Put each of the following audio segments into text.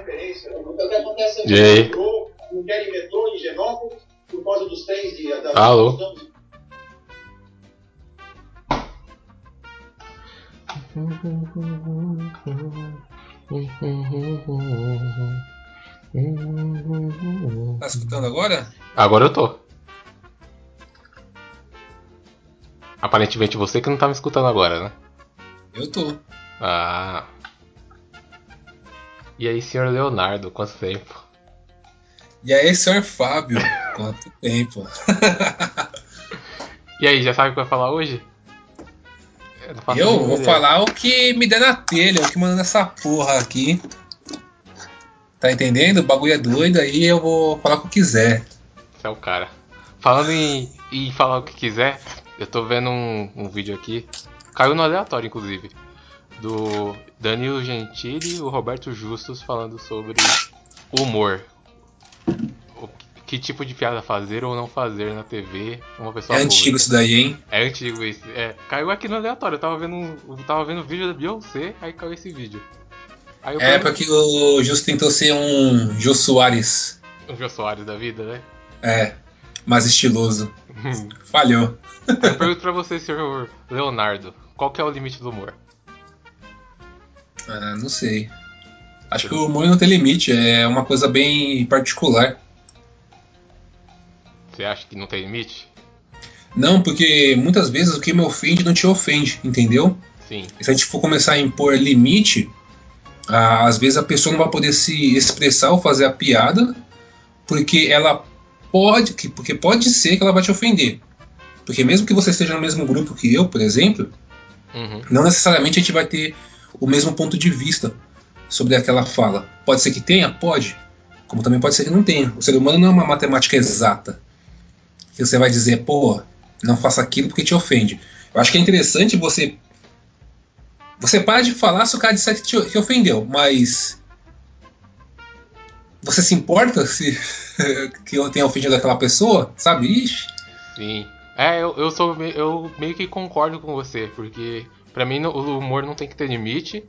referência. O que acontece E aí? metrô, não querem metrô em Genópolis por causa dos trens de. Da, Alô? Tá escutando agora? Agora eu tô. Aparentemente você que não tá me escutando agora, né? Eu tô. Ah. E aí, senhor Leonardo, quanto tempo? E aí, senhor Fábio? Quanto tempo? E aí, já sabe o que vai falar hoje? Eu mínima vou falar o que me der na telha, o que manda nessa porra aqui. Tá entendendo? O bagulho é doido, aí eu vou falar o que eu quiser. Você é o cara. Falando em, em falar o que quiser, eu tô vendo um, um vídeo aqui. Caiu no aleatório, inclusive. Do Danilo Gentili e o Roberto Justus falando sobre humor. O, que tipo de piada fazer ou não fazer na TV uma pessoa É antigo pública. isso daí, hein? É antigo isso. É, caiu aqui no aleatório. Eu tava vendo, um- eu tava vendo o vídeo da Beyoncé, aí caiu esse vídeo. Aí É falei, porque o Justo tentou ser um Jô Soares. o Jô Soares da vida, né? É, mais estiloso. Falhou. Eu pergunto pra você, senhor Leonardo, qual que é o limite do humor? Ah, não sei. Acho que o humor não tem limite, é uma coisa bem particular. Você acha que não tem limite? Não, porque muitas vezes o que me ofende não te ofende, entendeu? Sim. E se a gente for começar a impor limite, ah, às vezes a pessoa não vai poder se expressar ou fazer a piada, porque ela pode, que- porque pode ser que ela vai te ofender. Porque mesmo que você esteja no mesmo grupo que eu, por exemplo, Uhum. não necessariamente a gente vai ter o mesmo ponto de vista sobre aquela fala. Pode ser que tenha? Pode. Como também pode ser que não tenha. O ser humano não é uma matemática exata. Que você vai dizer, pô, não faça aquilo porque te ofende. Eu acho que é interessante você. Você para de falar se o cara disser que te que ofendeu, mas. Você se importa se que eu tenha ofendido aquela pessoa? Sabe? Ixi. Sim. É, eu, eu sou eu meio que concordo com você, porque pra mim o humor não tem que ter limite,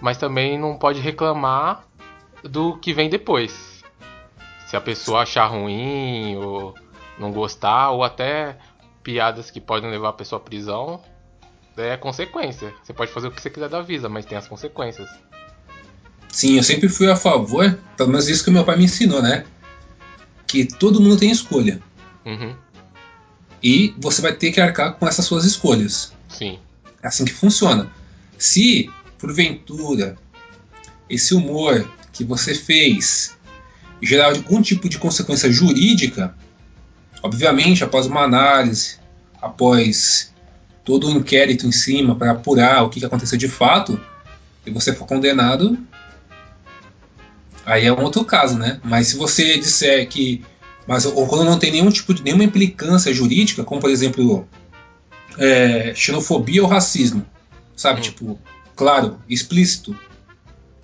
mas também não pode reclamar do que vem depois. Se a pessoa achar ruim ou não gostar, ou até piadas que podem levar a pessoa à prisão, é consequência. Você pode fazer o que você quiser da vida, mas tem as consequências. Sim, eu sempre fui a favor, pelo menos isso que meu pai me ensinou, né? Que todo mundo tem escolha. Uhum. E você vai ter que arcar com essas suas escolhas. Sim. É assim que funciona. Se, porventura, esse humor que você fez gerar algum tipo de consequência jurídica, obviamente, após uma análise, após todo o inquérito em cima para apurar o que que aconteceu de fato, e você for condenado, aí é um outro caso, né? Mas se você disser que. Mas ou quando não tem nenhum tipo de nenhuma implicância jurídica, como por exemplo é, xenofobia ou racismo, sabe? Hum. Tipo, claro, explícito.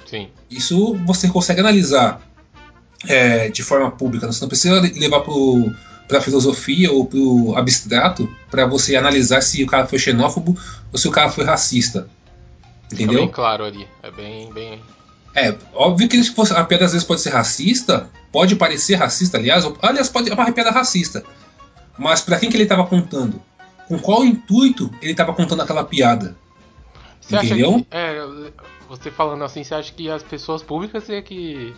Sim. Isso você consegue analisar é, de forma pública. Você não precisa levar para a filosofia ou para o abstrato para você analisar se o cara foi xenófobo ou se o cara foi racista. Entendeu? bem claro ali. É bem, bem. É, óbvio que a piada às vezes pode ser racista, pode parecer racista, aliás, ou- aliás, pode é uma piada racista. Mas para quem que ele estava contando? Com qual intuito ele estava contando aquela piada? Você acha Entendeu? que. É, você falando assim, você acha que as pessoas públicas é que.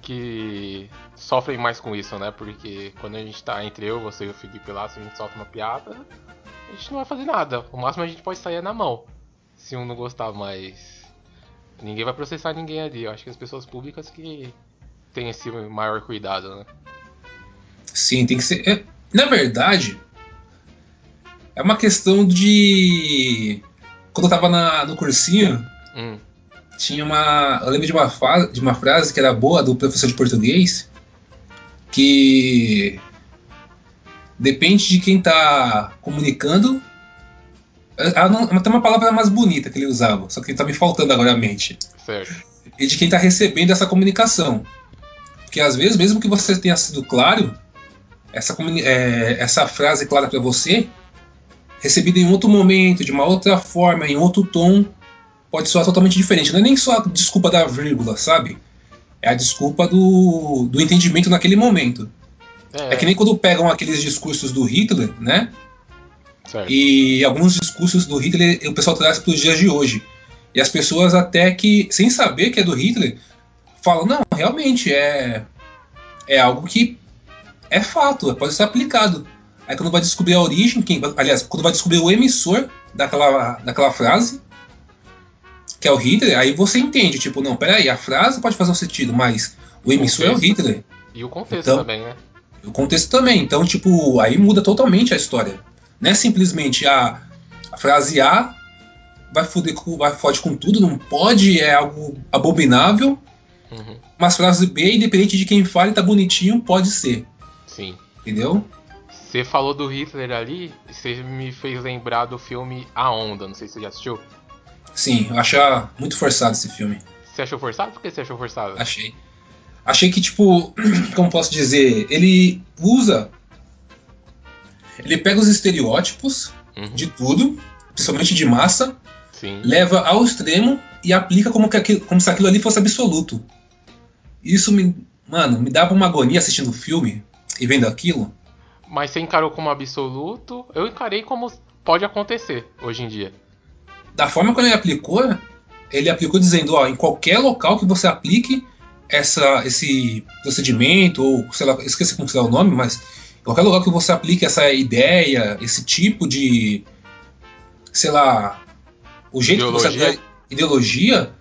que sofrem mais com isso, né? Porque quando a gente tá entre eu, você e o Felipe lá, se a gente solta uma piada, a gente não vai fazer nada. O máximo a gente pode sair é na mão. Se um não gostar, mas. Ninguém vai processar ninguém ali. Eu acho que as pessoas públicas que têm esse maior cuidado, né? Sim, tem que ser. é, na verdade, é uma questão de. Quando eu tava na- no cursinho, Hum, tinha uma. Eu lembro de uma, fa- de uma frase que era boa do professor de português, que depende de quem tá comunicando. Ah, não- Tem uma palavra mais bonita que ele usava, só que tá me faltando agora a mente. certo. E de quem tá recebendo essa comunicação. Porque às vezes, mesmo que você tenha sido claro, essa, é, essa frase clara para você, recebida em outro momento, de uma outra forma, em outro tom, pode soar totalmente diferente. Não é nem só a desculpa da vírgula, sabe? É a desculpa do, do entendimento naquele momento. É, É que nem quando pegam aqueles discursos do Hitler, né? certo. E alguns discursos do Hitler o pessoal traz para os dias de hoje. E as pessoas até que, sem saber que é do Hitler, falam, não, realmente é, é algo que é fato, pode ser aplicado. Aí quando vai descobrir a origem, quem, aliás, quando vai descobrir o emissor daquela, daquela frase, que é o Hitler, aí você entende, tipo, não, peraí, a frase pode fazer um sentido, mas o emissor é o. Hitler. E o contexto Então- também, né? O contexto também. Então, tipo, aí muda totalmente a história. Não é simplesmente a, a frase A vai foder com, vai fode com tudo, não pode, é algo abominável. Uhum. Mas frase B, independente de quem fale, tá bonitinho, pode ser. Sim. Entendeu? Você falou do Hitler ali, você me fez lembrar do filme A Onda, não sei se você já assistiu. Sim, eu acho muito forçado esse filme. Você achou forçado? Por que você achou forçado? Achei. Achei que, tipo, como posso dizer, ele usa. Ele pega os estereótipos Uhum. de tudo, principalmente de massa, Sim. leva ao extremo e aplica como, que como se aquilo ali fosse absoluto. Isso me. Mano, me dava uma agonia assistindo o filme e vendo aquilo. Mas você encarou como absoluto? Eu encarei como pode acontecer hoje em dia. Da forma como ele aplicou, ele aplicou dizendo: ó, em qualquer local que você aplique essa, esse procedimento, ou sei lá, esqueci como que é o nome, mas em qualquer lugar que você aplique essa ideia, esse tipo de. sei lá. o jeito que você Ideologia? aplica ideologia.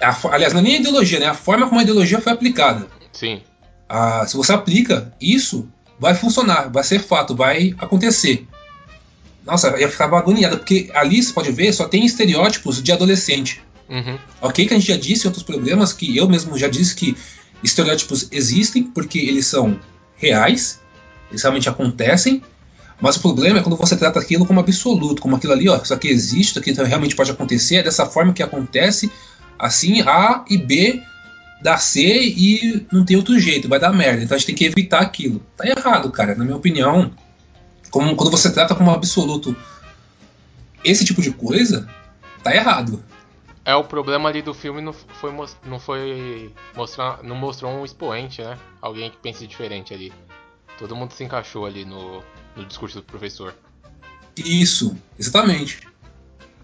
a aliás, não é nem a ideologia, né? A forma como a ideologia foi aplicada. Sim. Ah, se você aplica isso, vai funcionar, vai ser fato, vai acontecer. Nossa, eu ficava agoniada, porque ali você pode ver, só tem estereótipos de adolescente. Uhum. Ok, que a gente já disse em outros programas, que eu mesmo já disse que estereótipos existem porque eles são reais, eles realmente acontecem, mas o problema é quando você trata aquilo como absoluto, como aquilo ali, ó, isso aqui existe, isso aqui realmente pode acontecer, é dessa forma que acontece, assim, A e B dá C e não tem outro jeito, vai dar merda, então a gente tem que evitar aquilo. Tá errado, cara, na minha opinião. Como, quando você trata como absoluto esse tipo de coisa, tá errado. É o problema ali do filme não foi não foi mostrar não mostrou um expoente, né? Alguém que pense diferente ali. Todo mundo se encaixou ali no, no discurso do professor. Isso, exatamente.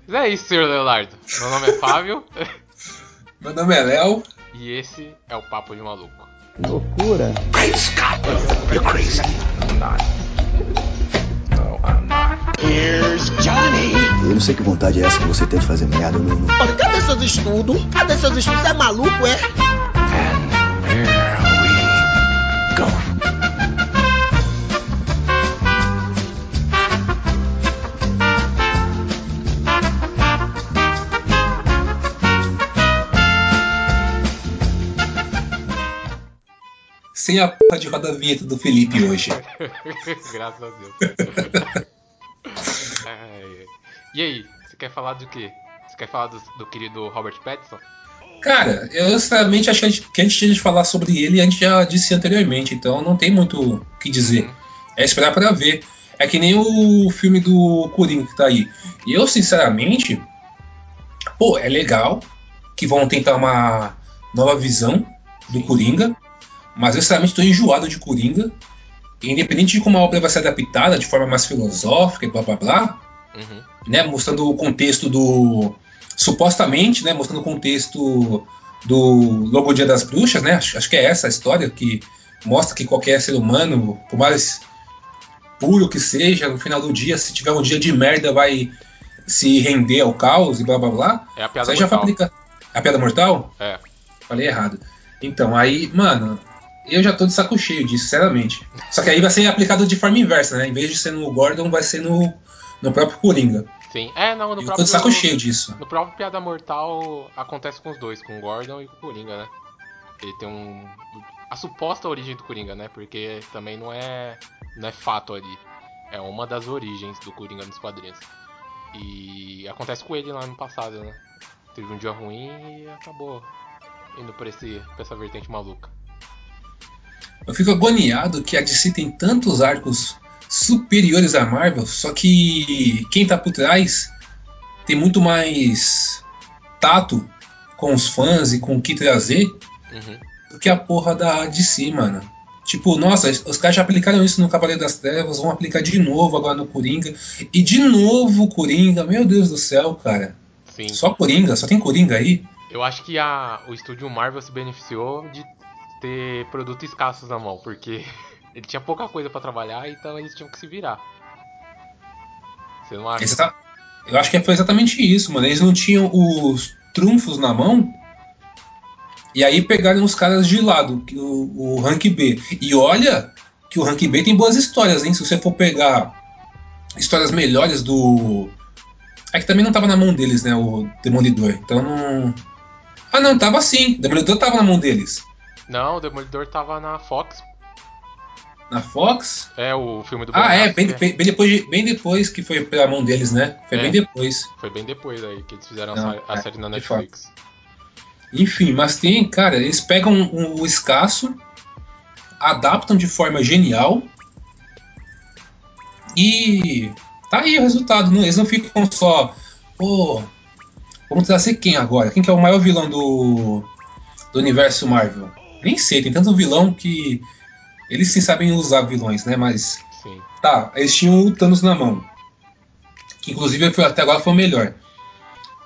Mas é isso, senhor Leonardo. Meu nome é Fábio Meu nome é Léo. E esse é o Papo de Maluco. Loucura. Great Scott, you're crazy. I'm not. No, I'm not. Here's Johnny. Eu não sei que vontade é essa que você tem de fazer merda, eu não, não. Olha, cadê seus estudos? Cadê seus estudos? Você é maluco, é? And here we go. Sem a porra de roda vinheta do Felipe hoje. Graças a Deus. E aí, você quer falar do quê? Você quer falar do, do querido Robert Pattinson? Cara, eu sinceramente acho que a gente, que a gente tinha de falar sobre ele a gente já disse anteriormente, então não tem muito o que dizer. É esperar pra ver. É que nem o filme do Coringa que tá aí. E eu, sinceramente, pô, é legal que vão tentar uma nova visão do Coringa, mas eu sinceramente tô enjoado de Coringa. Independente de como a obra vai ser adaptada de forma mais filosófica e blá blá blá, Uhum. né, mostrando o contexto do supostamente, né, mostrando o contexto do Logo Dia das Bruxas, né? Acho, acho que é essa a história que mostra que qualquer ser humano, por mais puro que seja, no final do dia, se tiver um dia de merda, vai se render ao caos e blá blá blá. É a Isso piada aí já foi mortal. aplicado. A piada mortal? É. Falei errado. Então, aí, mano, eu já tô de saco cheio disso, sinceramente. Só que aí vai ser aplicado de forma inversa, né? Em vez de ser no Gordon, vai ser no, no próprio Coringa. Sim. É, não, no Eu tô próprio. de saco cheio disso. No próprio Piada Mortal acontece com os dois, com o Gordon e com o Coringa, né? Ele tem um. A suposta origem do Coringa, né? Porque também não é. não é fato ali. É uma das origens do Coringa nos quadrinhos. E acontece com ele lá no passado, né? Teve um dia ruim e acabou indo pra, esse, pra essa vertente maluca. Eu fico agoniado que a DC tem tantos arcos superiores à Marvel, só que quem tá por trás tem muito mais tato com os fãs e com o que trazer Uhum. do que a porra da DC, mano. Tipo, nossa, os caras já aplicaram isso no Cavaleiro das Trevas, vão aplicar de novo agora no Coringa. E de novo o Coringa, meu Deus do céu, cara. Sim. Só Coringa, só tem Coringa aí. Eu acho que a, o estúdio Marvel se beneficiou de ter produtos escassos na mão, porque ele tinha pouca coisa pra trabalhar, então eles tinham que se virar. Você não acha? Exa- Eu acho que foi exatamente isso, mano. Eles não tinham os trunfos na mão. E aí pegaram os caras de lado, o, o rank B. E olha que o rank B tem boas histórias, hein? Se você for pegar histórias melhores do. É que também não tava na mão deles, né? O Demolidor. Então não. Ah, não, tava sim. Demolidor tava na mão deles. Não, o Demolidor tava na Fox. Na Fox? É o filme do Ben Ah, é, bem, bem- bem depois, de- bem depois que foi pra mão deles, né? Foi É. bem depois. Foi bem depois aí que eles fizeram a Não, sa- a, é, série na Netflix. Enfim, mas tem, cara, eles pegam o, o escasso, adaptam de forma genial e tá aí o resultado. Não, eles não ficam só, pô, vamos trazer quem agora? Quem que é o maior vilão do, do universo Marvel? Nem sei, tem tanto vilão que eles sim sabem usar vilões, né? Mas Sim. Tá, eles tinham o Thanos na mão. Que inclusive foi, até agora foi o melhor.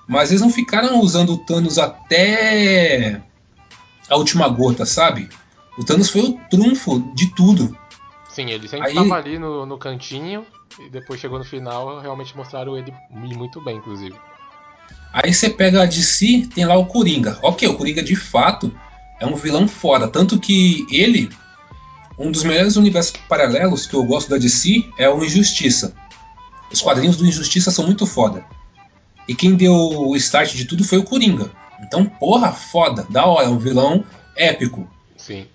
Mas eles não ficaram usando o Thanos até a última gota, sabe? O Thanos foi o trunfo de tudo. Sim, ele sempre tava ali no, no cantinho e depois chegou no final realmente mostraram ele muito bem, inclusive. Aí você pega a DC, tem lá o Coringa. Ok, o Coringa de fato é um vilão foda. Tanto que ele, um dos melhores universos paralelos que eu gosto da DC é o Injustiça. Os quadrinhos do Injustiça são muito foda. E quem deu o start de tudo foi o Coringa. Então, porra, foda, da hora, é um vilão épico. Sim.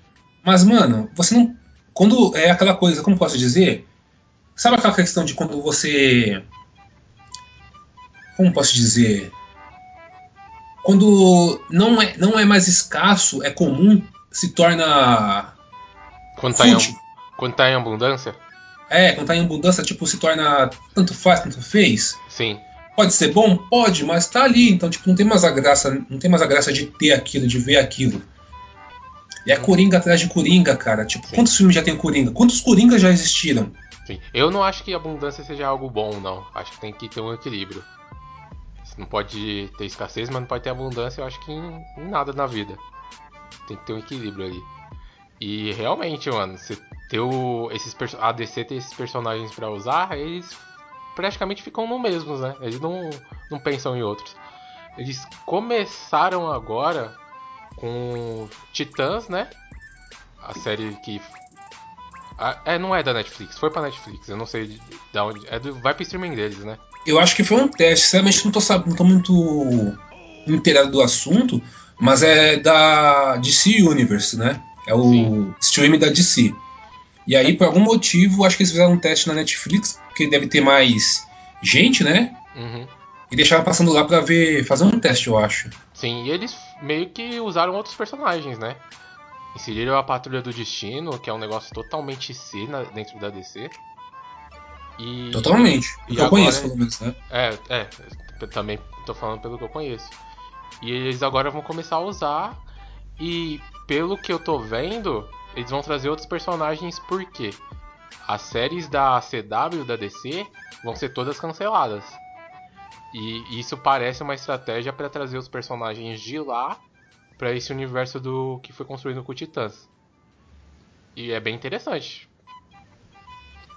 Mas, mano, você não. Quando é aquela coisa, como posso dizer? Sabe aquela questão de quando você. Como posso dizer? Quando não é, não é mais escasso, é comum, se torna. Quando tá, em, quando tá em abundância? É, quando tá em abundância, tipo, se torna tanto faz, tanto fez. Sim. Pode ser bom? Pode, mas tá ali, então tipo, não tem mais a graça, não tem mais a graça de ter aquilo, de ver aquilo. E é Coringa atrás de Coringa, cara. Tipo, Sim. quantos filmes já tem Coringa? Quantos Coringas já existiram? Sim. Eu não acho que abundância seja algo bom, não. Acho que tem que ter um equilíbrio. Não pode ter escassez, mas não pode ter abundância, eu acho que em, em nada na vida. Tem que ter um equilíbrio ali. E realmente, mano, você ter o, esses a DC ter esses personagens pra usar, eles praticamente ficam no mesmos, né? Eles não, não pensam em outros. Eles começaram agora com Titãs, né? A série que ah, é, não é da Netflix, foi pra Netflix, eu não sei de, de onde. É do, vai pro streaming deles, né? Eu acho que foi um teste, sinceramente não tô, não tô muito inteirado do assunto, mas é da DC Universe, né? É o Sim. streaming da DC. E aí, por algum motivo, acho que eles fizeram um teste na Netflix, porque deve ter mais gente, né? Uhum. E deixaram passando lá pra ver, fazer um teste, eu acho. Sim, e eles meio que usaram outros personagens, né? Inseriram a Patrulha do Destino, que é um negócio totalmente C na- dentro da DC. E. Totalmente. E eu agora- conheço, pelo menos, né? É, é, eu também tô falando pelo que eu conheço. E eles agora vão começar a usar. E pelo que eu tô vendo, eles vão trazer outros personagens porque as séries da CW da DC vão ser todas canceladas. E isso parece uma estratégia para trazer os personagens de lá para esse universo do que foi construído com o Titãs. E é bem interessante.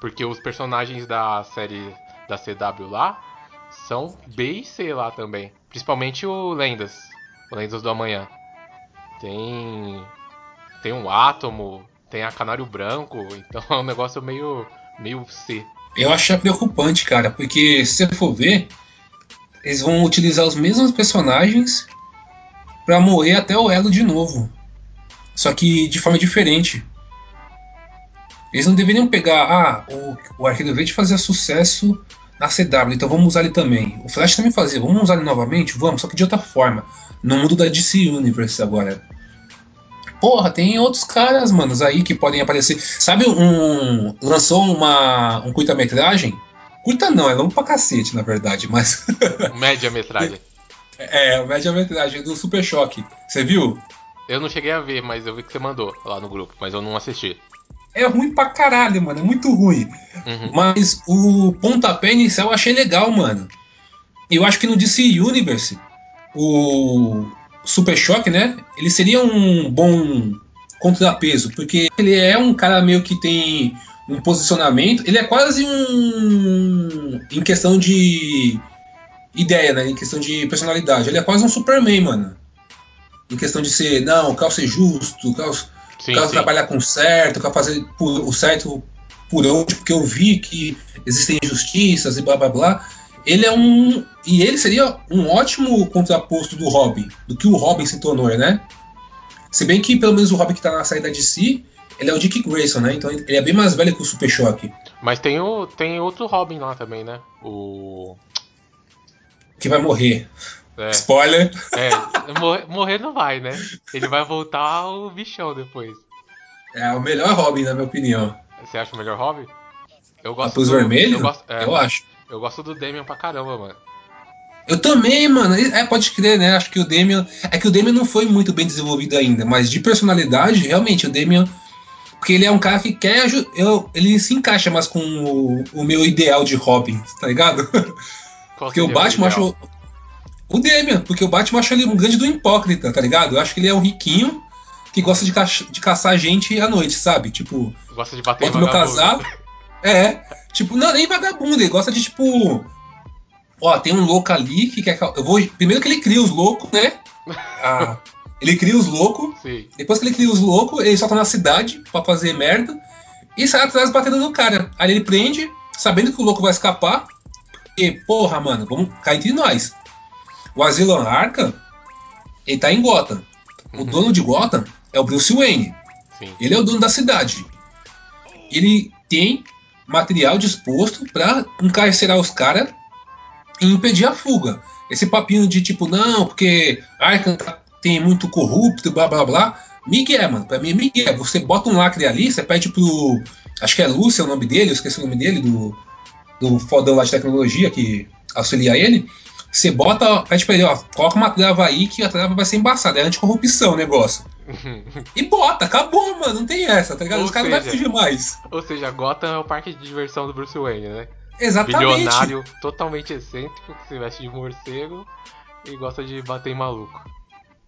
Porque os personagens da série da CW lá são B e C lá também. Principalmente o Lendas. O Lendas do Amanhã. Tem. Tem um átomo, tem a Canário Branco, então é um negócio meio. meio C. Eu acho preocupante, cara, porque se você for ver, eles vão utilizar os mesmos personagens pra moer até o elo de novo. Só que de forma diferente. Eles não deveriam pegar, ah, o, o Arqueiro Verde fazia sucesso na CW, então vamos usar ele também. O Flash também fazia, vamos usar ele novamente? Vamos, só que de outra forma. No mundo da DC Universe agora. Porra, tem outros caras, manos, aí que podem aparecer. Sabe um. Lançou uma. um curta-metragem? Curta não, é longo pra cacete, na verdade, mas. Média metragem. é, média-metragem do Super Choque. Você viu? Eu não cheguei a ver, mas eu vi que você mandou lá no grupo, mas eu não assisti. É ruim pra caralho, mano. É muito ruim. Uhum. Mas o pontapé inicial eu achei legal, mano. Eu acho que no DC Universe, o Super Choque, né? Ele seria um bom contrapeso, porque ele é um cara meio que tem um posicionamento. Ele é quase um. Em questão de ideia, né? Em questão de personalidade. Ele é quase um Superman, mano. Em questão de ser, não, o Cal ser justo, o Cal, Sim, o Cal sim. trabalhar com certo, o Cal fazer por- o certo por onde, porque eu vi que existem injustiças e blá blá blá. Ele é um. E ele seria um ótimo contraposto do Robin, do que o Robin se tornou, né? Se bem que pelo menos o Robin que tá na saída de si, ele é o Dick Grayson, né? Então ele é bem mais velho que o Super Choque. Mas tem, o, tem outro Robin lá também, né? O. Que vai morrer. É, Spoiler. é, morrer, morrer não vai, né? Ele vai voltar o bichão depois. É o melhor Robin, na minha opinião. Você acha o melhor Robin? Eu gosto Capuz do, Vermelho? Eu, gosto, é, eu acho. eu gosto do Damian pra caramba, mano. Eu também, mano. É, pode crer, né? Acho que o Damian. É que o Damian não foi muito bem desenvolvido ainda, mas de personalidade, realmente, o Damian. Porque ele é um cara que quer. Eu, ele se encaixa mais com o, o meu ideal de Robin, tá ligado? Qual Porque o Batman acho. O Damian, porque o Batman acha ele um grande do hipócrita, tá ligado? Eu acho que ele é um riquinho que gosta de, ca- de caçar gente à noite, sabe? Tipo, Gosta de bater bota meu casaco. É. Tipo, não, nem vagabundo, ele gosta de tipo. Ó, tem um louco ali que quer. Eu vou. Primeiro que ele cria os loucos, né? Ah, ele cria os loucos. Depois que ele cria os loucos, ele solta na cidade pra fazer merda. E sai atrás batendo no cara. Aí ele prende, sabendo que o louco vai escapar. E, porra, mano, vamos cair entre nós. O Asylum Arkham, ele tá em Gotham. O Uhum. dono de Gotham é o Bruce Wayne. Sim. Ele é o dono da cidade. Ele tem material disposto pra encarcerar os caras e impedir a fuga. Esse papinho de tipo, não, porque Arkham tá- tem muito corrupto, blá blá blá. Miguel, mano, pra mim é Miguel. Você bota um lacre ali, você pede pro. Acho que é Lúcia o nome dele, eu esqueci o nome dele, do, do fodão lá de tecnologia que auxilia ele. Você bota, pede pra ele, ó, coloca uma trava aí que a trava vai ser embaçada, é anticorrupção o negócio. E bota, acabou, mano, não tem essa, tá ligado? Ou Os caras não vão fugir mais. Ou seja, Gotham é o parque de diversão do Bruce Wayne, né? Exatamente. Bilionário totalmente excêntrico, que se veste de morcego e gosta de bater em maluco.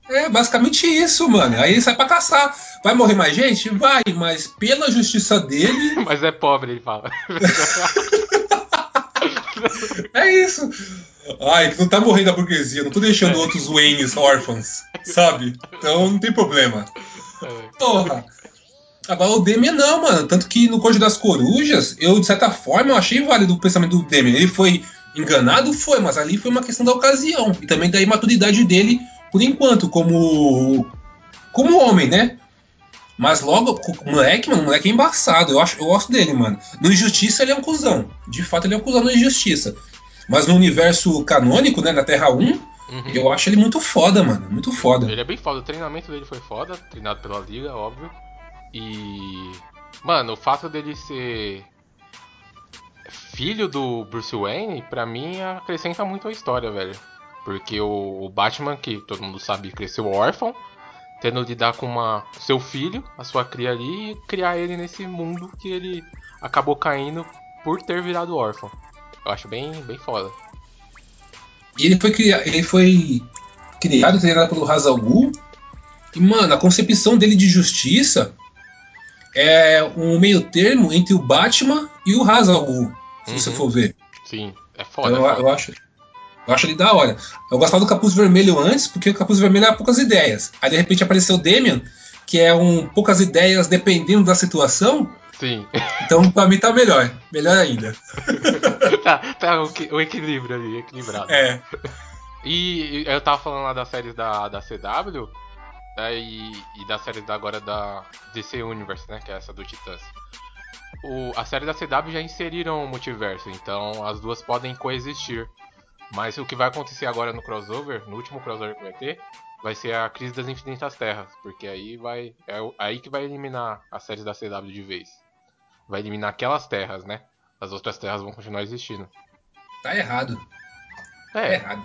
É basicamente isso, mano. Aí ele sai pra caçar. Vai morrer mais gente? Vai, mas pela justiça dele, Mas é pobre, ele fala. é isso. Ai, que não tá morrendo a burguesia, não tô deixando outros Waynes órfãos, sabe? Então não tem problema. É. Porra. Agora o Demian não, mano. Tanto que no Corte das Corujas, eu, de certa forma, eu achei válido o pensamento do Demian. Ele foi enganado? Foi, mas ali foi uma questão da ocasião. E também da imaturidade dele, por enquanto, como. como homem, né? Mas logo, o moleque, mano, o moleque é embaçado. Eu, acho, eu gosto dele, mano. No Injustiça ele é um cuzão. De fato, ele é um cuzão no Injustiça. Mas no universo canônico, né, na Terra 1, Uhum. eu acho ele muito foda, mano. Muito foda. Ele é bem foda, o treinamento dele foi foda, treinado pela liga, óbvio. E. Mano, o fato dele ser filho do Bruce Wayne, pra mim, acrescenta muito a história, velho. Porque o, Batman, que todo mundo sabe, cresceu órfão, tendo de lidar com uma, seu filho, a sua cria ali, e criar ele nesse mundo que ele acabou caindo por ter virado órfão. Eu acho bem, bem foda. E ele foi, cria- ele foi criado, treinado pelo Hazal Ghul. E, mano, a concepção dele de justiça é um meio termo entre o Batman e o Hazal Ghul, se você Uhum. for ver. Sim, é foda. eu, é foda. eu acho, eu acho ele da hora. Eu gostava do Capuz Vermelho antes, porque o Capuz Vermelho era poucas ideias. Aí, de repente, apareceu o Damian, que é um poucas ideias dependendo da situação. Sim. Então, pra mim, tá melhor. Melhor ainda. tá, tá o, equilíbrio ali, equilibrado. É. E eu tava falando lá das séries da, da CW né, e, e das séries da, agora da DC Universe, né? Que é essa do Titãs. O, a série da CW já inseriram o multiverso, então as duas podem coexistir. Mas o que vai acontecer agora no crossover, no último crossover que vai ter, vai ser a crise das infinitas terras. Porque aí vai. É aí que vai eliminar as séries da CW de vez. Vai eliminar aquelas terras, né? As outras terras vão continuar existindo. Tá errado. Tá É, errado.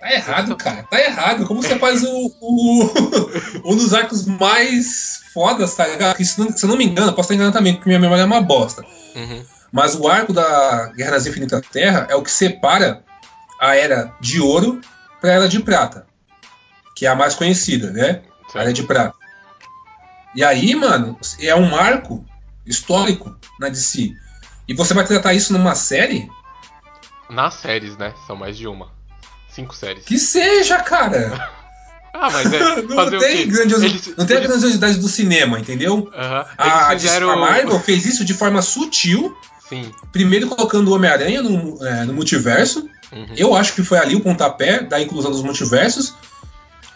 Tá errado, cara. Tá errado. Como você faz o, o- um dos arcos mais fodas, tá ligado? Se, não, se eu não me engano, posso estar enganado também, porque minha memória é uma bosta. Uhum. Mas o arco da Guerra das Infinitas Terra é o que separa a Era de Ouro pra Era de Prata. Que é a mais conhecida, né? A Era de Prata. E aí, mano, é um marco histórico na DC. E você vai tratar isso numa série? Nas séries, né? São mais de uma. Cinco séries. Que seja, cara! Ah, mas é. não tem, grandioso- Eles- não tem a grandiosidade do cinema, entendeu? Aham. A, fizeram. a Marvel fez isso de forma sutil, Sim. primeiro colocando o Homem-Aranha no, é, no multiverso. Uhum. Eu acho que foi ali o pontapé da inclusão dos multiversos.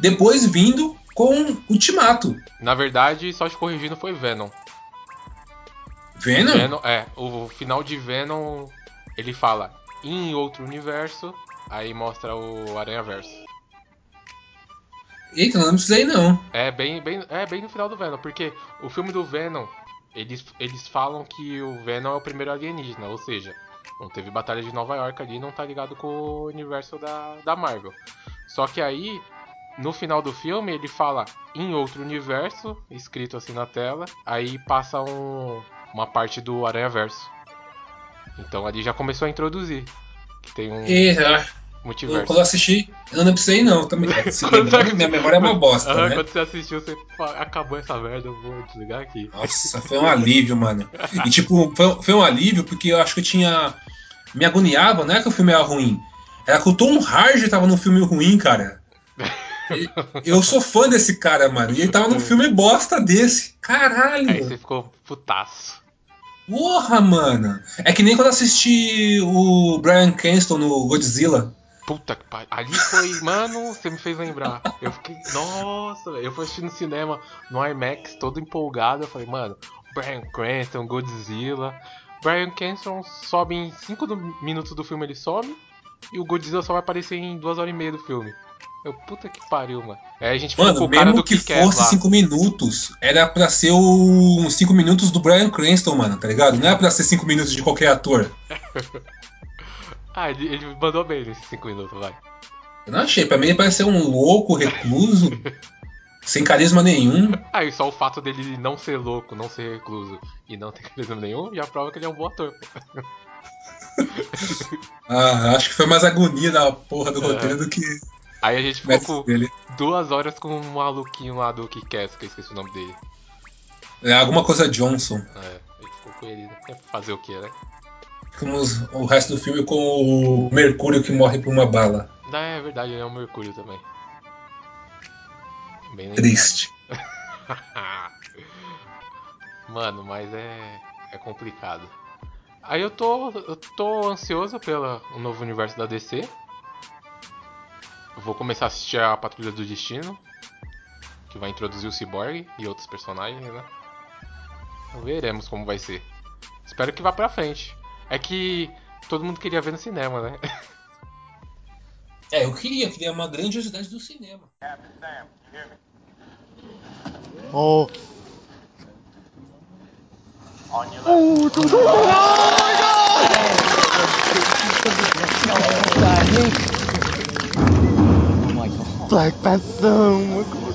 Depois vindo com Ultimato. Na verdade, só te corrigindo foi Venom. Venom? Venom, é, o final de Venom, ele fala em outro universo, aí mostra o Aranha Verso. Eita, não precisei não. É bem, bem, é bem no final do Venom, porque o filme do Venom, eles, eles falam que o Venom é o primeiro alienígena, ou seja, não teve Batalha de Nova York ali, não tá ligado com o universo da, da Marvel. Só que aí, no final do filme, ele fala em outro universo, escrito assim na tela, aí passa um, uma parte do Aranha Verso. Então ali já começou a introduzir que tem um Eita, multiverso. quando eu assisti, eu não precisei não. Também. Você- minha memória é uma bosta, Aham, né? Quando você assistiu, você acabou essa merda, eu vou desligar aqui. Nossa, foi um alívio, mano. E tipo, foi, foi um alívio porque eu acho que eu tinha. Me agoniava, não é que o filme era ruim. Era que o Tom Hardy tava num filme ruim, cara. Eu sou fã desse cara, mano. E ele tava num filme bosta desse. Caralho! Aí você ficou putaço. Porra, mano. É que nem quando assisti o Brian Cranston no Godzilla. Puta que pariu. Ali foi, mano, você me fez lembrar. Eu fiquei, nossa, eu fui assistir no cinema, no IMAX, todo empolgado. Eu falei, mano, Brian Cranston, Godzilla. Brian Cranston sobe em 5 minutos do filme, ele some. E o Godzilla só vai aparecer em 2 horas e meia do filme. Eu, puta que pariu, mano. Aí a gente ficou com Mano, o cara mesmo do que Kick-Ass fosse lá. 5 minutos, era pra ser os 5 minutos do Brian Cranston, mano, tá ligado? Não era pra ser 5 minutos de qualquer ator. Ah, ele, ele mandou bem nesses 5 minutos, vai. Eu não achei. Pra mim ele parecia um louco, recluso, sem carisma nenhum. Ah, e só o fato dele não ser louco, não ser recluso e não ter carisma nenhum, já prova que ele é um bom ator. pô. Ah, acho que foi mais agonia da porra do É. roteiro do que Aí a gente ficou dele. duas horas com um maluquinho lá do Kick-Ass, que eu esqueci o nome dele. É, alguma coisa Johnson. É, ele ficou com ele, né? fazer o que, né? Ficamos o resto do filme com o Mercúrio que morre por uma bala. Ah, é verdade, ele é o Mercúrio também. Bem. Triste. Mano, mas é, é complicado. Aí eu tô, eu tô ansioso pelo novo universo da DC. Eu vou começar a assistir a Patrulha do Destino, que vai introduzir o Cyborg e outros personagens, né? Veremos como vai ser. Espero que vá pra frente. É que todo mundo queria ver no cinema, né? É, eu queria, eu queria uma grandiosidade do cinema. Oh, Black Panther.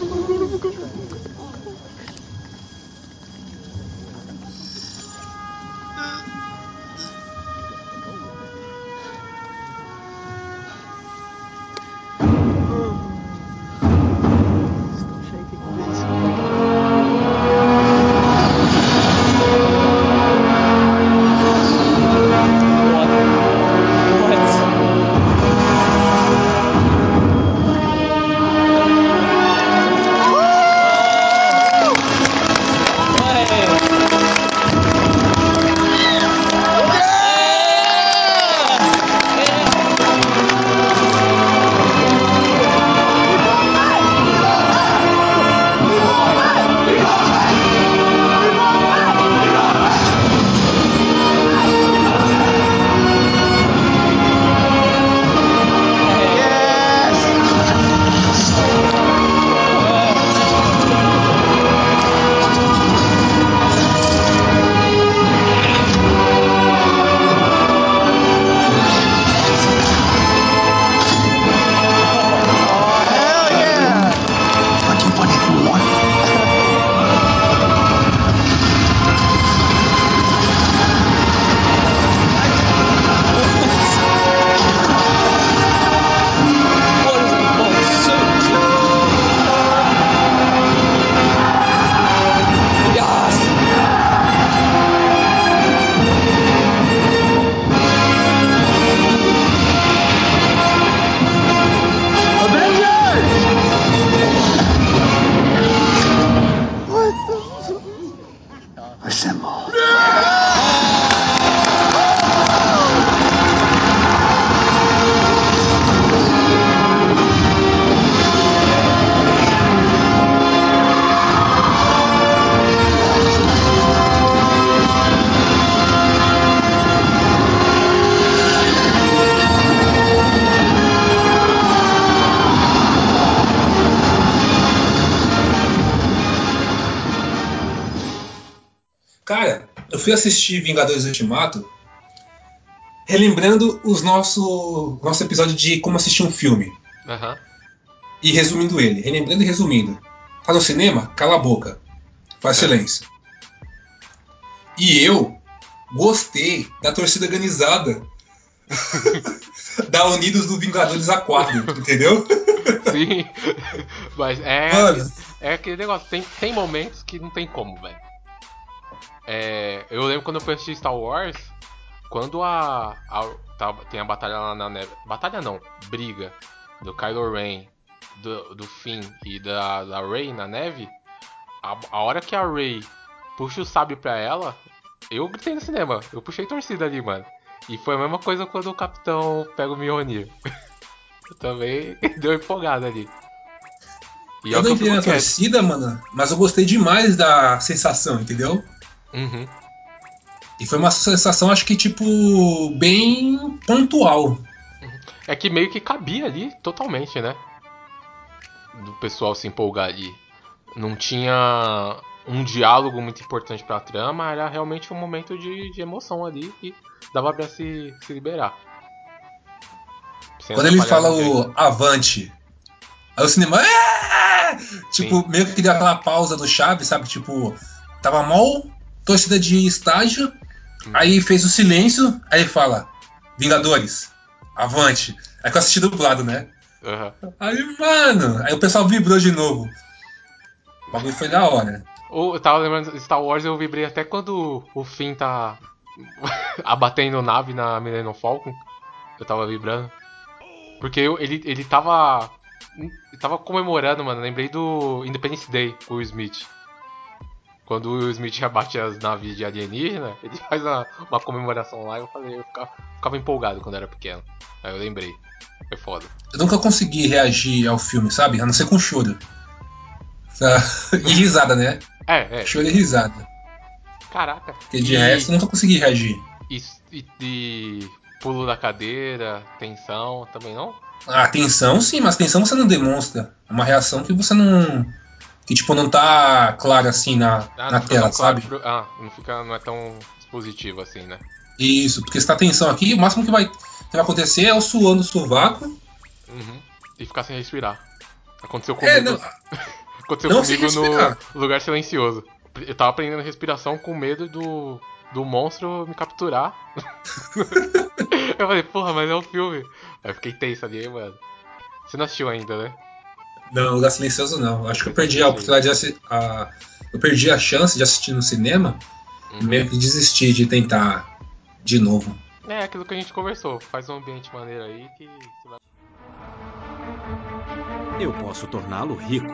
Fui assistir Vingadores Ultimato relembrando os nosso nosso episódio de como assistir um filme Aham. e resumindo ele, relembrando e resumindo. Tá no cinema? Cala a boca. Faz silêncio. E eu gostei da torcida organizada da Unidos do Vingadores A4, entendeu? Sim. Mas é. Mano. É aquele negócio, tem, tem momentos que não tem como, velho. É, eu lembro quando eu fui assistir Star Wars, quando a, a- tá- tem a batalha lá na neve. Batalha não, briga do Kylo Ren, do, do Finn e da, da Rey na neve. A, a hora que a Rey puxa o sábio pra ela, eu gritei no cinema. Eu puxei torcida ali, mano. E foi a mesma coisa quando o capitão pega o Mjolnir. Eu também deu empolgada ali. E é eu não entrei na quieto. torcida, mano, mas eu gostei demais da sensação, entendeu? Uhum. E foi uma sensação, acho que, tipo, bem pontual. É que meio que cabia ali totalmente, né? Do pessoal se empolgar ali. Não tinha um diálogo muito importante pra trama, era realmente um momento de, de emoção ali e dava pra se, se liberar. Sem Quando ele fala o avante, aí o cinema. "É!" Tipo, meio que deu aquela pausa do Chaves, sabe? Tipo, tava mal, torcida de estágio, aí fez o silêncio, aí ele fala: Vingadores, avante. Aí que eu assisti dublado, né? Aham. Aí, mano, aí o pessoal vibrou de novo. O bagulho foi da hora. Eu tava lembrando Star Wars, eu vibrei até quando o Finn tá abatendo nave na Millennium Falcon. Eu tava vibrando. Porque eu- ele, ele tava. Ele tava comemorando, mano. Lembrei do Independence Day com o Smith. Quando o Smith abate as naves de alienígena, ele faz uma, uma comemoração lá e eu falei, eu ficava, ficava empolgado quando era pequeno. Aí eu lembrei. Foi foda. Eu nunca consegui reagir ao filme, sabe? A não ser com choro. E risada, né? É, é. Choro e risada. Caraca. Porque de E- resto eu nunca consegui reagir. E, e, e pulo da cadeira, tensão, também não? A tensão, sim, mas tensão você não demonstra. É uma reação que você não. Que tipo, não tá clara assim na, Ah, na tela, claro sabe? pro- Ah, não, fica, não é tão expositivo assim, né? Isso, porque se tá tensão aqui, o máximo que vai, que vai acontecer é o suando o sovaco. Uhum. E ficar sem respirar. Aconteceu comigo, É, não, aconteceu não comigo no lugar silencioso. Eu tava aprendendo respiração com medo do, do monstro me capturar. eu falei, porra, mas é um filme. Aí eu fiquei tenso ali, mano. Você não assistiu ainda, né? Não, lugar silencioso não. Acho que eu perdi a oportunidade de assistir. A, eu perdi a chance de assistir no cinema Uhum. e meio que desisti de tentar de novo. É aquilo que a gente conversou. Faz um ambiente maneiro aí que você vai. Eu posso torná-lo rico.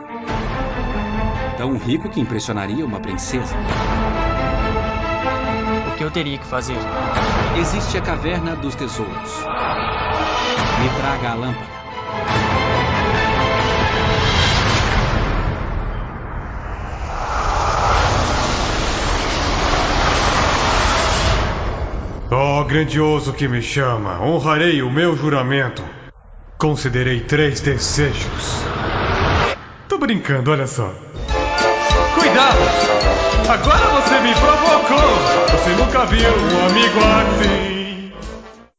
Tão rico que impressionaria uma princesa. O que eu teria que fazer? Existe a caverna dos tesouros. Me traga a lâmpada. Grandioso que me chama, honrarei o meu juramento. Concederei três desejos. Tô brincando, olha só. Cuidado! Agora você me provocou! Você nunca viu um amigo assim.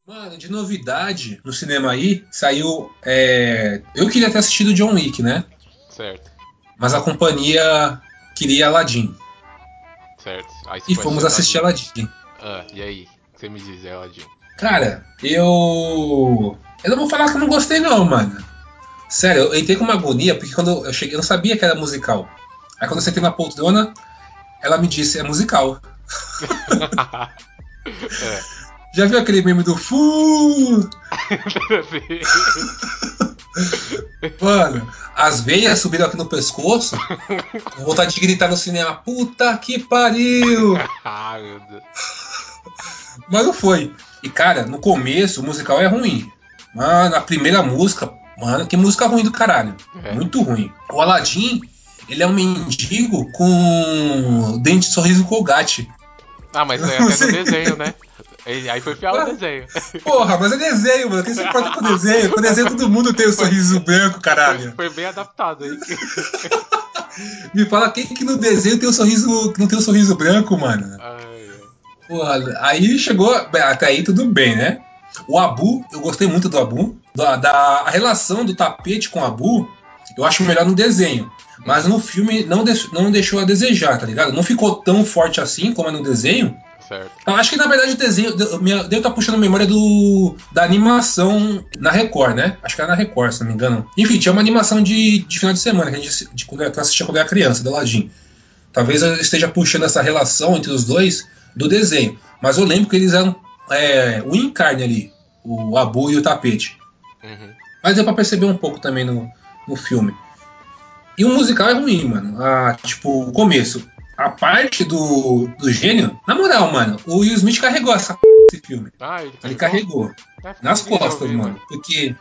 Mano, de novidade no cinema aí, saiu. é, Eu queria ter assistido John Wick, né? Certo, Mas a companhia queria Aladdin. certo. E fomos assistir Aladdin. Ah, e aí? Você me diz, Eladinho? Cara, eu. Eu não vou falar que eu não gostei, não, mano. Sério, eu entrei com uma agonia, porque quando eu cheguei, eu não sabia que era musical. Aí quando eu sentei na poltrona, ela me disse, é musical. é. Já viu aquele meme do Fu? Mano, as veias subiram aqui no pescoço. com vontade de gritar no cinema. Puta que pariu! Ai, meu Deus. Mas não foi. E cara, no começo o musical é ruim. Mano, a primeira música, mano, que música ruim do caralho. É. Muito ruim. O Aladdin, ele é um mendigo com dente de sorriso colgate. Ah, mas é até no desenho, né? Aí foi fiel no desenho. Porra, mas é desenho, mano. Quem se importa com desenho? Com desenho todo mundo tem o sorriso branco, caralho. Foi bem adaptado aí. Me fala quem que no desenho tem o sorriso, não tem o sorriso branco, mano. Ai. Porra, aí chegou. Até aí tudo bem, né? O Abu, eu gostei muito do Abu. Da, da- a relação do tapete com o Abu, eu acho melhor no desenho. Mas no filme não, deix- não deixou a desejar, tá ligado? Não ficou tão forte assim como é no desenho. Certo. Eu acho que na verdade o desenho. eu- minha- Devo estar puxando a memória do, da animação na Record, né? Acho que era na Record, se não me engano. Enfim, tinha uma animação de, de final de semana que a gente de, quando eu assistia quando eu era criança, do Aladdin. Talvez eu esteja puxando essa relação entre os dois do desenho. Mas eu lembro que eles eram é, o encarne ali, o Abu e o tapete. Uhum. Mas deu pra perceber um pouco também no, no filme. E o musical é ruim, mano. Ah, tipo, o começo. A parte do, do gênio, na moral, mano, o Will Smith carregou essa p desse filme. Ah, ele, Ele carregou. É, ficou Nas costas, viu, mano. Porque,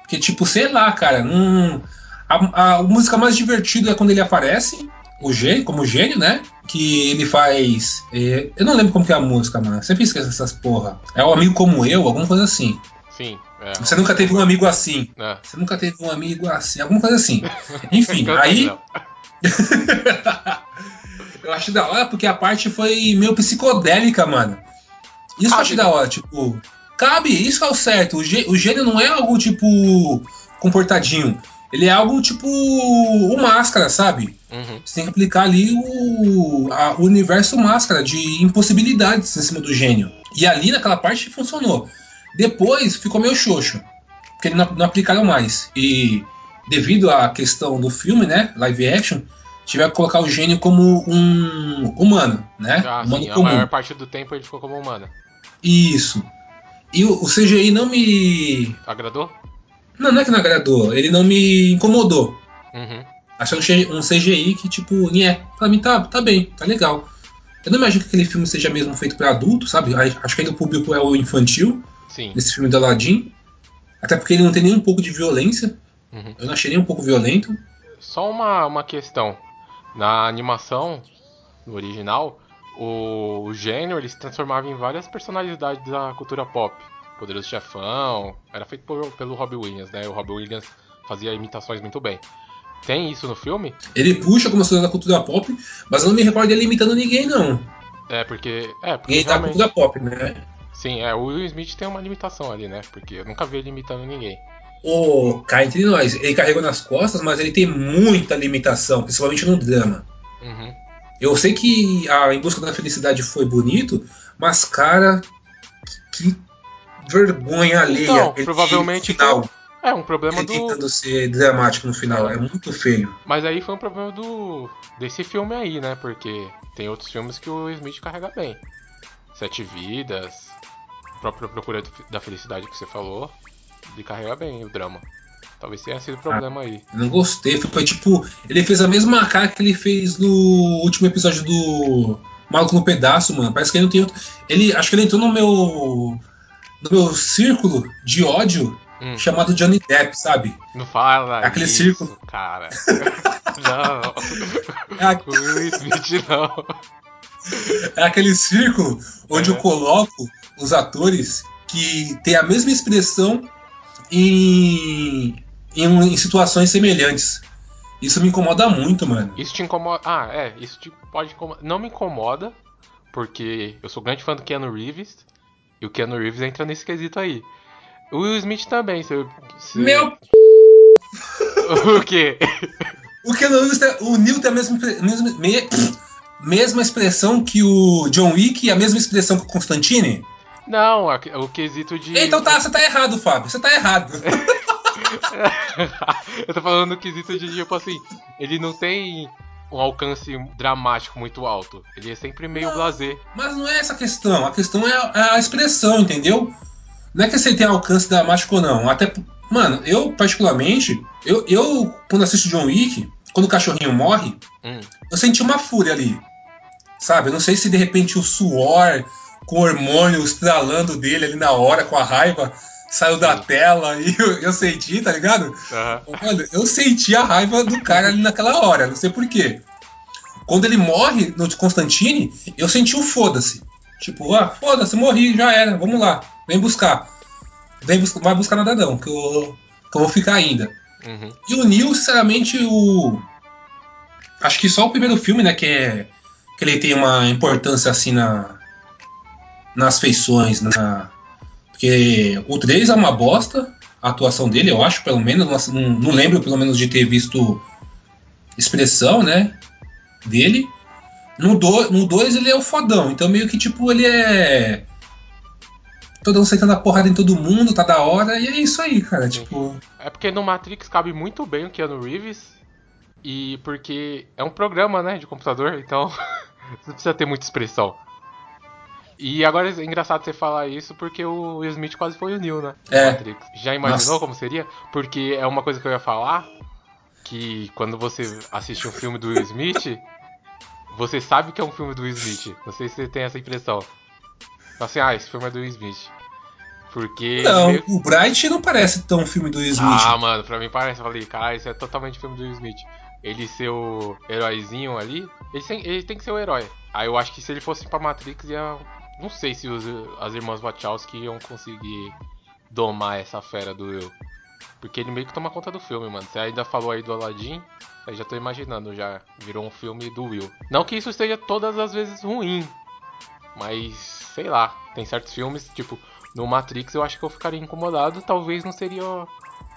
porque, tipo, sei lá, cara, não. A, a música mais divertida é quando ele aparece, o gênio, como gênio, né? Que ele faz. é, eu não lembro como que é a música, mano. Eu sempre esqueço essas porra. É o amigo como eu, alguma coisa assim. Sim. É, Você nunca teve um amigo assim. É. Você nunca teve um amigo assim, alguma coisa assim. Enfim, aí eu acho da hora porque a parte foi meio psicodélica, mano. Isso eu Cabe, acho né? da hora, tipo. Cabe, isso é o certo. O, gê- o gênio não é algo tipo. comportadinho. Ele é algo tipo. o máscara, sabe? Uhum. Você tem que aplicar ali o, a- o universo máscara de impossibilidades em cima do gênio. E ali naquela parte funcionou. Depois ficou meio xoxo. Porque eles não, não aplicaram mais. E devido à questão do filme, né? Live action, tiveram que colocar o gênio como um humano, né? Ah, humano sim, a comum. maior parte do tempo ele ficou como humano. Isso. E o, o CGI não me. Agradou? Não, não é que não agradou. Ele não me incomodou. Uhum. Achei um CGI um CGI que, tipo, nhé, pra mim tá, tá bem, tá legal. Eu não imagino que aquele filme seja mesmo feito pra adulto, sabe? Acho que ainda o público é o infantil, Sim. nesse filme do Aladdin. Até porque ele não tem nem um pouco de violência. Uhum. Eu não achei nem um pouco violento. Só uma, uma questão. Na animação, no original, o, o gênio ele se transformava em várias personalidades da cultura pop. Poderoso Chefão, era feito por- pelo Robbie Williams, né? O Robbie Williams fazia imitações muito bem. Tem isso no filme? Ele puxa como coisas da cultura pop, mas eu não me recordo dele imitando ninguém, não. É, porque. É, porque Ninguém da realmente. cultura pop, né? Sim, é, o Will Smith tem uma limitação ali, né? Porque eu nunca vi ele imitando ninguém. Ô, cá entre nós, ele carregou nas costas, mas ele tem muita limitação, principalmente no drama. Uhum. Eu sei que a Em Busca da Felicidade foi bonito, mas, cara, que vergonha alheia. Então, provavelmente final. É, um problema Ele do. tentando ser dramático no final. É muito feio. Mas aí foi um problema do. desse filme aí, né? Porque tem outros filmes que o Smith carrega bem. Sete Vidas, a própria Procura da Felicidade que você falou. Ele carrega bem o drama. Talvez tenha sido o problema aí. Eu não gostei. Foi tipo. Ele fez a mesma cara que ele fez no último episódio do Maluco no Pedaço, mano. Parece que ele não tem outro. Ele. Acho que ele entrou no meu. No meu círculo de ódio Hum, chamado Johnny Depp, sabe? não fala. Aquele isso, círculo. Cara. não. É, Will Smith não. é aquele círculo onde É. eu coloco os atores que têm a mesma expressão em, em, em situações semelhantes. Isso me incomoda muito, mano. Isso te incomoda. Ah, é, isso te pode incomodar. Não me incomoda, porque eu sou grande fã do Keanu Reeves. E o Keanu Reeves entra nesse quesito aí. O Will Smith também, se, se... Meu O quê? O que o Neil tem a mesma, mesma, me- mesma expressão que o John Wick e a mesma expressão que o Constantine? Não, o quesito de. Então tá, você tá errado, Fábio. Você tá errado. eu tô falando no quesito de, tipo assim, ele não tem um alcance dramático muito alto. Ele é sempre meio Não. blasé. Mas não é essa a questão. A questão é a, é a expressão, entendeu? Não é que você tem alcance dramático ou não. Até, Mano, eu, particularmente, eu, eu quando assisto John Wick, quando o cachorrinho morre, Hum. eu senti uma fúria ali. Sabe? Eu não sei se de repente o suor com o hormônio estralando dele ali na hora, com a raiva, saiu da tela e eu, eu senti, tá ligado? Aham. Olha, eu senti a raiva do cara ali naquela hora, não sei porquê. Quando ele morre no Constantine, eu senti o foda-se. Tipo, ah, foda-se, morri, já era, vamos lá, vem buscar. Vem buscar, vai buscar nada não, que eu, que eu vou ficar ainda. Uhum. E o Neil, sinceramente, o. Acho que só o primeiro filme, né, que é. Que ele tem uma importância assim na. Nas feições, na. Porque o 3 é uma bosta, a atuação dele, eu acho, pelo menos. Não, não lembro, pelo menos, de ter visto expressão, né? Dele. No 2 no dois ele é o fodão, então meio que tipo, ele é. Todo mundo sentando a porrada em todo mundo, tá da hora, e é isso aí, cara. Tipo. É porque no Matrix cabe muito bem o Keanu Reeves. E porque é um programa, né, de computador, então não precisa ter muita expressão. E agora é engraçado você falar isso porque o Will Smith quase foi o Neo, né? É. Matrix. Já imaginou Nossa. como seria? Porque é uma coisa que eu ia falar que quando você assiste um filme do Will Smith, você sabe que é um filme do Will Smith. Não sei se você tem essa impressão. Assim, ah, esse filme é do Will Smith. Porque. Não, meio- o Bright não parece tão filme do Will Smith. Ah, mano, pra mim parece. Eu falei, cara, isso é totalmente filme do Will Smith. Ele ser o heróizinho ali, ele tem, ele tem que ser o herói. Aí eu acho que se ele fosse pra Matrix, ia. Não sei se os, as irmãs Wachowski iam conseguir domar essa fera do Will. Porque ele meio que toma conta do filme, mano. Você ainda falou aí do Aladdin, eu já tô imaginando, já virou um filme do Will. Não que isso esteja todas as vezes ruim, mas sei lá, tem certos filmes, tipo, no Matrix eu acho que eu ficaria incomodado, talvez não seria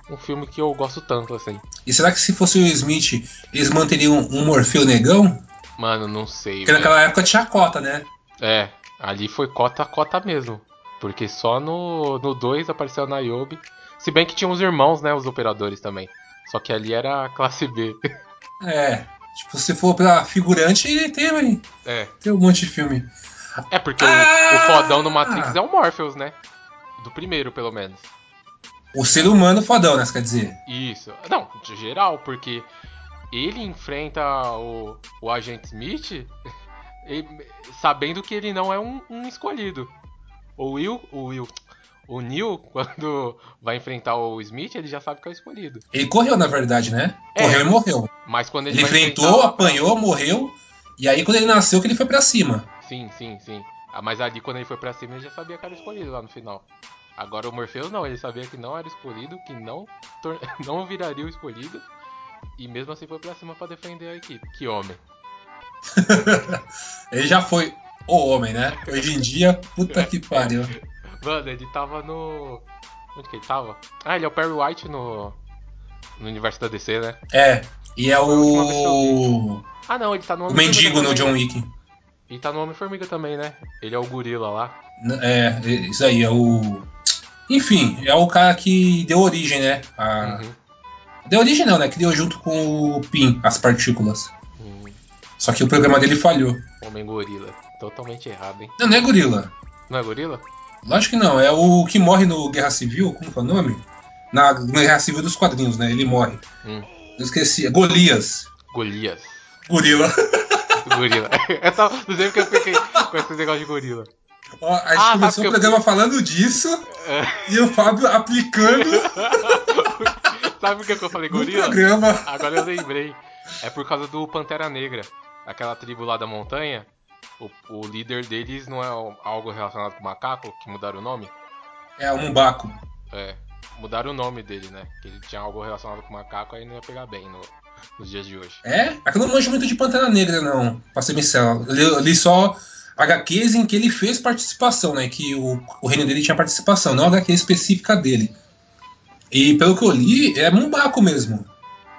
um filme que eu gosto tanto assim. E será que se fosse o Smith, eles manteriam um Morfeu negão? Mano, não sei. Porque velho. naquela época tinha cota, né? É, ali foi cota a cota mesmo. Porque só no 2 apareceu a Niobe. Se bem que tinha os irmãos, né? Os operadores também. Só que ali era a classe B. É. Tipo, se for pra figurante, ele tem, é. tem um monte de filme. É porque o- Ah! o, fodão do Matrix é o Morpheus, né? Do primeiro, pelo menos. O ser humano fodão, né? Quer dizer? Isso. Não, de geral, porque ele enfrenta o, o agente Smith sabendo que ele não é um, um escolhido. O Will, o Will, o Neil, quando vai enfrentar o Smith, ele já sabe que é o escolhido. Ele correu, na verdade, né? É. Correu e morreu. Mas quando ele, Ele enfrentou, apanhou, morreu. E aí, quando ele nasceu, que ele foi pra cima. Sim, sim, sim. Ah, mas ali quando ele foi pra cima, ele já sabia que era escolhido lá no final. Agora o Morpheus não, ele sabia que não era escolhido, que não, não viraria o escolhido. E mesmo assim foi pra cima pra defender a equipe. Que homem. ele já foi o homem, né? Hoje em dia, puta que pariu. Mano, ele tava no. Onde que ele tava? Ah, ele é o Perry White no. No universo da DC, né? É. E é que o. Ah não, ele tá no O mendigo no John? Wick. Ele tá no Homem-Formiga também, né? Ele é o gorila lá. É, isso aí, é o. Enfim, é o cara que deu origem, né? A... Uhum. Deu origem não, né? Criou junto com o PIN, as partículas. Só que o programa dele falhou. Homem gorila. Totalmente errado, hein? Não, não é gorila. Não é gorila? Lógico que não, é o que morre no Guerra Civil, como que é o nome? Na, na Guerra Civil dos quadrinhos, né? Ele morre. Hum. Eu esqueci, é Golias. Golias. Gorila. Gorila. Eu tava, não sei porque eu fiquei com esse negócio de gorila. Ó, a gente Ah, começou o que eu- programa falando disso É. e o Fábio aplicando Sabe por que que eu falei no gorila? programa. Agora eu lembrei. É por causa do Pantera Negra. Aquela tribo lá da montanha. O, o líder deles não é algo relacionado com macaco, que mudaram o nome? É, o Mumbaco. É. Mudaram o nome dele, né? Que ele tinha algo relacionado com macaco, aí não ia pegar bem no- nos dias de hoje. É? Eu não manjo muito de Pantera Negra, não. Pra ser sincero. Eu li, só HQs em que ele fez participação, né? Que o, o reino dele tinha participação, não HQ específica dele. E pelo que eu li, é Mumbaco mesmo.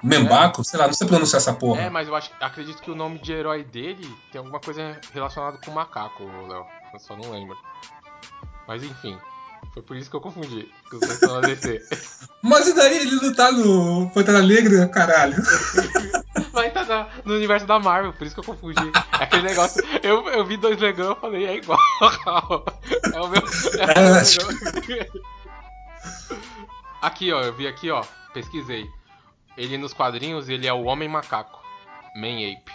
Membaco, sei lá, não sei pronunciar essa porra. É, mas eu acho, acredito que o nome de herói dele tem alguma coisa relacionada com macaco, Léo. Eu só não lembro. Mas enfim. Foi por isso que eu confundi. Que os na DC. Mas e daí ele não tá no Pantera Negra, caralho? Mas tá na- no universo da Marvel, por isso que eu confundi. É aquele negócio. Eu, eu vi dois negão e falei, é igual. É o meu. É o meu. Aqui, ó, eu vi aqui, ó, pesquisei. Ele nos quadrinhos, ele é o Homem Macaco. Man Ape.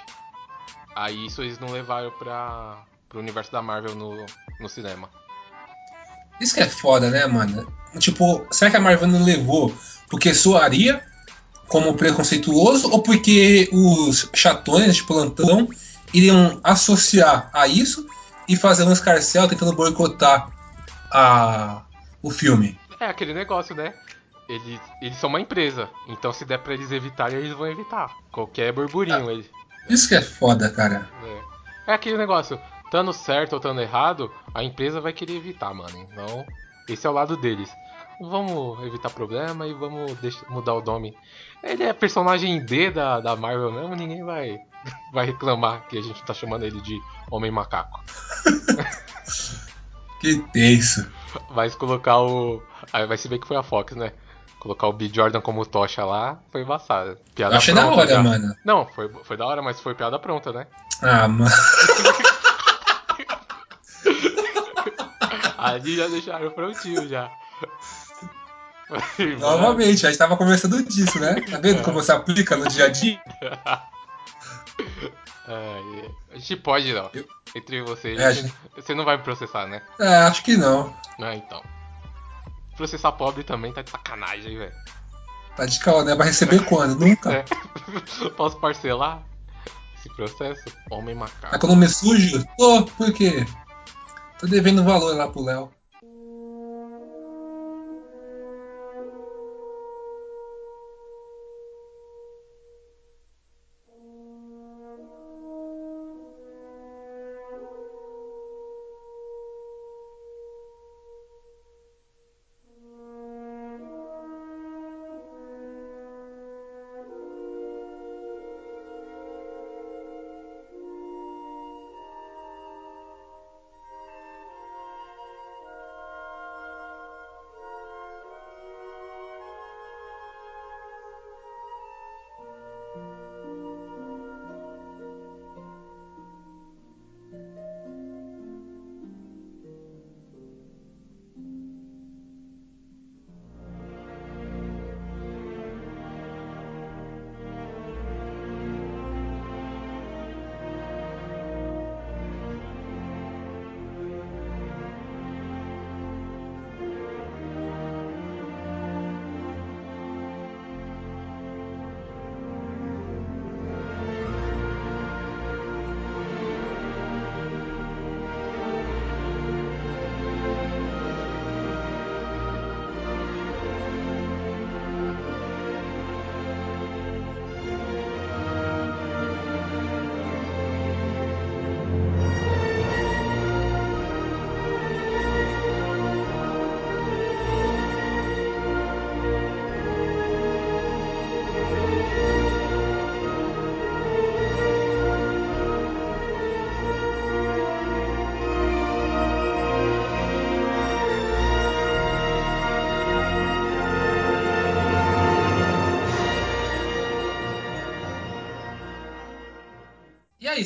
Aí isso eles não levaram pra, pro universo da Marvel no, no cinema. Isso que é foda, né, mano? Tipo, será que a Marvel não levou porque soaria como preconceituoso ou porque os chatões de plantão iriam associar a isso e fazer um escarcel tentando boicotar a, o filme? É aquele negócio, né? Eles, eles são uma empresa, então se der pra eles evitarem, eles vão evitar. Qualquer burburinho. Eles, Isso que é foda, cara. é. é aquele negócio, estando certo ou estando errado, a empresa vai querer evitar, mano. Então, esse é o lado deles. Vamos evitar problema e vamos deixar- mudar o nome. Ele é personagem D da, da Marvel mesmo, ninguém vai, vai reclamar que a gente tá chamando ele de Homem Macaco. Que tenso. Mas colocar o. Aí vai se ver que foi a Fox, né? Colocar o B. Jordan como tocha lá foi embaçado. Piada Eu achei da pronta hora, já. mano. Não, foi, foi da hora, mas foi piada pronta, né? Ah, mano. Ali já deixaram prontinho já. Novamente, a gente tava conversando disso, né? Tá vendo como se aplica no dia a dia? É, a gente pode não. Entre vocês. É, você- gente- Você não vai me processar, né? É, acho que não. Ah, então. Processar pobre também tá de sacanagem, velho. Tá de caô, né? Vai receber quando? Nunca. É. Posso parcelar esse processo? Homem Tá macaco. com o nome sujo? Tô, por quê? Tô devendo valor lá pro Léo.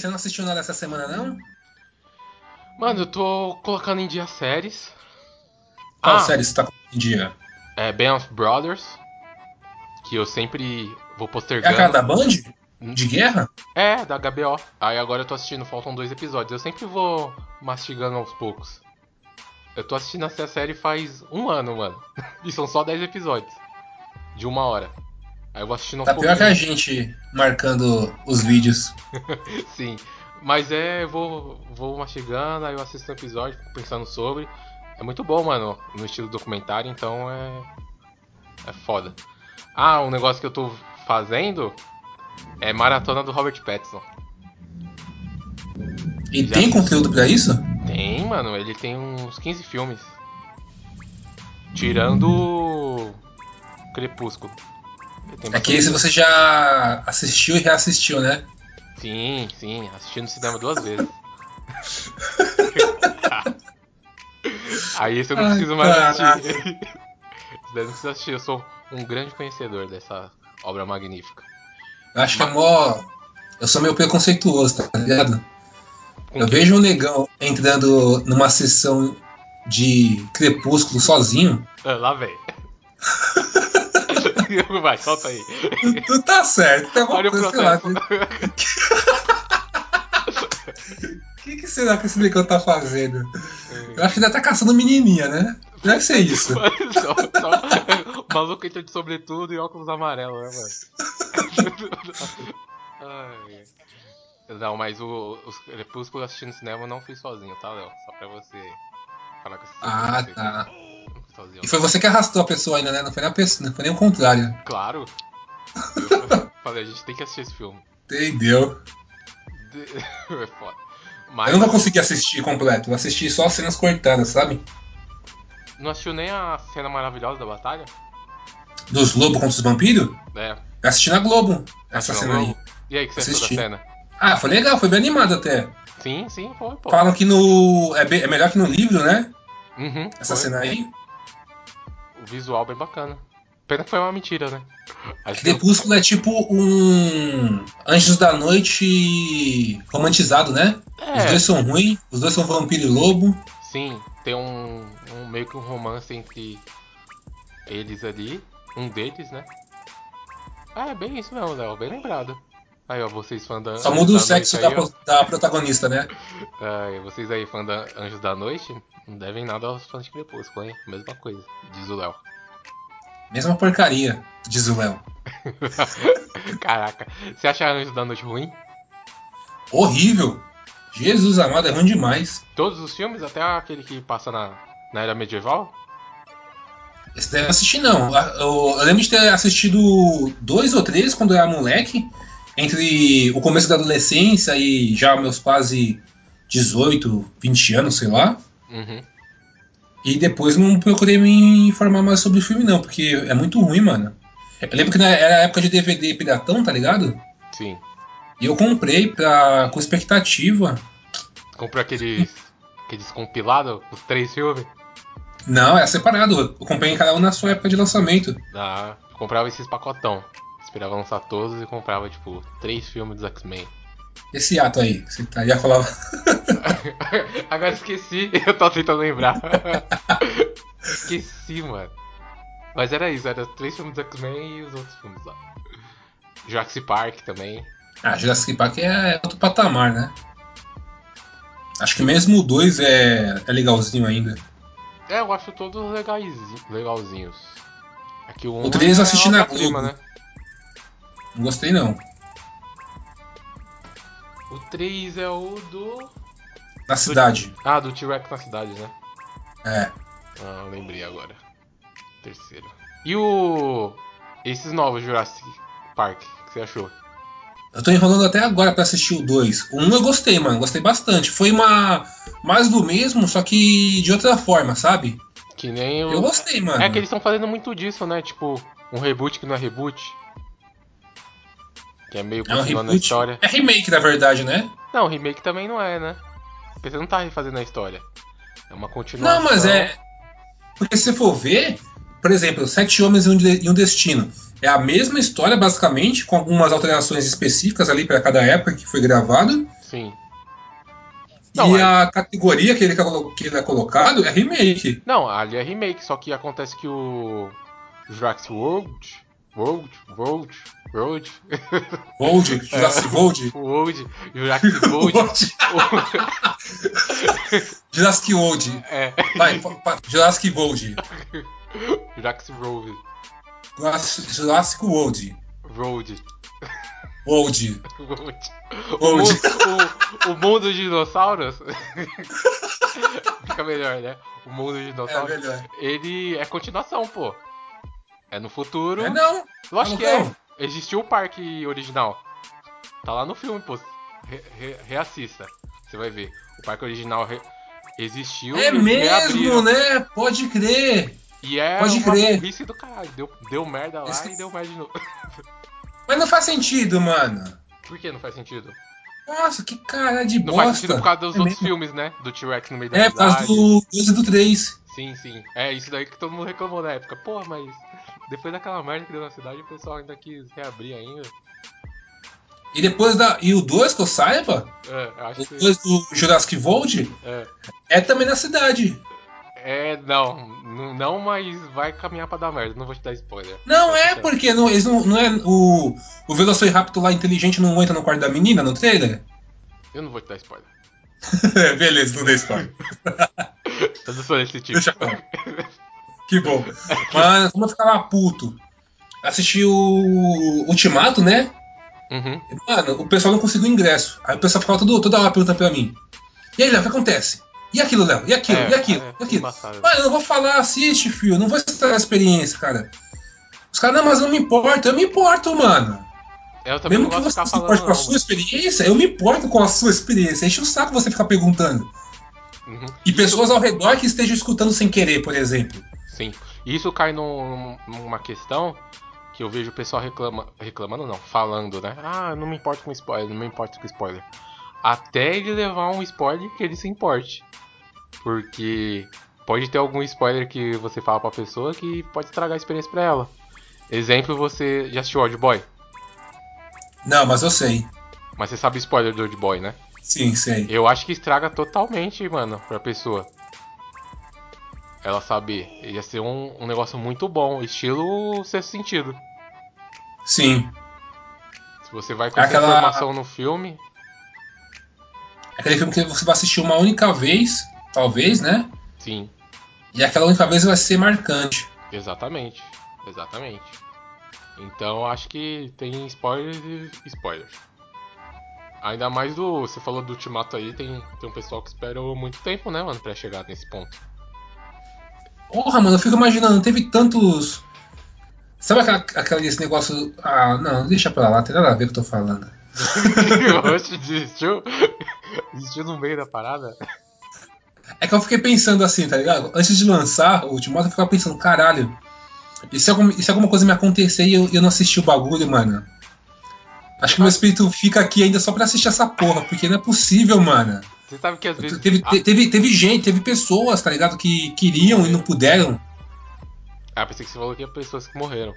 Você não assistiu nada essa semana, não? Mano, eu tô colocando em dia séries. Qual Ah. série você tá com em dia? É Band of Brothers. Que eu sempre vou É postergando. aquela da Band? De guerra? É, da HBO. Aí agora eu tô assistindo, faltam dois episódios. Eu sempre vou mastigando aos poucos. Eu tô assistindo essa série faz um ano, mano. E são só 10 episódios. De uma hora. Aí eu vou assistindo aos Tá pior que a gente marcando os vídeos. Sim. Mas é, eu vou, vou mastigando, aí eu assisto um episódio, fico pensando sobre. É muito bom, mano, no estilo documentário, então é. É foda. Ah, um negócio que eu tô fazendo é maratona do Robert Pattinson. E Já tem assisti. conteúdo pra isso? Tem, mano, ele tem uns 15 filmes. Tirando Crepúsculo. É que esse você já assistiu e reassistiu, né? Sim, sim, assisti no cinema duas vezes. Aí esse eu não Ai, preciso mais assistir. Eu não preciso assistir, eu sou um grande conhecedor dessa obra magnífica. Eu acho que é mó. Eu sou meio preconceituoso, tá ligado? Com Eu vejo um negão entrando numa sessão de crepúsculo sozinho. Ah, lá vem. Vai, solta aí. Tu tá certo. Tem alguma Olha o coisa, processo. O que, que será que esse negão tá fazendo? Eu acho que ele tá caçando menininha, né? Deve ser isso. só, só, o maluco entra de sobretudo e óculos amarelos, né, mano? Ai. Não, mas o, os Crepúsculo assistindo cinema eu não fui sozinho, tá, Léo? Só pra você falar com esse Ah, tá. Sozinho. E foi você que arrastou a pessoa ainda, né? Não foi nem, a pessoa, não foi nem o contrário. Claro. Eu falei, a gente tem que assistir esse filme. Entendeu? É foda. Mas Eu nunca consegui assistir completo. Eu assisti só as cenas cortadas, sabe? não assistiu nem a cena maravilhosa da batalha? Dos lobos contra os vampiros? É. Eu assisti na Globo. Essa Assistiu cena na aí. E aí, que você achou da Assisti. cena? Ah, foi legal, foi bem animado até. Sim, sim, foi, pô. Falam que no. É, bem- é melhor que no livro, né? Uhum, Essa foi. cena aí. O visual bem bacana. Pena que foi uma mentira, né? Acho que Crepúsculo é tipo um. Anjos da Noite romantizado, né? Os É, dois são ruins, os dois são vampiro e lobo. sim, tem um, um meio que um romance entre eles ali. Um deles, né? Ah, é bem isso mesmo, Léo, bem lembrado. Aí, ó, vocês fãs da Só muda o sexo da, aí, da protagonista, né? Ai, vocês aí, fãs da Anjos da Noite, não devem nada aos fãs de Crepúsculo, hein? Mesma coisa, diz o Léo. Mesma porcaria, diz o Léo. Caraca, você acha Anjos da Noite ruim? Horrível! Jesus amado, é ruim demais. Todos os filmes, até aquele que passa na, na era medieval? Esse daí eu não assisti não. Eu, eu lembro de ter assistido dois ou três quando eu era moleque. Entre o começo da adolescência e já meus quase 18, 20 anos, sei lá. Uhum. E depois não procurei me informar mais sobre o filme, não, porque é muito ruim, mano. Eu lembro que era a época de DVD piratão, tá ligado? Sim. E eu comprei pra, com expectativa. Comprou aqueles, aqueles compilados, os três filmes? Não, é separado. Eu comprei em cada um na sua época de lançamento. Ah, comprava esses pacotão. Esperava lançar todos e comprava, tipo, três filmes dos X-Men. Esse ato aí, você tá, ia falar. Agora esqueci, eu tô tentando lembrar. esqueci, mano. Mas era isso, era três filmes dos X-Men e os outros filmes lá. Jurassic Park também. Ah, Jurassic Park é outro patamar, né? Acho que mesmo o 2 é, é legalzinho ainda. É, eu acho todos legaizinhos, legalzinhos. É que o, um três eu é assisti na Globo. né? Não gostei não. O 3 é o do. Na cidade. Ah, do T-Rex na cidade, né? É. Ah, lembrei agora. Terceiro. E o. Esses novos Jurassic Park, o que você achou? Eu tô enrolando até agora pra assistir o 2. O 1 eu gostei, mano. Gostei bastante. Foi uma. Mais do mesmo, só que de outra forma, sabe? Que nem o. Eu gostei, mano. É que eles estão fazendo muito disso, né? Tipo, um reboot que não é reboot. Que é meio É continuando a reboot. história. É remake, na verdade, né? Não, remake também não é, né? Porque você não tá refazendo a história. É uma continuação. Não, mas é. Porque se você for ver, por exemplo, Sete Homens e um De- Destino. É a mesma história, basicamente, com algumas alterações específicas ali pra cada época que foi gravado. Sim. Não, e é- a categoria que ele, que ele é colocado é remake. Não, ali é remake, só que acontece que o Jurassic World. World? World? World? Vold, Jurassic Vold. World. Jurassic World. Jurassic World. é. Vai, pa- Jurassic World. Jurassic World. Jurassic World. Road. World. World. O, World. o, o mundo dos dinossauros. Fica melhor, né? O mundo dos É dinossauros. melhor. ele é continuação, pô. É no futuro. É não. Lógico que não, é. Não. Existiu o parque original. Tá lá no filme, pô. Re- re- reassista. Você vai ver. O parque original re- existiu. É mesmo, né? Pode crer. E é Pode uma crer. burrice do caralho. Deu, deu merda lá Esse- e deu merda de novo. Mas não faz sentido, mano. Por que não faz sentido? Nossa, que cara de Não bosta. faz sentido por causa dos É outros mesmo? filmes, né? Do T-Rex no meio da É, por causa do 2 e do 3. Sim, sim. É isso daí que todo mundo reclamou na época. Pô, mas depois daquela merda que deu na cidade, o pessoal ainda quis reabrir ainda. E depois da. E o 2, que eu saiba, É, acho o que. 2 do Jurassic World É, é também na cidade. É, não, não, mas vai caminhar pra dar merda, não vou te dar spoiler. Não é, que- porque não, eles não, não é o, o Velociraptor lá inteligente não entra no quarto da menina no trailer? Eu não vou te dar spoiler. Beleza, não dei spoiler. Eu sou desse tipo. Deixa eu. Que bom. Mas como eu ficava puto. Assisti o Ultimato, né? Uhum. Mano, o pessoal não conseguiu ingresso. Aí o pessoal ficava todo, toda hora perguntando pra mim. E aí, Léo, o que acontece? E aquilo, Léo? E aquilo? É, e aquilo? é, e aquilo? embaçado. Mano, eu não vou falar, assiste, filho. Não vou estragar a experiência, cara. Os caras, não, mas não me importa. Eu me importo, mano. Eu também Mesmo não que você se falando. importe com a sua experiência, eu me importo com a sua experiência. Enche o saco você ficar perguntando. Uhum. E pessoas ao redor que estejam escutando sem querer, por exemplo. Sim. Isso cai num- numa questão que eu vejo o pessoal reclama, reclamando, não, falando, né? Ah, não me importo com spoiler, não me importo com spoiler. Até ele levar um spoiler que ele se importe. Porque pode ter algum spoiler que você fala pra pessoa que pode estragar a experiência pra ela. Exemplo, você já assistiu Old Boy, Não, mas eu sei. mas você sabe spoiler do Old Boy, né? Sim, sei. Eu acho que estraga totalmente, mano, pra pessoa. Ela saber. Ia ser um, um negócio muito bom, estilo sexto sentido. Sim. Se você vai com Aquela- essa informação no filme, Aquele filme que você vai assistir uma única vez, talvez, né? sim, E aquela única vez vai ser marcante. exatamente. Exatamente. Então acho que tem spoilers e spoilers. Ainda mais do. Você falou do Ultimato aí, tem, tem um pessoal que esperou muito tempo, né, mano, pra chegar nesse ponto. Porra, mano, eu fico imaginando, teve tantos. Sabe aquela, aquele esse negócio. Ah, não, deixa pra lá, tem nada a ver o que eu tô falando. Oxe, desistiu? Desistiu no meio da parada? É que eu fiquei pensando assim, tá ligado? Antes de lançar o Ultimato, eu ficava pensando, caralho, e se, algum, e se alguma coisa me acontecer e eu, eu não assistir o bagulho, mano? Acho que meu espírito fica aqui ainda só pra assistir essa porra, porque não é possível, mano. Você sabe que às vezes. Teve, Ah, te- teve, teve gente, teve pessoas, tá ligado? Que queriam e não puderam. Ah, pensei que você falou que tinha pessoas que morreram.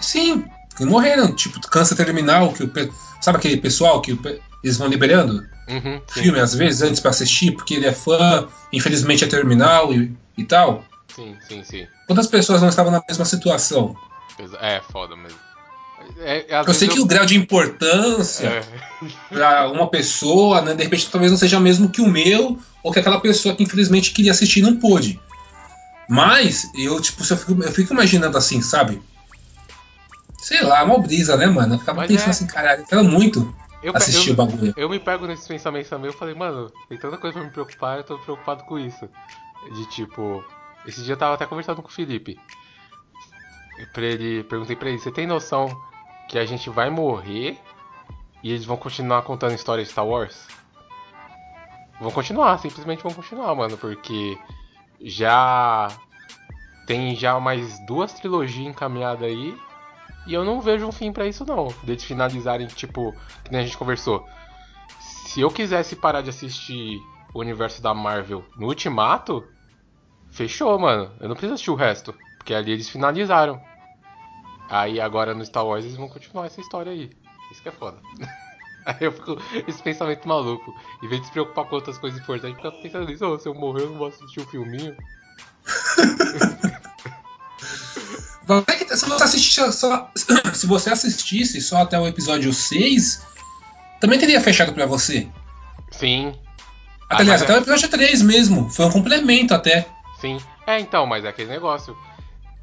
Sim, que morreram, tipo, câncer terminal, que o pe- sabe aquele pessoal que pe- eles vão liberando Uhum, sim, filme às vezes antes pra assistir, porque ele é fã, infelizmente é terminal e, e tal. sim, sim, sim. Quantas pessoas não estavam na mesma situação? É, foda mesmo. É, é, Eu sei que o grau de importância É, pra uma pessoa, né, de repente talvez não seja o mesmo que o meu, ou que aquela pessoa que infelizmente queria assistir e não pôde. Mas eu, tipo, eu fico, eu fico imaginando assim, sabe? Sei lá, uma brisa, né, mano? Eu ficava Mas pensando é- assim, caralho, eu quero muito eu, assistir eu, o bagulho. eu me pego nesses pensamentos também, eu falei, mano, tem tanta coisa pra me preocupar, eu tô preocupado com isso. De tipo, esse dia eu tava até conversando com o Felipe. Pra ele, perguntei pra ele, você tem noção que a gente vai morrer e eles vão continuar contando história de Star Wars? Vão continuar, simplesmente vão continuar, mano, porque já tem já mais duas trilogias encaminhadas aí e eu não vejo um fim pra isso não. Deles finalizarem, tipo, que nem a gente conversou. Se eu quisesse parar de assistir o universo da Marvel no Ultimato, fechou, mano. Eu não preciso assistir o resto, porque ali eles finalizaram. Aí agora no Star Wars eles vão continuar essa história aí. Isso que é foda. Aí eu fico esse pensamento maluco. Em vez de se preocupar com outras coisas importantes, fica pensando nisso, "Oh, se eu morrer eu não vou assistir o filminho. Vai que- Se você, assistisse só, se você assistisse só até o episódio 6, também teria fechado pra você. Sim. Até, Ah, aliás, mas até é- o episódio 3 mesmo. Foi um complemento até. Sim. É, então, mas é aquele negócio.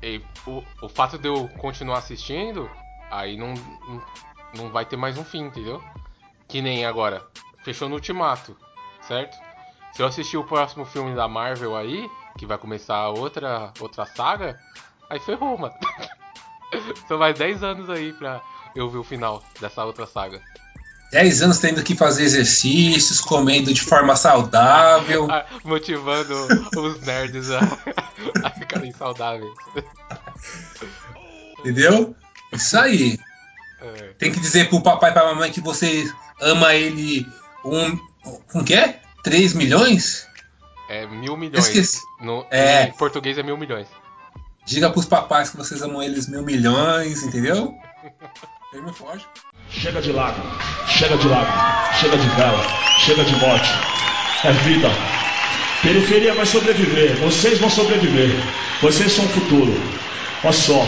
E o, o fato de eu continuar assistindo, aí não, não, vai ter mais um fim, entendeu? Que nem agora. Fechou no Ultimato, certo? Se eu assistir o próximo filme da Marvel aí, que vai começar outra, outra saga, aí ferrou, mano. São mais 10 anos aí pra eu ver o final dessa outra saga. 10 anos tendo que fazer exercícios, comendo de forma saudável. Ah, Motivando os nerds a, a ficarem saudáveis. Entendeu? Isso aí. É. Tem que dizer pro papai e pra mamãe que você ama ele um. Com que é? 3 milhões? É mil milhões. Esqueci. No, É. Em português é mil milhões. Diga pros papais que vocês amam eles mil milhões, entendeu? Firme e forte. Chega de lago, chega de lago, chega de vela, chega de morte. É vida. Periferia vai sobreviver, vocês vão sobreviver. Vocês são o futuro. Olha só.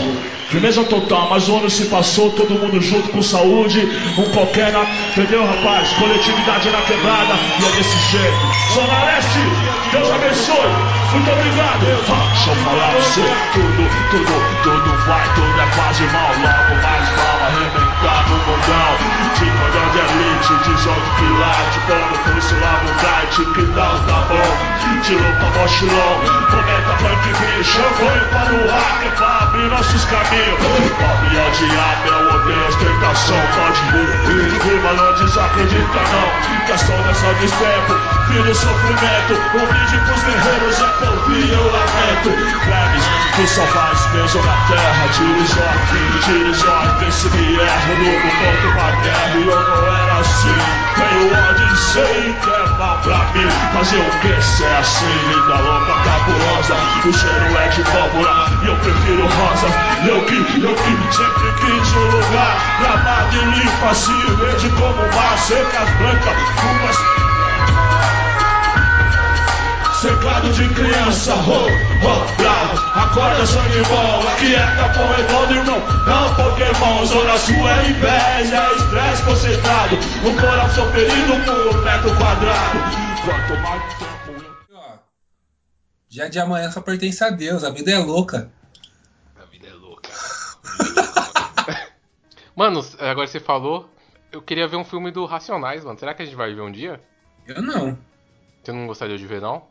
Firmeza total, o ano se passou, todo mundo junto com saúde, um qualquer na. Entendeu, rapaz? Coletividade na quebrada e é desse jeito. Zona Leste, Deus abençoe. Muito obrigado. Deixa eu falar você. Tudo, tudo, tudo vai, tudo é quase mal. Logo mais mal arrebentar no mundão. De cordão de de Jorge fosse lá no kite, que tal tá bom? De loupa mochilão, cometa punk eu vou para o que é pra abrir nossos caminhos. Pobre é o diabo, eu odeio ostentação, pode ir. Rima não desacredita não, questão dessa destempo, fim do sofrimento. Um vídeo pros guerreiros é porvir, eu lamento. Plebes, que só faz peso na terra, tire sorte, tire sorte, esse me erro, no ponto pra guerra, eu não era assim. Tenho ódio, sei que é mal pra mim, fazer o que se é assim, linda, louca, cabulosa. O cheiro é de pólvora, e eu prefiro rosa. Eu que, eu que sempre quis um lugar gramado e limpo assim, verde como mar, secas brancas, ruas. Cercado de criança, ho, ho, bravo Acorda sangue bom, aquieta com redondo, irmão Não Pokémon, zona sul é inveja É estresse concentrado Um coração ferido por metro quadrado Quanto mais tempo Ó, Dia de amanhã só pertence a Deus, a vida é louca. A vida é louca. mano, agora você falou. Eu queria ver um filme do Racionais, mano. Será que a gente vai ver um dia? Eu não. Você não gostaria de ver, não?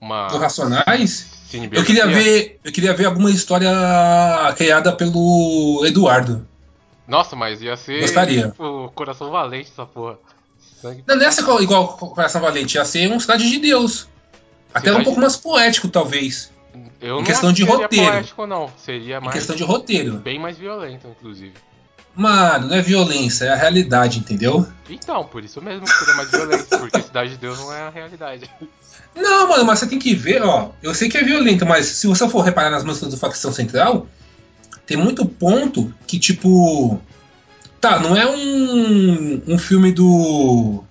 Uma. Do Racionais? Eu queria ver, eu queria ver alguma história criada pelo Eduardo. Nossa, mas ia ser. Gostaria. Tipo, coração valente essa porra. Sangue. Não, não ia ser igual- Coração Valente, ia ser um Cidade de Deus. Até um Cidade- pouco mais poético, talvez. Eu Em questão de roteiro. poético, não. Seria Em mais. questão de roteiro. Bem mais violento, inclusive. Mano, não é violência, é a realidade, entendeu? Então, por isso mesmo que seria mais violento, porque Cidade de Deus não é a realidade. Não, mano, mas você tem que ver, ó. Eu sei que é violento, mas se você for reparar nas músicas do Facção Central, tem muito ponto que, tipo. Tá, não é um, um filme do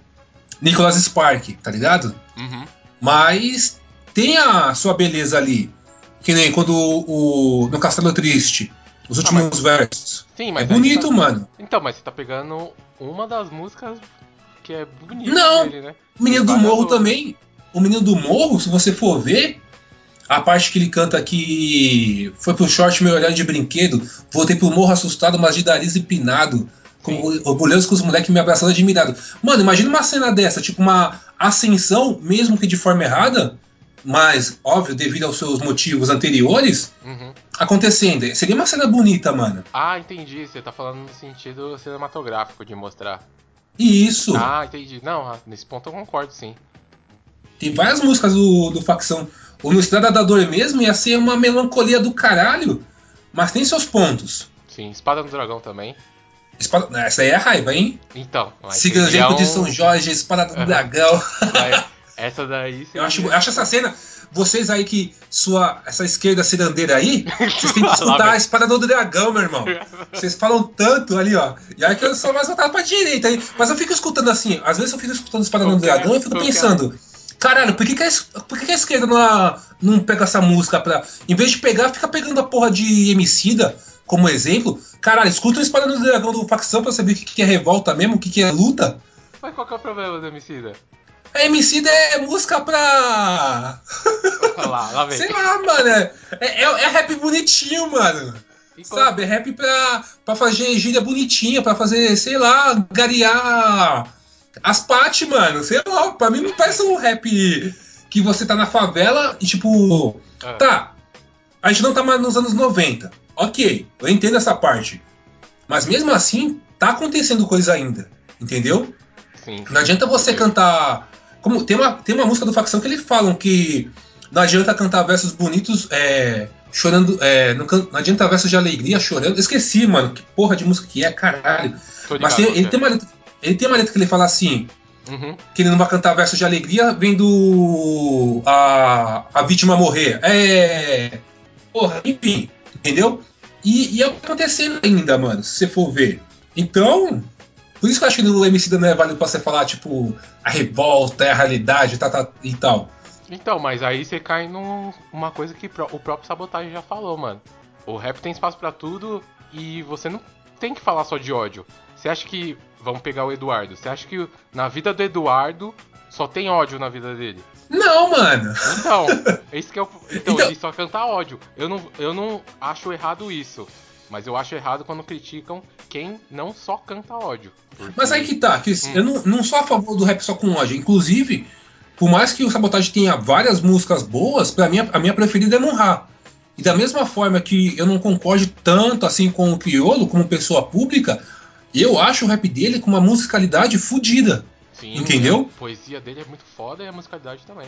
Nicholas Spark, tá ligado? Uhum. Mas tem a sua beleza ali. Que nem quando o, o- no Castelo Triste, os últimos versos. Sim, É mas. aí bonito, tá- mano. Então, mas você tá pegando uma das músicas que é bonita Não, dele, né? Menino do Morro outras. também. O Menino do Morro, se você for ver, a parte que ele canta que foi pro short meu olhar de brinquedo, voltei pro morro assustado, mas de nariz empinado, com, orgulhoso com os moleques me abraçando admirado. Mano, imagina uma cena dessa, tipo uma ascensão, mesmo que de forma errada, mas, óbvio, devido aos seus motivos anteriores, Uhum. acontecendo. Seria uma cena bonita, mano. Ah, entendi. Você tá falando no sentido cinematográfico de mostrar. E isso. Ah, entendi. Não, ah, nesse ponto eu concordo, sim. Tem várias músicas do, do Facção. O No Estrada da Dor mesmo ia ser uma melancolia do caralho, mas tem seus pontos. Sim, Espada do Dragão também. Espada- Essa aí é raiva, hein? Então, mas Siga o seria exemplo de um- São Jorge, Espada do Aham. Dragão. Essa daí seria... Eu acho, eu acho essa cena. Vocês aí que. Sua, essa esquerda cirandeira aí, vocês têm que escutar a espada do dragão, meu irmão. Vocês falam tanto ali, ó. E aí que eu sou mais voltado pra direita, hein? Mas eu fico escutando assim, às vezes eu fico escutando a espada do dragão e fico pensando. Caralho, por que, que, a, por que, que a esquerda não, não pega essa música pra. Em vez de pegar, fica pegando a porra de Emicida como exemplo. Caralho, escuta a espada do dragão do facção pra saber o que, que é revolta mesmo, o que, que é luta. Mas qual que é o problema do Emicida? A Emicida é música pra. Lá, lá vem. Sei lá, mano. É, é, é rap bonitinho, mano. Qual- Sabe? É rap pra, pra fazer gíria bonitinha, pra fazer, sei lá, garear as pate, mano. Sei lá, pra mim não parece um rap que você tá na favela e tipo. Ah. Tá, a gente não tá mais nos anos 90. Ok, eu entendo essa parte. Mas mesmo assim, tá acontecendo coisa ainda. Entendeu? Sim, Não adianta você cantar. Como, tem, uma, tem uma música do facção que eles falam que não adianta cantar versos bonitos é, chorando. É, não, can- não adianta versos de alegria chorando. Esqueci, mano, que porra de música que é, caralho. Mas tem- ele, tem uma letra, ele tem uma letra que ele fala assim: Uhum. que ele não vai cantar versos de alegria vendo a, a vítima morrer. É. Porra, enfim, entendeu? E, e é o que tá acontecendo ainda, mano, se você for ver. Então, por isso que eu acho que no MC não é válido pra você falar, tipo, a revolta é a realidade tá, tá, e tal. Então, mas aí você cai numa coisa que o próprio Sabotagem já falou, mano. O rap tem espaço pra tudo e você não tem que falar só de ódio. Você acha que. Vamos pegar o Eduardo. Você acha que na vida do Eduardo só tem ódio na vida dele? Não, mano. Então, esse que é o. Então, Então- ele só canta ódio. Eu não, eu não acho errado isso. Mas eu acho errado quando criticam quem não só canta ódio. Porque- Mas aí que tá, que Hum. eu não, não sou a favor do rap só com ódio. Inclusive, por mais que o Sabotage tenha várias músicas boas, pra mim a minha preferida é Monra. E da mesma forma que eu não concordo tanto assim com o Criolo como pessoa pública, eu acho o rap dele com uma musicalidade fodida. Sim, entendeu? A poesia dele é muito foda e a musicalidade também.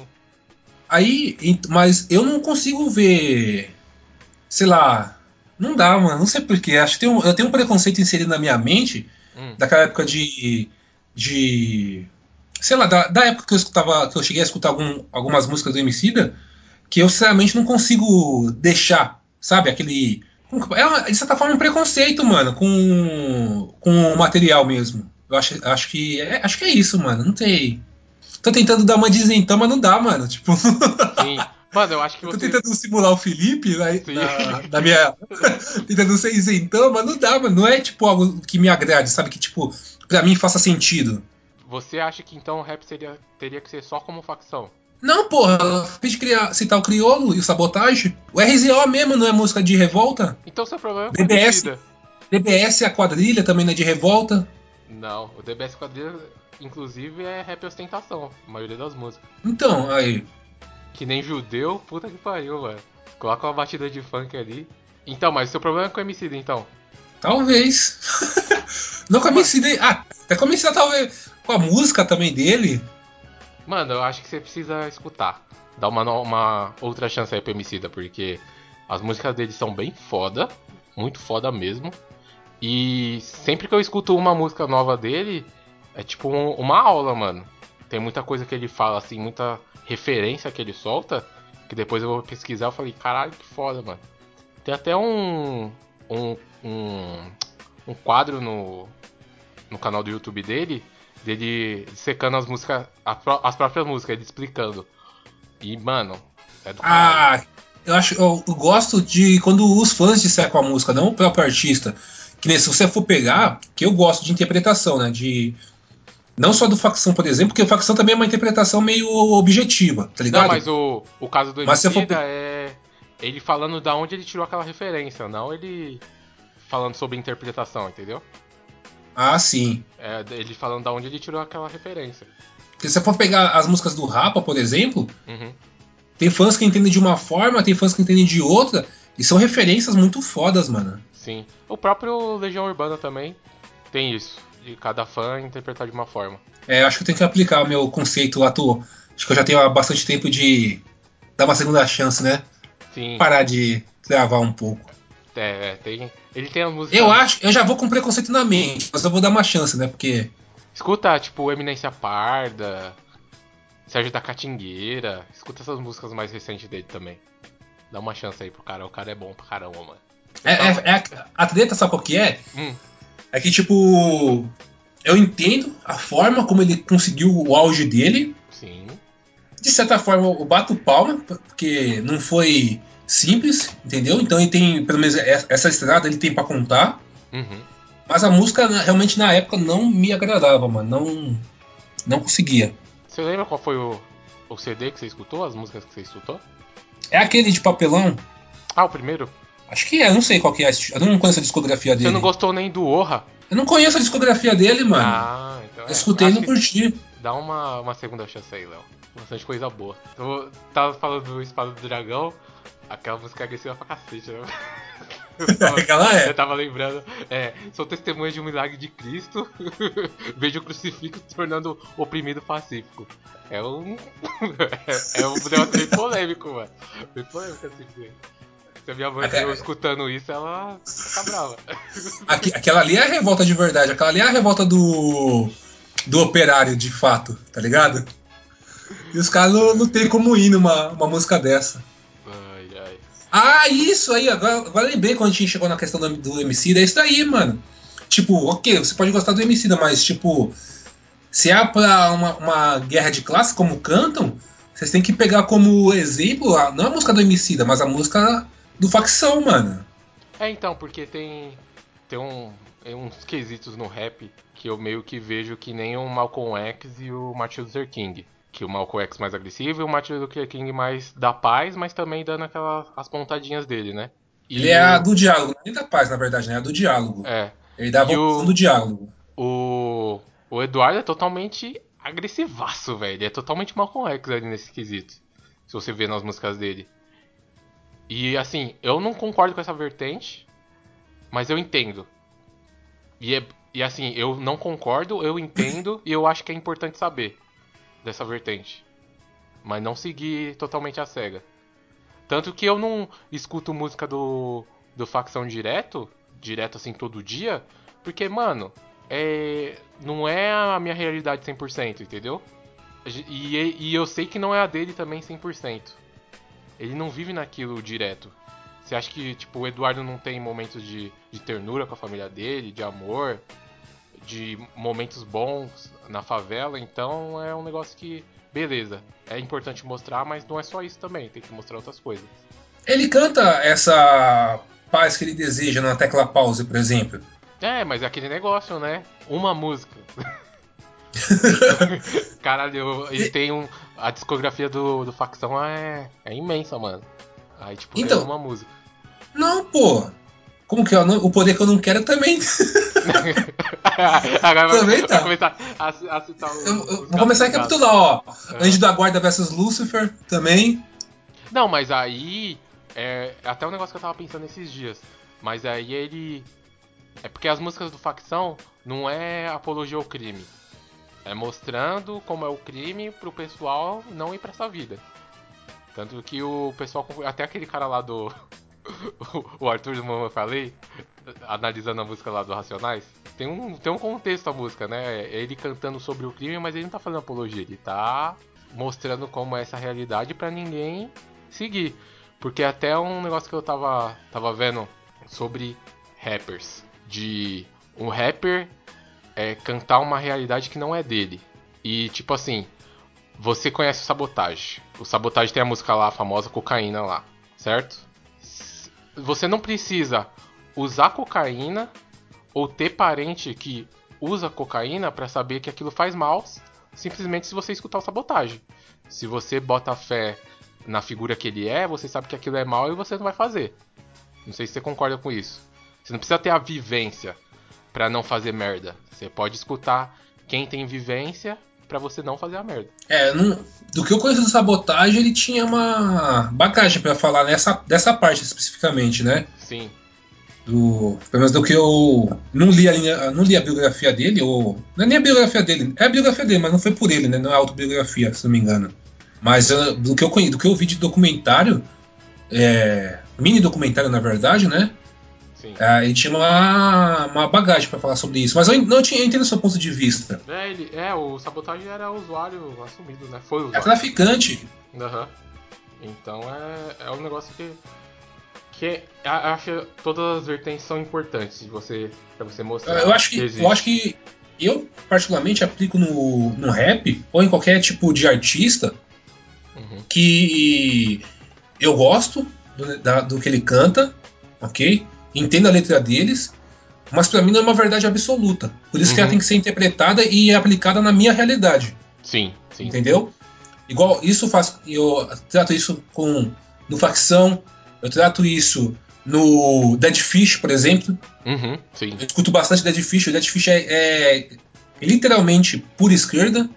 Aí, mas eu não consigo ver, sei lá, não dá, mano, não sei porquê. Acho que tem um- eu tenho um preconceito inserido na minha mente Hum. daquela época de. de. sei lá, da, da época que eu escutava, que eu cheguei a escutar algum- algumas músicas do Emicida, que eu sinceramente não consigo deixar, sabe, aquele. É, de certa forma, um preconceito, mano, com, com o material mesmo. Eu acho, acho que. É, acho que é isso, mano. Não tem. Tô tentando dar uma dizentão, mas não dá, mano. Tipo, Sim. Mano, eu acho que eu tô tentando simular o Felipe Sim. na, na minha. tentando ser isentão, mas não dá, mano. Não é tipo algo que me agrade, sabe? Que, tipo, pra mim faça sentido. Você acha que então o rap seria, teria que ser só como facção? Não, porra, fiz criar, citar o Criolo e o Sabotagem. O RZO mesmo não é música de revolta? Então seu problema é com o DBS. DBS, a quadrilha, também não é de revolta. Não, o DBS Quadrilha, inclusive, é rap ostentação, a maioria das músicas. Então, aí. Que nem judeu, puta que pariu, mano. Coloca uma batida de funk ali. Então, mas seu problema é com o Emicida, então. Talvez. não com a Emicida. Ah, até com a Emicida, talvez. Com a música também dele. Mano, eu acho que você precisa escutar. Dar uma, uma outra chance aí pro Emicida, porque as músicas dele são bem foda. Muito foda mesmo. E sempre que eu escuto uma música nova dele, é tipo um- uma aula, mano. Tem muita coisa que ele fala, assim, muita referência que ele solta, que depois eu vou pesquisar e falei, caralho, que foda, mano. Tem até um. um. um, um quadro no, no canal do YouTube dele, dele secando as músicas, pró- as próprias músicas, ele explicando. E, mano, é do. Ah, eu acho. Eu, eu gosto de quando os fãs dissecam a música, não o próprio artista. Que nem se você for pegar, que eu gosto de interpretação, né? De. Não só do facção, por exemplo, porque o facção também é uma interpretação meio objetiva, tá ligado? Não, mas o, o caso do Mas for- é ele falando da onde ele tirou aquela referência, não ele falando sobre interpretação, entendeu? Ah, sim. É ele falando da onde ele tirou aquela referência. Porque se você for pegar as músicas do Rapa, por exemplo, Uhum. tem fãs que entendem de uma forma, tem fãs que entendem de outra, e são referências muito fodas, mano. Sim. O próprio Legião Urbana também tem isso. De cada fã interpretar de uma forma. É, acho que eu tenho que aplicar o meu conceito atual. Acho que eu já tenho há bastante tempo de dar uma segunda chance, né? Sim. Parar de travar um pouco. É, é, tem. Ele tem as músicas. Eu acho, eu já vou com preconceito na mente, mas eu vou dar uma chance, né? Porque. Escuta, tipo, Eminência Parda, Sérgio da Catingueira. Escuta essas músicas mais recentes dele também. Dá uma chance aí pro cara. O cara é bom pra caramba, mano. É, é- é a, a treta, sabe qual que é? Hum. É que, tipo. Eu entendo a forma como ele conseguiu o auge dele. Sim. De certa forma, eu bato palma, porque não foi simples, entendeu? Então ele tem, pelo menos, essa essa estrada ele tem pra contar. Uhum. Mas a música, realmente, na época, não me agradava, mano. Não, não conseguia. Você lembra qual foi o, o CD que você escutou? As músicas que você escutou? É aquele de papelão? Ah, o primeiro? Acho que é, não sei qual que é. Eu não conheço a discografia dele. Você não gostou nem do Orra? Eu não conheço a discografia dele, mano. Ah, então é. eu escutei e não curti. Dá uma, uma segunda chance aí, Léo. Bastante coisa boa. Eu tava falando do Espada do Dragão, aquela música agressiva pra cacete, né? Eu tava, Aquela é. eu tava lembrando, é, sou testemunha de um milagre de Cristo, vejo o crucifixo se tornando oprimido pacífico. É um. é, é um negócio bem polêmico, mano. Bem polêmico assim. Se a minha mãe eu escutando isso, ela fica brava. Aqui- aquela ali é a revolta de verdade. Aquela ali é a revolta do. do operário, de fato, tá ligado? E os caras não, não tem como ir numa uma música dessa. Ai, ai. Ah, isso aí, agora, agora lembrei quando a gente chegou na questão do, do MC, é isso daí, mano. Tipo, ok, você pode gostar do MC, mas tipo, se é pra uma, uma guerra de classe, como cantam, vocês têm que pegar como exemplo, a- não a música do Emicida, mas a música do Facção, mano. É, então, porque tem, tem um, uns quesitos no rap que eu meio que vejo que nem o Malcolm X e o Martin Luther King. Que o Malcolm X mais agressivo e o Martin Luther King mais da paz, mas também dando aquelas as pontadinhas dele, né? E Ele é a do diálogo, nem da paz, na verdade, né? É a do diálogo. É. Ele dá a o- do diálogo. O, o Eduardo é totalmente agressivaço, velho. Ele é totalmente Malcolm X ali nesse quesito. Se você vê nas músicas dele. E assim, eu não concordo com essa vertente, mas eu entendo. E, é- e assim, eu não concordo, eu entendo e eu acho que é importante saber dessa vertente. Mas não seguir totalmente a cega. Tanto que eu não escuto música do, do Facção direto, direto assim todo dia, porque, mano, é, não é a minha realidade 100%, entendeu? E, e eu sei que não é a dele também 100%. Ele não vive naquilo direto. Você acha que, tipo, o Eduardo não tem momentos de, de ternura com a família dele, de amor, de momentos bons na favela? Então é um negócio que, beleza, é importante mostrar, mas não é só isso também, tem que mostrar outras coisas. Ele canta essa paz que ele deseja na tecla pause, por exemplo. É, mas é aquele negócio, né? Uma música. Caralho, ele tem um. A discografia do, do facção é, é imensa, mano. Aí, tipo, Então- é uma música. Não, pô. Como que é? o? O poder que eu não quero também. Agora vai, Também tá. começar a, a citar os, Eu- eu vou começar a casos. recapitular, ó. É. Anjo da Guarda versus Lucifer também. Não, mas aí. É até um negócio que eu tava pensando esses dias. Mas aí ele. É porque as músicas do facção não é apologia ao crime. É mostrando como é o crime pro pessoal não ir pra essa vida. Tanto que o pessoal. Até aquele cara lá do. o Arthur do Mamãe Falei, analisando a música lá do Racionais, tem um, tem um contexto a música, né? É ele cantando sobre o crime, mas ele não tá fazendo apologia, ele tá mostrando como é essa realidade pra ninguém seguir. Porque até um negócio que eu tava, tava vendo sobre rappers. De um rapper é, cantar uma realidade que não é dele. E tipo assim, você conhece o Sabotage. O Sabotage tem a música lá, a famosa cocaína lá, certo? Você não precisa usar cocaína ou ter parente que usa cocaína pra saber que aquilo faz mal, simplesmente se você escutar o Sabotage. Se você bota fé na figura que ele é, você sabe que aquilo é mal e você não vai fazer. Não sei se você concorda com isso. Você não precisa ter a vivência pra não fazer merda. Você pode escutar quem tem vivência pra você não fazer a merda. É, não- do que eu conheço do sabotagem, ele tinha uma bagagem pra falar nessa, dessa parte especificamente, né? Sim. Do, pelo menos do que eu não li a, não li a biografia dele, ou. Não é nem a biografia dele, é a biografia dele, mas não foi por ele, né? Não é autobiografia, se não me engano. Mas ah, do, que eu, do que eu vi de documentário, é, mini documentário na verdade, né? Sim. Ah, ele tinha uma, uma bagagem pra falar sobre isso. Mas eu, não, eu, tinha, eu entendo o seu ponto de vista. É, ele, é, o sabotagem era usuário assumido, né? Foi É usuário. traficante. Aham. Então é, é um negócio que. Que é- a- acho que todas as vertentes são importantes de você, pra você mostrar. Eu acho que, existe. eu acho que eu particularmente aplico no, no rap ou em qualquer tipo de artista Uhum. que eu gosto do, da- do que ele canta, ok? Entendo a letra deles, mas pra mim não é uma verdade absoluta. Por isso que Uhum. ela tem que ser interpretada e aplicada na minha realidade, Sim, sim. entendeu? Igual isso faz, eu trato isso com no facção, eu trato isso no Dead Fish, por exemplo. Uhum, sim. Eu escuto bastante Dead Fish. O Dead Fish é, é literalmente pura esquerda,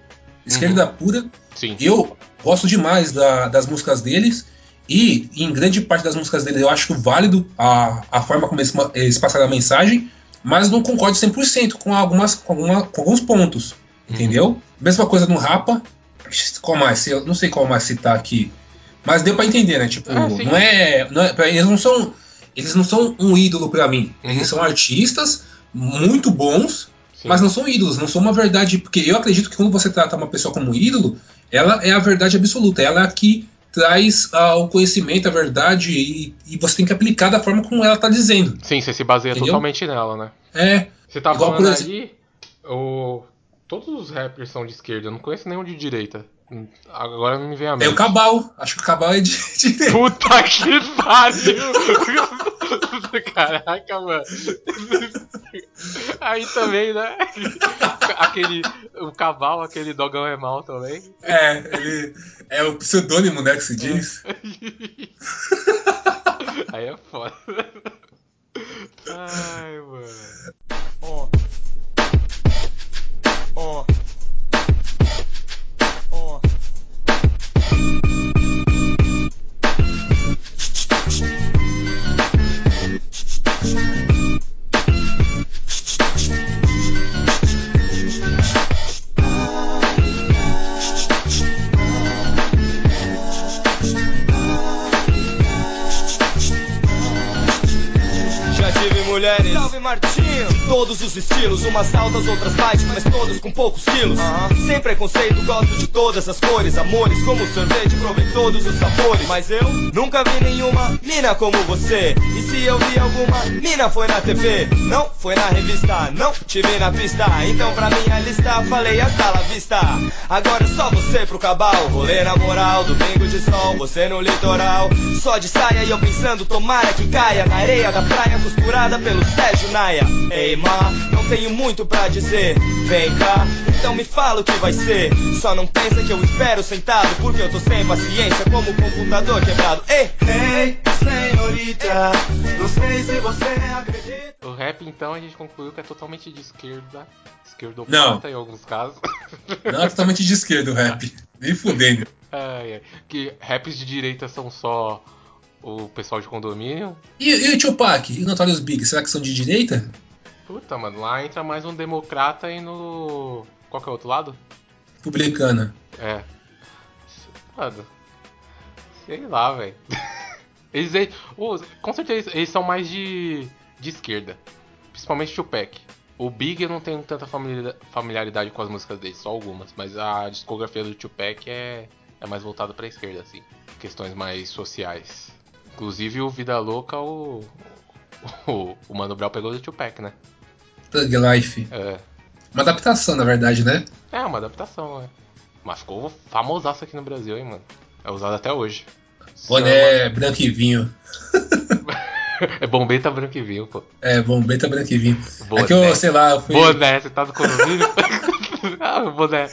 esquerda pura. Sim. Eu gosto demais da- das músicas deles e em grande parte das músicas deles eu acho válido a, a forma como eles, passaram a mensagem, mas não concordo 100% com, algumas, com, alguma- com alguns pontos, entendeu? Mesma coisa no Rapa, qual mais? Eu não sei qual mais citar aqui, mas deu pra entender, né? Tipo, Ah, não é, não é eles não são eles não são um ídolo pra mim. Uhum. Eles são artistas muito bons, sim. mas não são ídolos, não são uma verdade. Porque eu acredito que quando você trata uma pessoa como ídolo, ela é a verdade absoluta. Ela é a que traz ah, o conhecimento, a verdade, e, e você tem que aplicar da forma como ela tá dizendo. Sim, você se baseia Entendeu? totalmente nela, né? É. Você tá Igual, falando exemplo- aí, o... todos os rappers são de esquerda, eu não conheço nenhum de direita. Agora não me vem a Tem mente. o Cabal. Acho que o Cabal é de, de Puta que pariu! Caraca, mano. Aí também, né? Aquele. O cavalo, aquele dogão é mal também. É, ele. É o pseudônimo, né, que se diz. Aí é foda. Ai, mano. Salve Martinho! Todos os estilos, umas altas, outras baixas, mas todas com poucos quilos. Sem preconceito, gosto de todas as cores, amores, como sorvete, provei todos os sabores. Mas eu nunca vi nenhuma mina como você. E se eu vi alguma mina, foi na TV, não foi na revista, não tive na pista. Então pra minha lista, falei hasta la vista. Agora é só você pro cabal, rolê na moral, domingo de sol, você no litoral. Só de saia e eu pensando, tomara que caia na areia da praia, costurada pelo Sérgio Naia. Ei, ma, não tenho muito pra dizer. Vem cá, então me fala o que vai ser. Só não pensa que eu espero sentado, porque eu tô sem paciência, como o computador quebrado. Ei, ei, senhorita, não sei se você acredita. O rap, então, a gente concluiu que é totalmente de esquerda. Não. Esquerdopata em alguns casos. Não é totalmente de esquerda o rap. Nem fudendo. Ai, ai. Que raps de direita são só o pessoal de condomínio. E, e o Tupac? E o Notorious Big? Será que são de direita? Puta, mano, lá entra mais um democrata e no. Qual que é o outro lado? Republicana. É. Mano. Sei lá, velho. Eles, ô, com certeza, eles são mais de, de esquerda. Principalmente o Tupac. O Big eu não tenho tanta familiaridade, familiaridade com as músicas dele, só algumas. Mas a discografia do Tupac é, é mais voltada pra esquerda, assim. Questões mais sociais. Inclusive o Vida Louca, o. O, o Mano Brown pegou do Tupac, né? Thug Life. É. Uma adaptação, na verdade, né? É, uma adaptação, né? Mas ficou famosaço aqui no Brasil, hein, mano. É usado até hoje. Boné branco e vinho. É bombeta branco e vinho, pô. É, bombeta branco e vinho. Boné. É que eu, sei lá, eu fui. Boné, você tá no condomínio? ah, boné.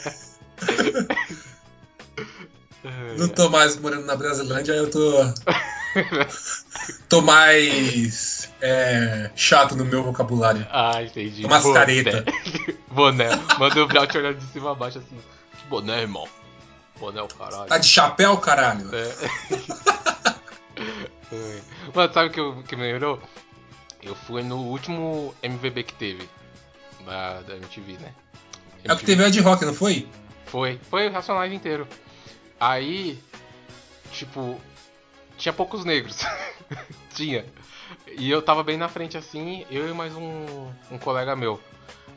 Não tô mais morando na Brasilândia, eu tô. tô mais. é, chato no meu vocabulário. Ah, entendi. Umas Boné. careta. Boné. Manda o Brown te olhando de cima a baixo assim. Que boné, irmão. Boné o caralho. Tá de chapéu, caralho? É. Mano, sabe o que, eu- que me lembrou? Eu fui no último MVB que teve. Da, da MTV, né? É o que teve Ed Rock, não foi? Foi. Foi o Racionais inteiro. Aí, tipo, tinha poucos negros. tinha. E eu tava bem na frente assim, eu e mais um, um colega meu.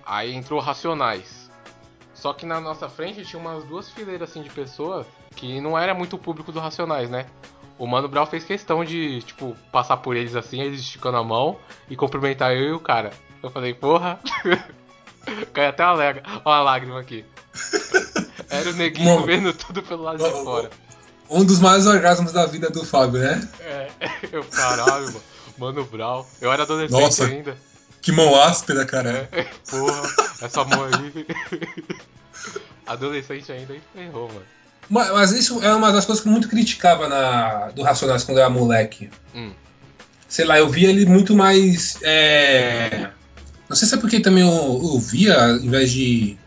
Aí entrou Racionais. Só que na nossa frente tinha umas duas fileiras assim de pessoas que não era muito o público do Racionais, né? O Mano Brown fez questão de, tipo, passar por eles assim, eles esticando a mão e cumprimentar eu e o cara. Eu falei, porra. Caiu até uma, lega- uma lágrima aqui. Era o neguinho Bom, vendo tudo pelo lado de fora. Um dos maiores orgasmos da vida do Fábio, né? É, eu, caralho, mano. Mano Brown. Eu era adolescente Nossa. ainda. Que mão áspera, cara. É, porra, essa mão aí. adolescente ainda e ferrou, mano. Mas, mas isso é uma das coisas que eu muito criticava na, do Racionais quando eu era moleque. Hum. Sei lá, eu via ele muito mais. é, Não sei se é porque também eu, eu via, ao invés de.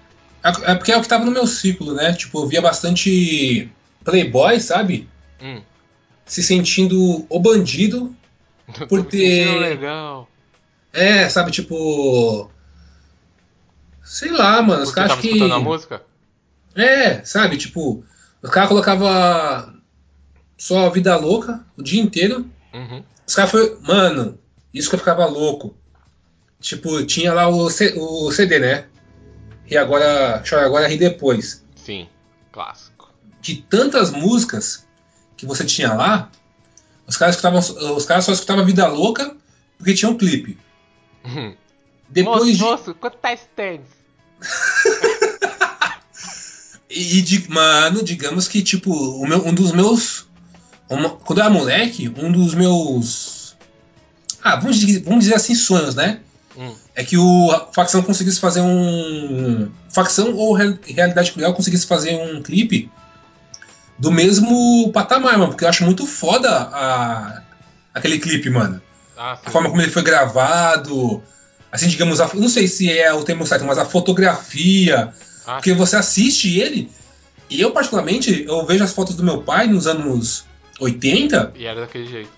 É é porque é o que tava no meu ciclo, né? Tipo, eu via bastante Playboy, sabe? Hum. Se sentindo o bandido por ter. legal. É, sabe, tipo. Sei lá, mano. Os caras que. a música? É, sabe, tipo, os caras colocavam só vida louca o dia inteiro. Uhum. Os caras foi, mano, isso que eu ficava louco. Tipo, tinha lá o, C- o CD, né? E agora, chora agora, ri depois. Sim, clássico. De tantas músicas que você tinha lá, os caras escutavam, os caras só escutavam vida louca porque tinha um clipe. Depois moço, de, moço, quanto tá esse tênis? E, de- mano, digamos que, tipo, o meu, um dos meus. uma- quando eu era moleque, um dos meus. Ah, vamos, dizer- vamos dizer assim, sonhos, né? Hum. É que o a facção conseguisse fazer um. Facção ou Real- Realidade Cruel conseguisse fazer um clipe do mesmo patamar, mano. Porque eu acho muito foda a, aquele clipe, mano. Ah, A forma como ele foi gravado. Assim, digamos, a, não sei se é o termo certo, mas a fotografia. Ah, Porque você assiste ele, e eu, particularmente, eu vejo as fotos do meu pai nos anos 80, E era daquele jeito.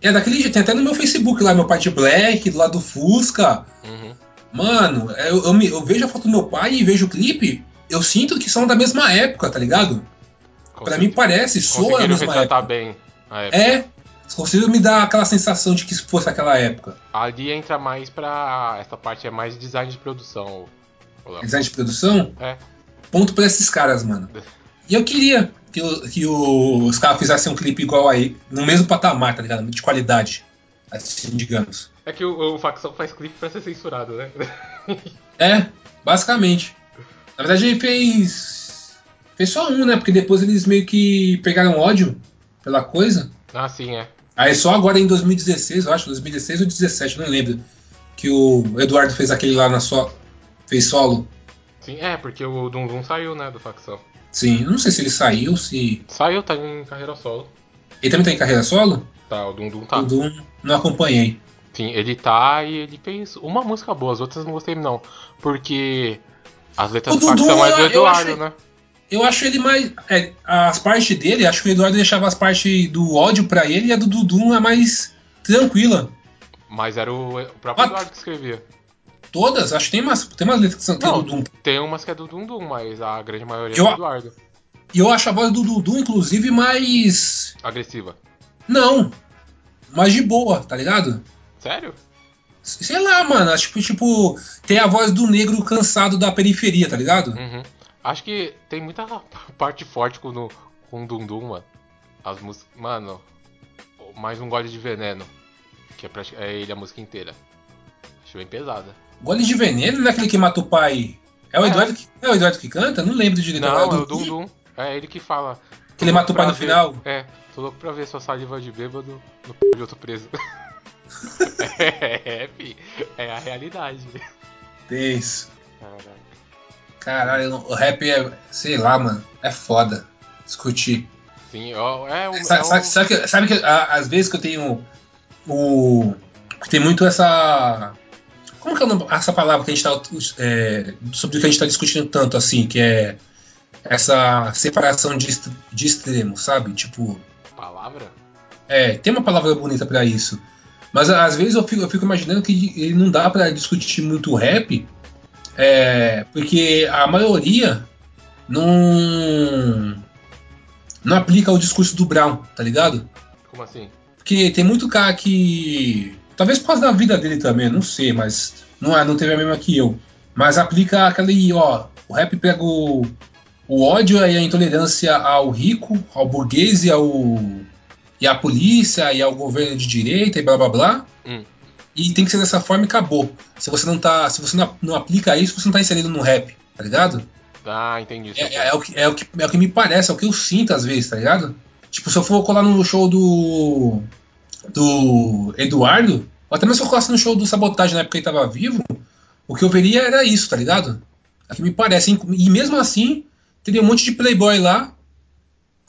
é daquele jeito, tem até no meu Facebook lá, meu pai de Black, do lado do Fusca. Uhum. Mano, eu, eu, me- eu vejo a foto do meu pai e vejo o clipe, eu sinto que são da mesma época, tá ligado? Pra mim parece, soa a mesma época. bem a época. É, conseguiram me dar aquela sensação de que fosse aquela época. Ali entra mais pra. Essa parte é mais design de produção. Design de produção, É. ponto pra esses caras, mano. E eu queria que, o- que o- os caras fizessem um clipe igual aí, no mesmo patamar, tá ligado? De qualidade. Assim, digamos. É que o, o facção faz clipe pra ser censurado, né? É, basicamente. Na verdade ele fez. Fez só um, né? Porque depois eles meio que pegaram ódio pela coisa. ah, sim, é. Aí só agora em 2016, eu acho, 2016 ou 2017, não lembro. Que o Eduardo fez aquele lá na sua. Fez solo. Sim, é, porque o Dum Dum saiu, né, do facção. Sim, não sei se ele saiu, se. Saiu, tá em carreira solo. Ele também tá em carreira solo? Tá, o Dum Dum tá. O Doom não acompanhei. Sim, ele tá e ele fez uma música boa, as outras não gostei não. Porque as letras O do Dudu, facção é do Eduardo, achei- né? Eu acho ele mais. é, as partes dele, acho que o Eduardo deixava as partes do ódio pra ele e a do Dudu é mais tranquila. Mas era o, o próprio Ah. Eduardo que escrevia. Todas, acho que tem umas, tem umas letras que são é do Dudu. tem umas que é do Dum Dum, mas a grande maioria Eu- é do Eduardo. E eu acho a voz do Dudu, inclusive, mais. Agressiva. Não. Mais de boa, tá ligado? Sério? Sei lá, mano. Acho que, tipo, tem a voz do negro cansado da periferia, tá ligado? Uhum. Acho que tem muita parte forte com, no, com o Dum Dum, mano. As músicas. Mano, mais um gole de veneno. Que é, prati- é ele a música inteira. Acho bem pesada. Gole de veneno, não é aquele que mata o pai. É o É. Eduardo que, é o Eduardo que canta? Não lembro direito. Não, é o Dum Dum. É ele que fala. Que ele mata o pai no pra ver- final? É, tô louco pra ver sua saliva de bêbado no p de outro preso. é, fi, é a realidade. Tenso. Caralho. Caralho, o rap é. Sei lá, mano. É foda. Discutir. Sim, ó, é o. Sabe, é sabe- sabe que, sabe que a- às vezes que eu tenho o. que Tem muito essa. Como que é nome- essa palavra que a gente tá. é, sobre o que a gente tá discutindo tanto assim, que é essa separação de, de extremos, sabe? Tipo. Palavra? É, tem uma palavra bonita pra isso. Mas às vezes eu fico, eu fico imaginando que ele não dá pra discutir muito rap, é, porque a maioria não não aplica o discurso do Brown, tá ligado? Como assim? Porque tem muito cara que talvez por causa da vida dele também, não sei, mas não é, não teve a mesma que eu. Mas aplica aquele, ó, o rap pega o, o ódio e a intolerância ao rico, ao burguês e ao e à polícia e ao governo de direita e blá blá blá. Hum. E tem que ser dessa forma e acabou. Se você não tá, se você não, não aplica isso, você não tá inserido no rap, tá ligado? Ah, entendi. É, é- é o que, é, o que, é o que me parece, é o que eu sinto às vezes, tá ligado? Tipo, se eu for colar no show do. do Eduardo, ou até mesmo se eu colasse no show do Sabotagem na época que ele tava vivo, o que eu veria era isso, tá ligado? É o que me parece. E mesmo assim, teria um monte de playboy lá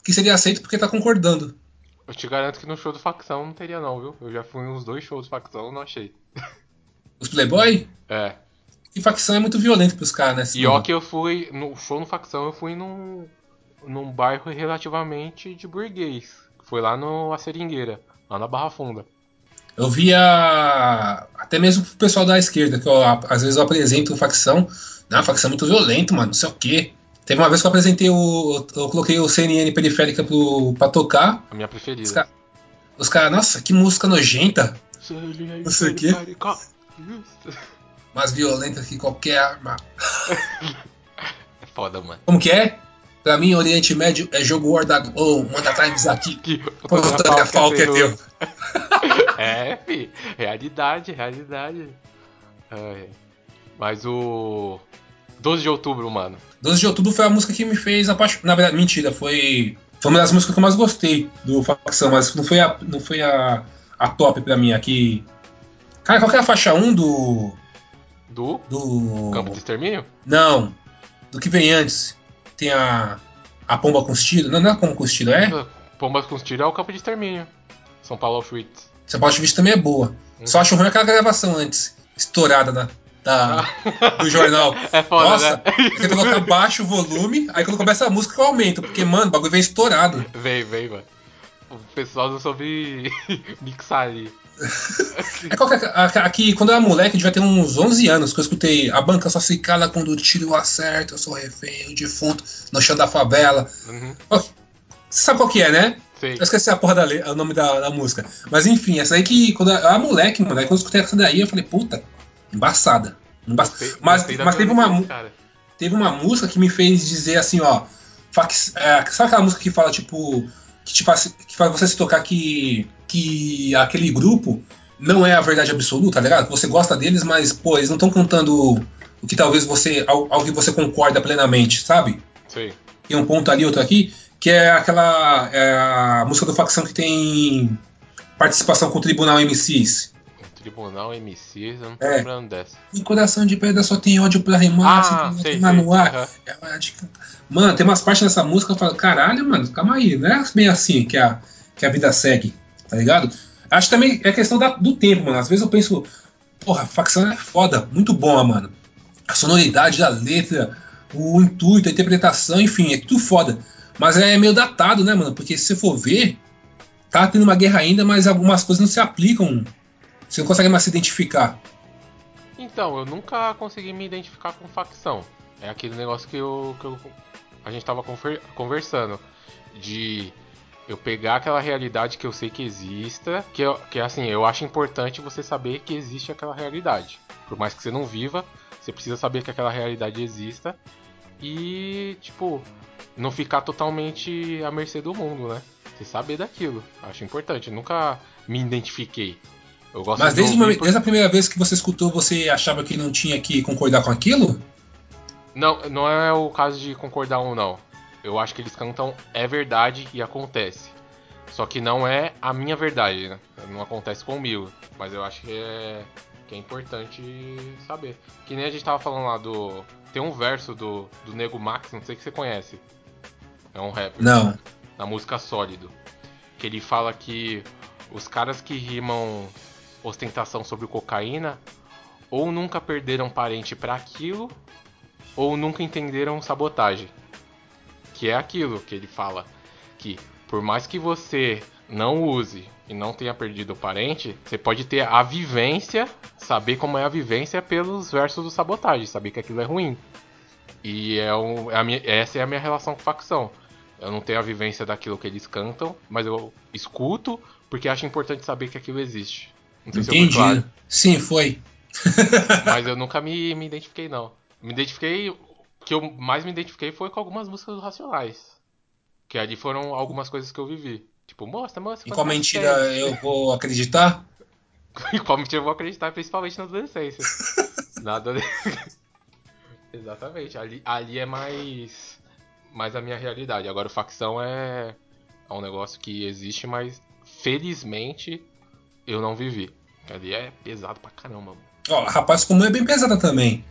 que seria aceito porque tá concordando. Eu te garanto que no show do facção não teria não, viu? Eu já fui nos dois shows do facção e não achei. Os playboy? É. E facção é muito violento pros caras, né? E ó que eu fui. No show no facção eu fui num. num bairro relativamente de burguês. Foi lá no A Seringueira, lá na Barra Funda. Eu via até mesmo pro pessoal da esquerda, que eu, às vezes eu apresento facção. Não, facção é muito violento, mano, não sei o quê. Teve uma vez que eu apresentei o. Eu coloquei o CNN periférica pro, pra tocar. A minha preferida. Os caras, cara, nossa, que música nojenta. Não sei o quê. Mais violenta que qualquer arma. É foda, mano. Como que é? Pra mim, Oriente Médio é jogo War da Glow. Manda atrás aqui. Que o que é teu. É, fi. Realidade, realidade. É. Mas o. 12 de outubro, mano. 12 de outubro foi a música que me fez apaixonar. Na verdade, mentira, foi. Foi uma das músicas que eu mais gostei do Facção, mas não foi a, não foi a, a top pra mim aqui. Cara, qual que é a faixa 1 do. Do Do. Campo de Extermínio? Não, do que vem antes. Tem a. A pomba com os tiros. Não, não é a pomba com os tiros, é? Pombas com os tiros é o Campo de Extermínio. São Paulo Auschwitz. Essa parte de também é boa. Hum. Só acho ruim aquela gravação antes, estourada da, da- do jornal. É foda, Nossa, né? você coloca baixo o volume, aí quando começa a música eu aumento, porque, mano, o bagulho vem estourado. Vem, vem, mano. O pessoal não soube mixar ali. É qual que a- aqui, quando eu era moleque, devia ter uns 11 anos que eu escutei a banca só se cala quando o tiro acerta, eu sou refém, o defunto, no chão da favela. Uhum. Você sabe qual que é, né? Sei. Eu esqueci a porra da o nome da, da música. Mas enfim, essa aí que quando eu era moleque, mano, aí quando eu escutei essa daí, eu falei, puta, embaçada. Emba- Gostei- Mas, gostei mas teve, uma, cara. teve uma música que me fez dizer assim, ó. é, sabe aquela música que fala, tipo. Que, te faz, que faz você se tocar que, que aquele grupo não é a verdade absoluta, tá ligado? Você gosta deles, mas, pô, eles não estão cantando o que talvez você. Ao, ao que você concorda plenamente, sabe? Sei. Tem um ponto ali, outro aqui, que é aquela. é a música do facção que tem participação com o Tribunal MCs. Tribunal MC, eu não tô É. lembrando dessa. Em coração de pedra só tem ódio pra rimar, Ah, se sei, queimar sei. no ar. Aham. É. Mano, tem umas partes nessa música que eu falo, caralho, mano, calma aí, não é bem assim que a, que a vida segue, tá ligado? Acho também é questão da- do tempo, mano. Às vezes eu penso, porra, facção é foda, muito boa, mano. A sonoridade da letra, o intuito, a interpretação, enfim, é tudo foda. Mas é meio datado, né, mano? Porque se você for ver, tá tendo uma guerra ainda, mas algumas coisas não se aplicam. Você não consegue mais se identificar. Então, eu nunca consegui me identificar com facção. É aquele negócio que eu. Que eu a gente tava confer- conversando. De eu pegar aquela realidade que eu sei que exista. Que, eu- que assim, eu acho importante você saber que existe aquela realidade. Por mais que você não viva, você precisa saber que aquela realidade exista. E, tipo, não ficar totalmente à mercê do mundo, né? Você saber daquilo. Acho importante. Eu nunca me identifiquei. Mas de desde, por- desde a primeira vez que você escutou, você achava que não tinha que concordar com aquilo? Não, não é o caso de concordar ou não. Eu acho que eles cantam é verdade e acontece. Só que não é a minha verdade, né? Não acontece comigo. Mas eu acho que é, que é importante saber. Que nem a gente tava falando lá do. Tem um verso do, do Nego Max, não sei se você conhece. É um rapper. Não. Na música Sólido. Que ele fala que os caras que rimam ostentação sobre cocaína ou nunca perderam parente pra aquilo ou nunca entenderam sabotagem. Que é aquilo que ele fala que por mais que você não use e não tenha perdido o parente, você pode ter a vivência, saber como é a vivência pelos versos do sabotagem, saber que aquilo é ruim. E é um, é minha- essa é a minha relação com facção. Eu não tenho a vivência daquilo que eles cantam, mas eu escuto porque acho importante saber que aquilo existe. Não sei se Entendi. claro. Sim, foi. Mas eu nunca me, me identifiquei, não. Me identifiquei. O que eu mais me identifiquei foi com algumas músicas Racionais. Que ali foram algumas coisas que eu vivi. Tipo, mostra, mostra. Quanto qual mentira eu vou acreditar? Em qual mentira eu vou acreditar, principalmente na adolescência. Nada. Exatamente. Ali, ali é mais. Mais a minha realidade. Agora o facção é. É um negócio que existe, mas felizmente eu não vivi. Ali é pesado pra caramba. Ó, Rapaz Comum é bem pesada também.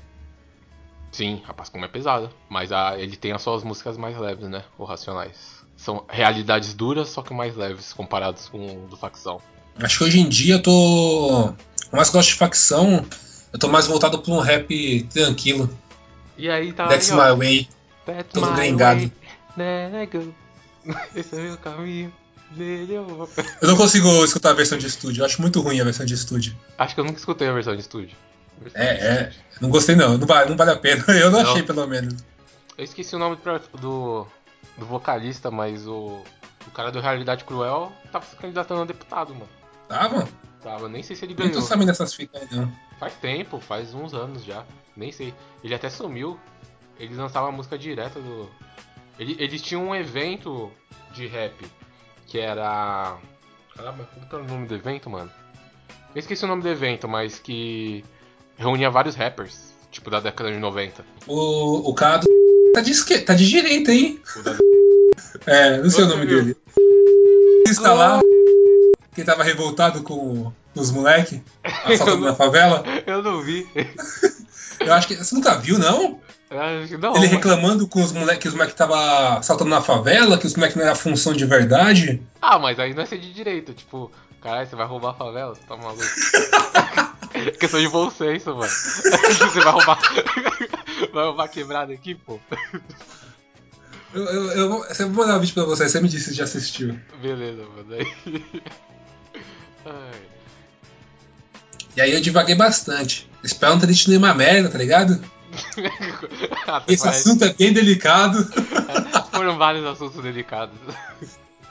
Sim, Rapaz Como é pesado. Mas a, ele tem as suas músicas mais leves, né? O Racionais. São realidades duras, só que mais leves comparados com o do Facção. Acho que hoje em dia eu tô. Por mais que eu gosto de facção, eu tô mais voltado pra um rap tranquilo. E aí tá. That's aí, my way. That's todo my gringado. way, there I go. Esse é o meu caminho. Eu não consigo escutar a versão de estúdio, eu acho muito ruim a versão de estúdio. Acho que eu nunca escutei a versão de estúdio. É, é. Não gostei não, não vale, não vale a pena. Eu não, Não. achei, pelo menos. Eu esqueci o nome do, do vocalista, mas o, o cara do Realidade Cruel tava se candidatando a deputado, mano. Tava? Tava, nem sei se ele Eu não tô ganhou. sabendo dessas fitas aí, não. Faz tempo, faz uns anos já. Nem sei. Ele até sumiu. Eles lançavam a música direta do. Ele- eles tinham um evento de rap que era. Caramba, como era o nome do evento, mano? Eu esqueci o nome do evento, mas que reunia vários rappers. Tipo, da década de 90. O, o cara do tá de, esque... tá de direita, hein? O da... É, não sei o nome viu? dele. Está lá, que tava revoltado com os moleque assaltando na favela. Eu não vi. Eu acho que. Você nunca viu, não? Não. Ele mas- reclamando com os moleques que os moleques tava assaltando na favela, que os moleques não era função de verdade. Ah, mas aí não é ser de direita. Tipo, caralho, você vai roubar a favela? Você tá maluco? Questão de bom senso, mano. Você vai roubar. Vai roubar quebrada aqui, pô. Eu, eu, eu vou, eu vou mandar um vídeo pra você, você me disse se já assistiu. Beleza, mano. Aí. Ai. E aí eu divaguei bastante. Espero não ter dito nenhuma merda, tá ligado? Até Esse parece- assunto é bem delicado. Foram vários assuntos delicados.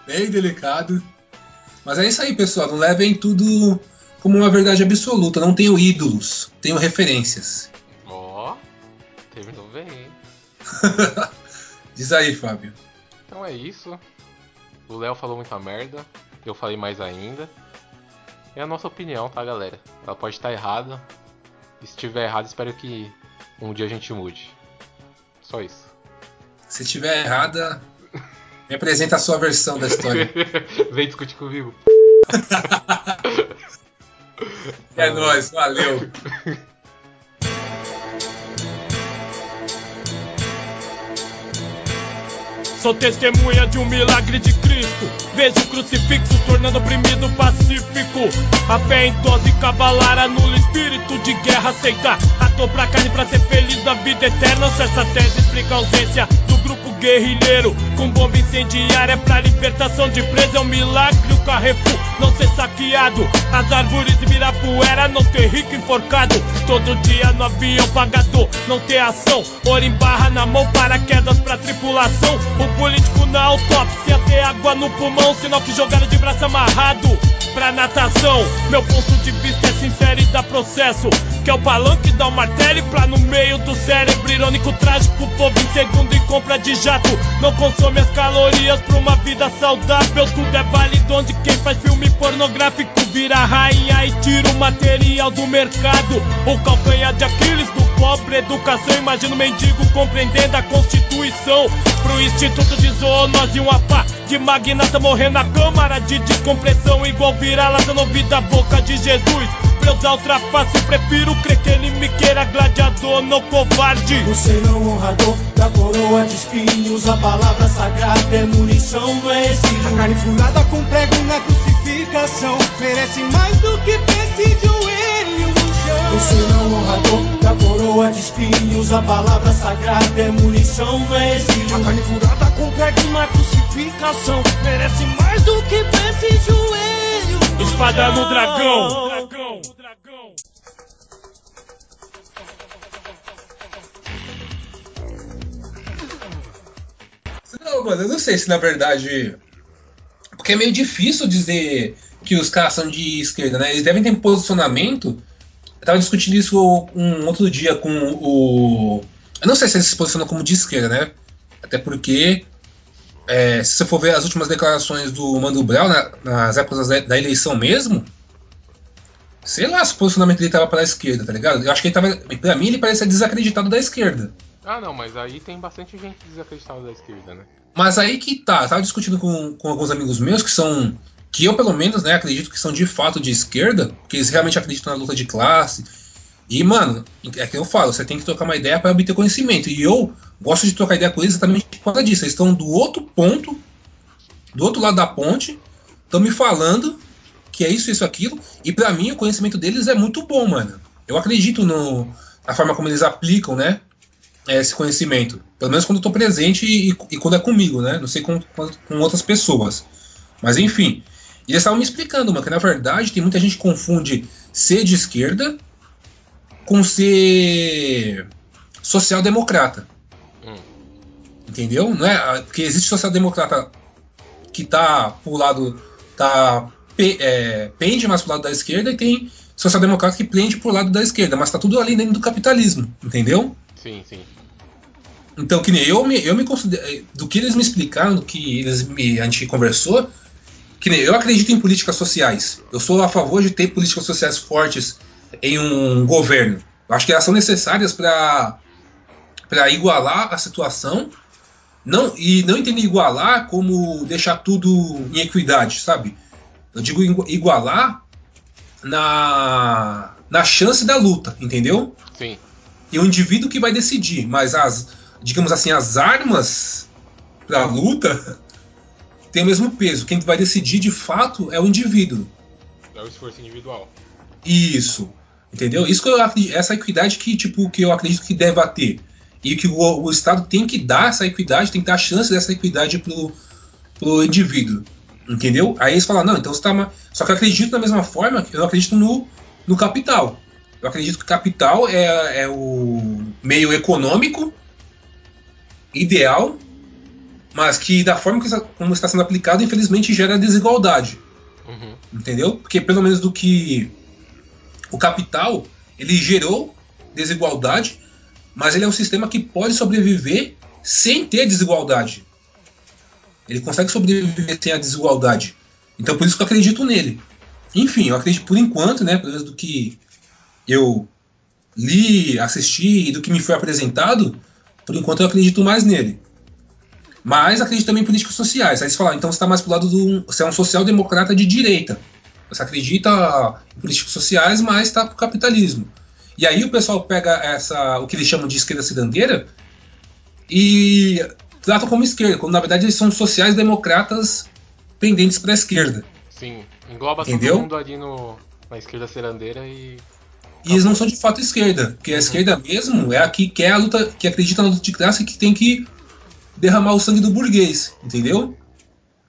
bem delicado. Mas é isso aí, pessoal. Não levem tudo como uma verdade absoluta. Não tenho ídolos, tenho referências. Ó, terminou bem, hein? Diz aí, Fábio. Então é isso. O Léo falou muita merda. Eu falei mais ainda. É a nossa opinião, tá, galera? Ela pode estar errada. E se estiver errado, espero que um dia a gente mude. Só isso. Se tiver errada, me apresenta a sua versão da história. Vem discutir comigo. É nóis, valeu. Sou testemunha de um milagre de Cristo. Vejo o crucifixo tornando oprimido pacífico. A fé em dose cavalar anula espírito de guerra. Aceita ator pra carne pra ser feliz na vida eterna. Se essa tese explica a ausência do grupo guerrilheiro. Com bomba incendiária pra libertação de preso. É um milagre o Carrefour não ser saqueado. As árvores de Virapuera não ter rico enforcado. Todo dia no avião pagador não ter ação. Ouro em barra na mão, paraquedas pra tripulação. O político na autópsia ter água no pulmão. Sinal que jogaram de braço amarrado pra natação. Meu ponto de vista é sincero e dá processo. Que é o palanque dá o martelo plá no meio do cérebro. Irônico, trágico, povo em segundo e compra de Não consome as calorias pra uma vida saudável. Tudo é válido onde quem faz filme pornográfico vira rainha e tira o material do mercado. O calcanhar de Aquiles do pobre educação. Imagina o mendigo compreendendo a Constituição. Pro Instituto de Zoonose, uma pá de magnata morrendo na câmara de descompressão. Igual vira-lata no ouvido da boca de Jesus. Pra eu dar o trapaço, prefiro crer que ele me queira gladiador, não covarde. Você não honrador da coroa de espinhos, a palavra sagrada é munição, não é exílio. A carne furada com prego na crucificação merece mais do que pé de joelho Você não honrador da coroa de espinhos, a palavra sagrada é munição, não é exílio. A carne furada com prego na crucificação merece mais do que de joelho no Espada chão. no dragão. Não, mano, eu não sei se na verdade. Porque é meio difícil dizer que os caras são de esquerda, né? Eles devem ter um posicionamento. Eu tava discutindo isso um outro dia com o. Eu não sei se eles se posicionam como de esquerda, né? Até porque. é, se você for ver as últimas declarações do Mando Brown na- nas épocas da, da eleição mesmo. Sei lá se o posicionamento dele tava pra esquerda, tá ligado? Eu acho que ele tava. Pra mim, ele parecia desacreditado da esquerda. Ah, não, mas aí tem bastante gente desacreditada da esquerda, né? Mas aí que tá, eu tava discutindo com, com alguns amigos meus que são. Que eu, pelo menos, né, acredito que são de fato de esquerda, porque eles realmente acreditam na luta de classe. E, mano, é que eu falo, você tem que trocar uma ideia para obter conhecimento. E eu gosto de trocar ideia com eles exatamente por causa disso. Eles estão do outro ponto, do outro lado da ponte, estão me falando que é isso, isso, aquilo. E pra mim o conhecimento deles é muito bom, mano. Eu acredito no, na forma como eles aplicam, né? esse conhecimento. Pelo menos quando eu tô presente e, e quando é comigo, né? Não sei com, com outras pessoas. Mas enfim. E eles estavam me explicando, mano, que na verdade tem muita gente que confunde ser de esquerda com ser social-democrata. Entendeu? Não é? Porque existe social-democrata que tá pro lado. tá é, pende mais pro lado da esquerda e tem social-democrata que pende pro lado da esquerda, mas tá tudo ali dentro do capitalismo, entendeu? Sim, sim. Então, que nem eu me, eu me considero. Do que eles me explicaram, do que eles me, a gente conversou, que nem eu acredito em políticas sociais. Eu sou a favor de ter políticas sociais fortes em um governo. Eu acho que elas são necessárias para para igualar a situação, não e não entender igualar como deixar tudo em equidade, sabe? Eu digo igu- igualar na na chance da luta, entendeu? Sim. E o indivíduo que vai decidir, mas as digamos assim as armas para a luta tem o mesmo peso. Quem vai decidir de fato é o indivíduo. É o esforço individual. Isso. Entendeu? Isso que eu acredito, essa equidade que, tipo, que eu acredito que deve ter. E que o, o Estado tem que dar essa equidade, tem que dar a chance dessa equidade pro, pro indivíduo. Entendeu? Aí eles falam, não, então você tá. Só que eu acredito da mesma forma que eu acredito no, no capital. Eu acredito que o capital é, é o meio econômico ideal, mas que da forma que está, como está sendo aplicado, infelizmente gera desigualdade. Uhum. Entendeu? Porque pelo menos do que o capital ele gerou desigualdade, mas ele é um sistema que pode sobreviver sem ter desigualdade. Ele consegue sobreviver sem a desigualdade. Então por isso que eu acredito nele. Enfim, eu acredito por enquanto, né, pelo menos do que eu li, assisti e do que me foi apresentado, por enquanto eu acredito mais nele. Mas acredito também em políticas sociais. Aí você fala, então você está mais pro lado do. Você é um social-democrata de direita. Você acredita em políticas sociais, mas está pro capitalismo. E aí o pessoal pega essa, o que eles chamam de esquerda cirandeira e trata como esquerda, quando na verdade eles são sociais-democratas pendentes para a esquerda. Sim. Engloba Entendeu? todo mundo ali no, na esquerda cirandeira e. E eles não são de fato esquerda, porque a esquerda mesmo é a que quer a luta, que acredita na luta de classe e que tem que derramar o sangue do burguês, entendeu?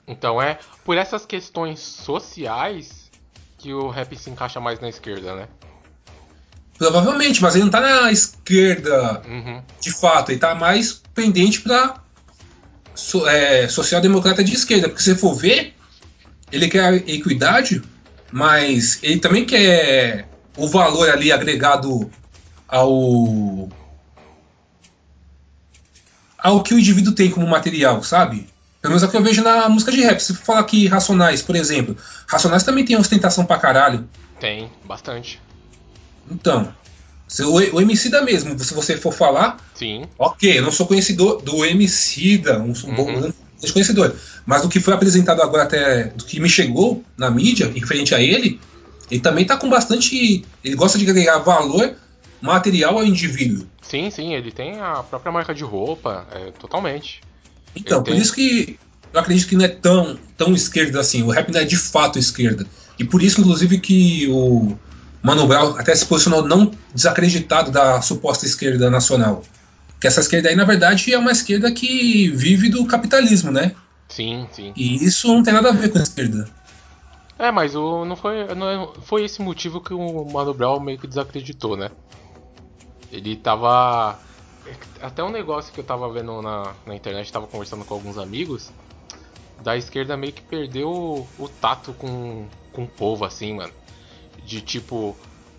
Então é por essas questões sociais que o rap se encaixa mais na esquerda, né? Provavelmente, mas ele não tá na esquerda Uhum. de fato, ele tá mais pendente pra so- é, social-democrata de esquerda, porque se você for ver, ele quer equidade, mas ele também quer o valor ali agregado ao ao que o indivíduo tem como material, sabe? Pelo menos é o que eu vejo na música de rap. Se for falar aqui Racionais, por exemplo, Racionais também tem ostentação pra caralho. Tem, bastante. Então, se o, o Emicida mesmo, se você for falar, Sim. ok, eu não sou conhecedor do Emicida, não sou um bom Uhum. não sou conhecedor, mas do que foi apresentado agora até, do que me chegou na mídia, em frente a ele, ele também tá com bastante, ele gosta de agregar valor material ao indivíduo. Sim, sim, ele tem a própria marca de roupa, é, totalmente. Então, Ele por tem- isso que eu acredito que não é tão, tão esquerda assim. O rap não é de fato esquerda. E por isso, inclusive, que o Mano Brown até se posicionou não desacreditado da suposta esquerda nacional. Que essa esquerda aí, na verdade, é uma esquerda que vive do capitalismo, né? Sim, sim. E isso não tem nada a ver com a esquerda. É, mas o, não, foi, não é- foi esse motivo que o Mano Brown meio que desacreditou, né? Ele tava. Até um negócio que eu tava vendo na, na internet, tava conversando com alguns amigos. Da esquerda meio que perdeu o, o tato com, com o povo, assim, mano. De tipo,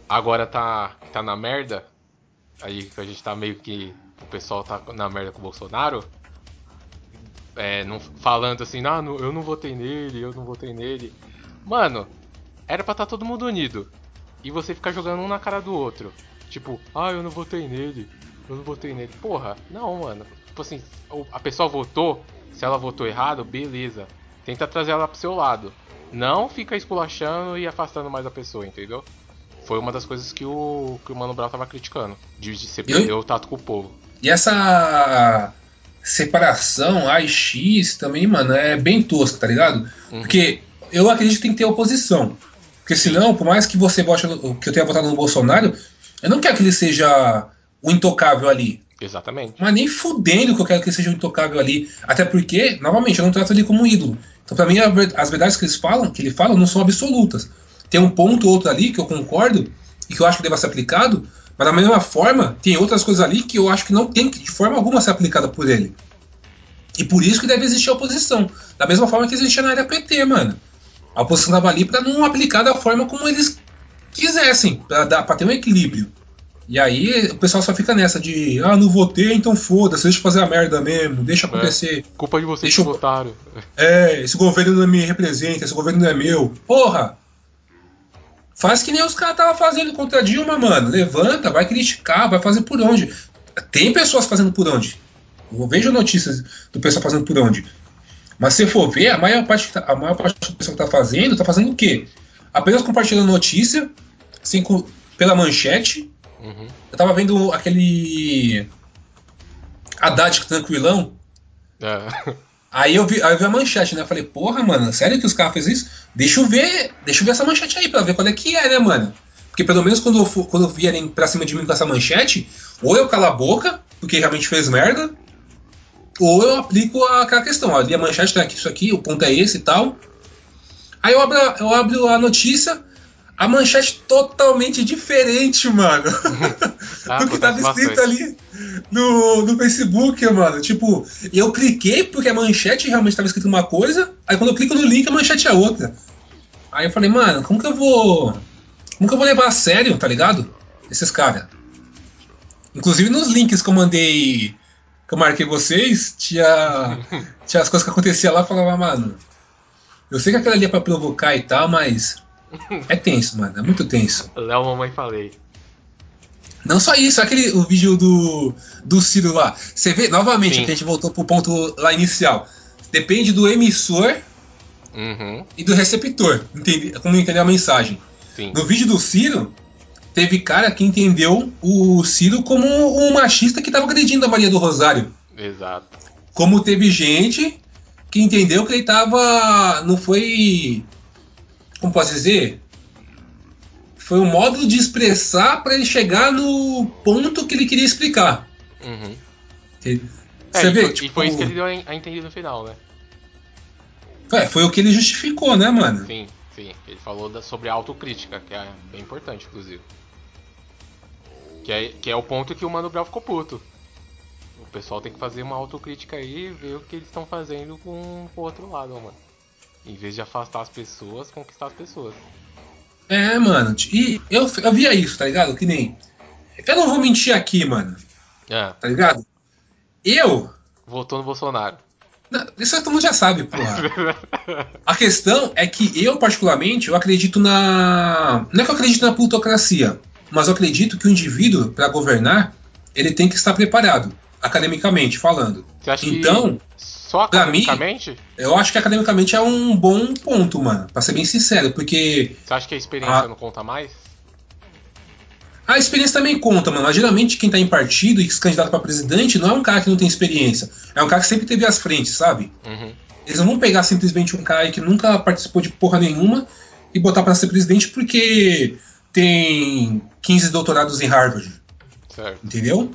agora tá, tá na merda. Aí que a gente tá meio que. O pessoal tá na merda com o Bolsonaro. É, não, falando assim, ah, não, eu não votei nele, eu não votei nele. Mano, era pra estar todo mundo unido. E você ficar jogando um na cara do outro. Tipo, ah, eu não votei nele. Eu não votei nele. Porra, não, mano. Tipo assim, a pessoa votou. Se ela votou errado, beleza. Tenta trazer ela pro seu lado. Não fica esculachando e afastando mais a pessoa, entendeu? Foi uma das coisas que o, que o Mano Brown tava criticando. De, de você perder o tato com o povo. E essa separação A e X também, mano, é bem tosca, tá ligado? Porque eu acredito que tem que ter oposição. Porque senão, por mais que você vote que eu tenha votado no Bolsonaro, eu não quero que ele seja o intocável ali. Exatamente. Mas nem fudendo que eu quero que ele seja o intocável ali. Até porque, novamente, eu não trato ele como um ídolo. Então, pra mim, as verdades que eles falam, que ele fala, não são absolutas. Tem um ponto ou outro ali que eu concordo e que eu acho que deva ser aplicado, mas da mesma forma, tem outras coisas ali que eu acho que não tem que de forma alguma ser aplicada por ele. E por isso que deve existir a oposição. Da mesma forma que existia na era PT, mano. A oposição tava ali pra não aplicar da forma como eles quisessem, pra ter um equilíbrio. E aí o pessoal só fica nessa de, ah, não votei, então foda-se, deixa eu fazer a merda mesmo, deixa acontecer. É, culpa de vocês Deixa que eu- votaram. É, esse governo não me representa, esse governo não é meu. Porra! Faz que nem os caras estavam fazendo contra a Dilma, mano. Levanta, vai criticar, vai fazer por onde. Tem pessoas fazendo por onde. Eu vejo notícias do pessoal fazendo por onde. Mas se for ver, a maior parte, tá- a maior parte do pessoal que tá fazendo, tá fazendo o quê? Apenas compartilhando notícia, assim, com- pela manchete. Uhum. Eu tava vendo aquele. Haddad tranquilão. É. Aí eu vi, aí eu vi a manchete, né? Eu falei, porra, mano, sério que os caras fez isso? Deixa eu ver, deixa eu ver essa manchete aí pra ver qual é que é, né, mano? Porque pelo menos quando, eu, quando vierem pra cima de mim com essa manchete, ou eu calo a boca, porque realmente fez merda, ou eu aplico aquela questão, ó, a manchete tá aqui, isso aqui, o ponto é esse e tal. Aí eu abro, a- eu abro a notícia, a manchete totalmente diferente, mano. Ah, do que tava escrito ali no, no Facebook, mano. Tipo, eu cliquei porque a manchete realmente tava escrito uma coisa, aí quando eu clico no link a manchete é outra. Aí eu falei, mano, como que eu vou. Como que eu vou levar a sério, tá ligado? Esses caras. Inclusive nos links que eu mandei. Que eu marquei vocês, tinha. tinha as coisas que aconteciam lá, eu falava, mano. Eu sei que aquela ali é pra provocar e tal, mas. É tenso, mano. É muito tenso. Léo, mamãe falei. Não só isso, aquele o vídeo do, do Ciro lá. Você vê, novamente, Sim. que a gente voltou pro ponto lá inicial. Depende do emissor Uhum. e do receptor. Entende, como entender a mensagem. Sim. No vídeo do Ciro, teve cara que entendeu o Ciro como um machista que tava agredindo a Maria do Rosário. Exato. Como teve gente que entendeu que ele tava. Não foi. Como posso dizer? Foi um modo de expressar para ele chegar no ponto que ele queria explicar. Uhum. Você É, e, vê, foi, tipo, e foi isso que ele deu a entender no final, né? é, foi o que ele justificou, né, mano? Sim, sim. Ele falou da- sobre a autocrítica, que é bem importante, inclusive. Que é, que é o ponto que o Mano Brown ficou puto. O pessoal tem que fazer uma autocrítica aí e ver o que eles estão fazendo com o outro lado, mano. Em vez de afastar as pessoas, conquistar as pessoas. É, mano. E eu, eu via isso, tá ligado? Que nem. Eu não vou mentir aqui, mano. É, Tá ligado? Eu. votou no Bolsonaro. Não, Isso todo mundo já sabe, porra. A questão é que eu, particularmente, eu acredito na. Não é que eu acredito na plutocracia, mas eu acredito que o indivíduo, para governar, ele tem que estar preparado, academicamente falando. Você acha Então, que só pra mim- academicamente? eu acho que academicamente é um bom ponto, mano, pra ser bem sincero, porque Você acha que a experiência Ah. não conta mais? a experiência também conta, mano. Mas geralmente quem tá em partido e se candidata pra presidente não é um cara que não tem experiência, é um cara que sempre teve as frentes, sabe? Uhum. Eles não vão pegar simplesmente um cara que nunca participou de porra nenhuma e botar pra ser presidente porque tem 15 doutorados em Harvard, Certo. entendeu?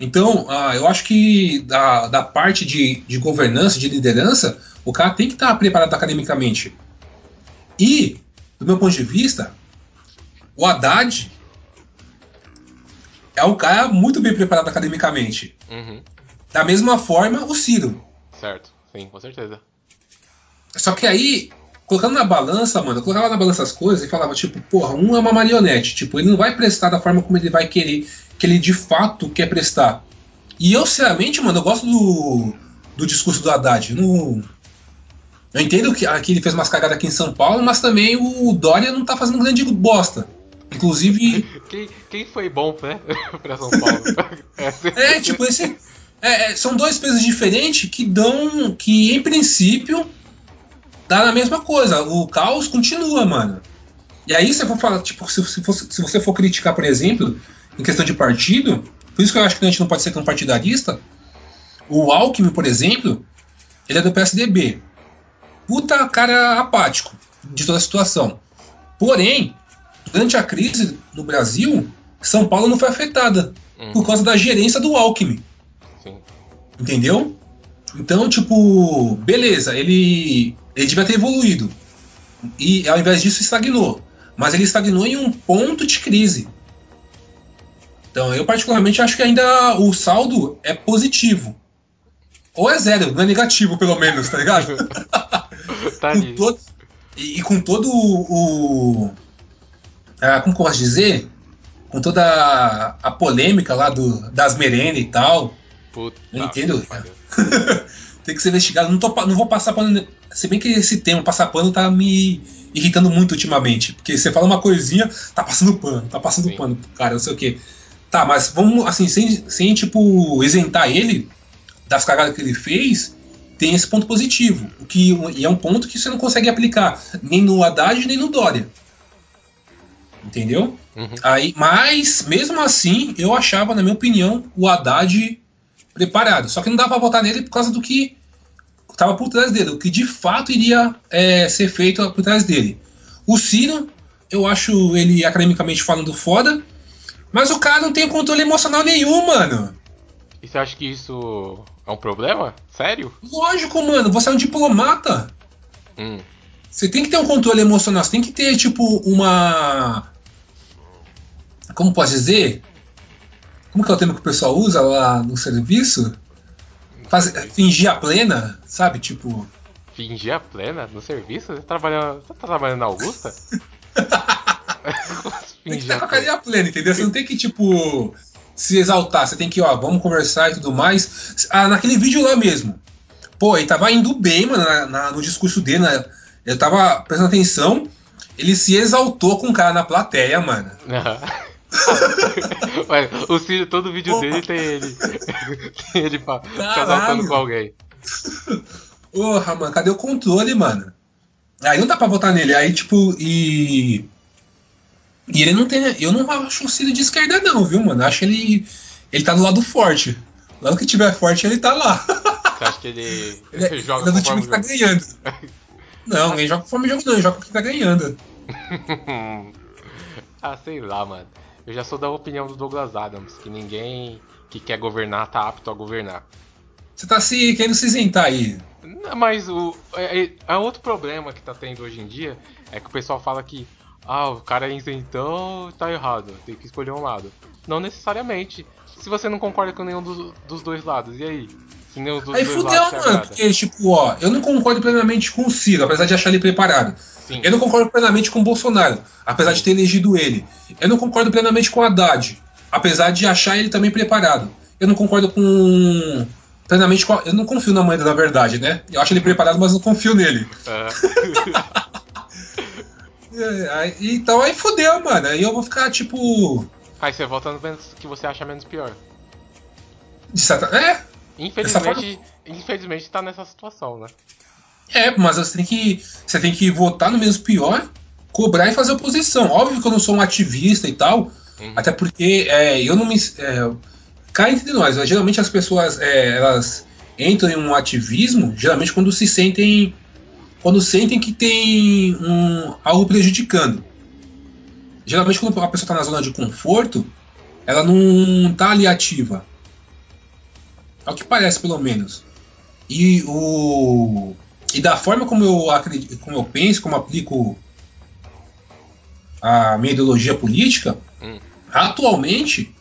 Então, ah, eu acho que da, da parte de, de governança, de liderança, o cara tem que estar preparado academicamente. E, do meu ponto de vista, o Haddad é um cara muito bem preparado academicamente. Uhum. Da mesma forma, o Ciro. Certo. Sim, com certeza. Só que aí, colocando na balança, mano, eu colocava na balança as coisas e falava, tipo, porra, um é uma marionete. Tipo, ele não vai prestar da forma como ele vai querer, que ele de fato quer prestar. E eu, sinceramente, mano, eu gosto do, do discurso do Haddad. Eu Não, eu entendo que aqui ele fez umas cagadas aqui em São Paulo, mas também o Dória não tá fazendo grande bosta. Inclusive, Quem, quem foi bom, né? pra São Paulo? É, tipo, esse. é, é, são dois pesos diferentes que dão. que em princípio dá na mesma coisa. O caos continua, mano. E aí você for falar, tipo, se, se, fosse- se você for criticar, por exemplo, em questão de partido, por isso que eu acho que a gente não pode ser tão partidarista. O Alckmin, por exemplo, ele é do PSDB. Puta cara apático de toda a situação. Porém, durante a crise no Brasil, São Paulo não foi afetada por causa da gerência do Alckmin. Sim. Entendeu? Então, tipo, beleza, ele, ele devia ter evoluído. E ao invés disso estagnou. Mas ele estagnou em um ponto de crise. Então, eu particularmente acho que ainda o saldo é positivo. Ou é zero, não é negativo, pelo menos, tá ligado? Tá com todo, e, e com todo o. o- ah, como que eu posso dizer? Com toda a, a polêmica lá do, das merendas e tal. Puta Eu entendo. tem que ser investigado. Não, tô, não vou passar pano. Se bem que esse tema, passar pano, tá me irritando muito ultimamente. Porque você fala uma coisinha, tá passando pano, tá passando pano, cara, não sei o quê. Tá, mas vamos, assim, sem, sem tipo, isentar ele das cagadas que ele fez, tem esse ponto positivo. O que, e é um ponto que você não consegue aplicar nem no Haddad nem no Dória. Entendeu? Aí, mas, mesmo assim, eu achava, na minha opinião, o Haddad preparado. Só que não dá pra votar nele por causa do que estava por trás dele, o que de fato iria é, ser feito por trás dele. O Ciro, eu acho ele academicamente falando foda, mas o cara não tem controle emocional nenhum, mano. E você acha que isso é um problema? Sério? Lógico, mano, você é um diplomata. Hum. Você tem que ter um controle emocional, você tem que ter, tipo, uma. Como posso dizer? Como que é o termo que o pessoal usa lá no serviço? Faz- fingir a plena, sabe? Tipo. Fingir a plena no serviço? Você, trabalha, você tá trabalhando na Augusta? Tem que estar com a carinha plena, entendeu? Você não tem que, tipo, se exaltar. Você tem que, ó, vamos conversar e tudo mais. Ah, naquele vídeo lá mesmo. Pô, ele tava indo bem, mano, na- na- no discurso dele. né? Eu tava prestando atenção. Ele se exaltou com o cara na plateia, mano. Ué, o Ciro, todo vídeo dele tem ele. tem ele casaltando com alguém. Porra, mano, cadê o controle, mano? Aí não dá pra votar nele. Aí, tipo, e. E ele não tem. Eu não acho o Ciro de esquerda, não, viu, mano? Eu acho ele. Ele tá do lado forte. Logo que tiver forte, ele tá lá. Você acha que ele, Ele é, joga ele é do time que tá ganhando. Não, ninguém joga conforme o jogo, não. Ele joga com quem tá ganhando. ah, sei lá, mano. Eu já sou da opinião do Douglas Adams, que ninguém que quer governar tá apto a governar. Você tá se querendo se isentar aí. Não, Mas o é, é- é outro problema que tá tendo hoje em dia é que o pessoal fala que ah, o cara é isentão, tá errado, tem que escolher um lado. Não necessariamente. Se você não concorda com nenhum dos, dos dois lados, e aí? Se nenhum dos Aí dois fudeu, lados mano, porque, tipo, ó, eu não concordo plenamente com o Ciro, apesar de achar ele preparado. Eu não concordo plenamente com o Bolsonaro, apesar de ter elegido ele. Eu não concordo plenamente com o Haddad, apesar de achar ele também preparado. Eu não concordo com. plenamente com. a- Eu não confio na Moeda, na verdade, né? Eu acho ele preparado, mas não confio nele. É, então aí fudeu, mano. Aí eu vou ficar, tipo. Aí você vota no menos que você acha menos pior. É, Infelizmente, infelizmente tá nessa situação, né? É, mas você tem que você tem que votar no menos pior, cobrar e fazer oposição. Óbvio que eu não sou um ativista e tal, até porque é, eu não me é, cá entre nós. né, Geralmente as pessoas é, elas entram em um ativismo, geralmente quando se sentem quando sentem que tem um, algo prejudicando. Geralmente quando a pessoa está na zona de conforto, ela não tá ali ativa. É o que parece, pelo menos. E o e da forma como eu acredito, como eu penso, como aplico a minha ideologia política, atualmente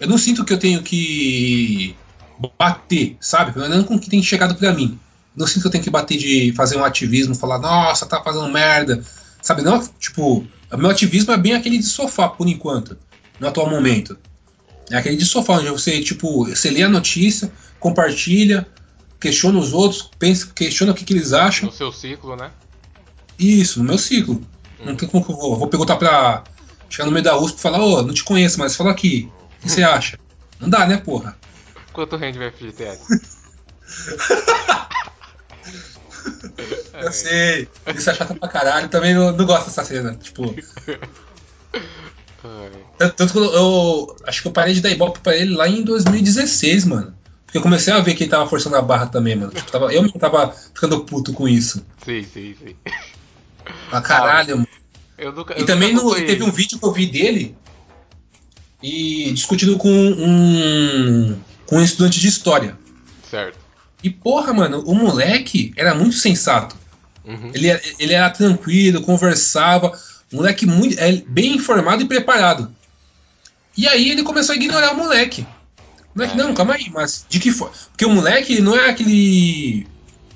eu não sinto que eu tenho que bater, sabe? Pelo menos com o que tem chegado pra mim. Não sinto que eu tenho que bater de fazer um ativismo, falar, nossa, tá fazendo merda. Sabe, não, tipo, o meu ativismo é bem aquele de sofá, por enquanto, no atual momento. É aquele de sofá, onde você, tipo, você lê a notícia, compartilha, questiona os outros, pensa, questiona o que, que eles acham. No seu ciclo, né? Isso, no meu ciclo. Não tem como que eu vou, vou perguntar pra. Chegar no meio da USP e falar, ô, não te conheço, mas fala aqui. O que você acha? Não dá, né, porra? Quanto rende o FGTS? Eu sei. Isso é chato pra caralho. Também não, não gosto dessa cena. Tipo. Tanto tanto que eu, eu acho que eu parei de dar ibope pra ele lá em 2016, mano. Porque eu comecei a ver que ele tava forçando a barra também, mano. Tipo, tava, eu mesmo tava ficando puto com isso. Sim, sim, sim. Pra caralho, mano. Eu nunca, E eu também nunca no- teve um vídeo que eu vi dele e discutindo com um, com um estudante de história. Certo. E porra, mano, o moleque era muito sensato. Uhum. Ele, era- ele era tranquilo, conversava. Moleque muito, é, bem informado e preparado. E aí ele começou a ignorar o moleque. O moleque, não, calma aí, mas de que forma? Porque o moleque não é aquele.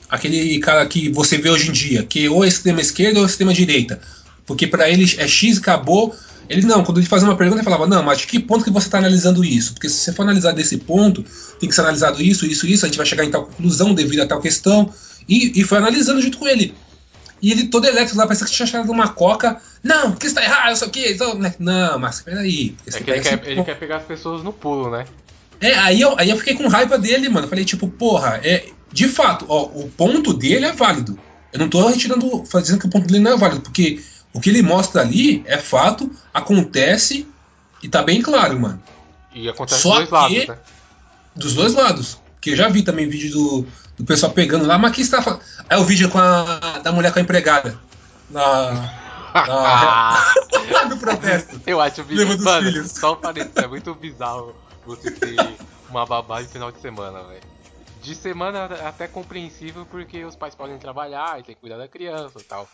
aquele cara que você vê hoje em dia, que ou é extrema esquerda ou é extrema direita. Porque pra ele é X acabou. Ele não, quando ele fazia uma pergunta, ele falava, não, mas de que ponto que você está analisando isso? Porque se você for analisar desse ponto, tem que ser analisado isso, isso, isso, a gente vai chegar em tal conclusão devido a tal questão. E, e foi analisando junto com ele. E ele todo elétrico lá, parece que tinha achado uma coca. Não, porque está errado, isso aqui. Então, não, mas peraí. É que ele quer, ele quer pegar as pessoas no pulo, né? É, aí eu, aí eu fiquei com raiva dele, mano. Falei, tipo, porra, é. De fato, ó, o ponto dele é válido. Eu não tô retirando, dizendo que o ponto dele não é válido, porque o que ele mostra ali é fato, acontece e tá bem claro, mano. E acontece Só dos dois lados, né? Dos dois lados. Que eu já vi também vídeo do, do pessoal pegando lá, mas que está falando. Aí o vídeo com a, da mulher com a empregada. Na. na no protesto. Eu acho o vídeo, Lembra dos mano, filhos. só um parênteses, é muito bizarro você ter uma babá de final de semana, velho. De semana é até compreensível porque os pais podem trabalhar e tem que cuidar da criança e tal.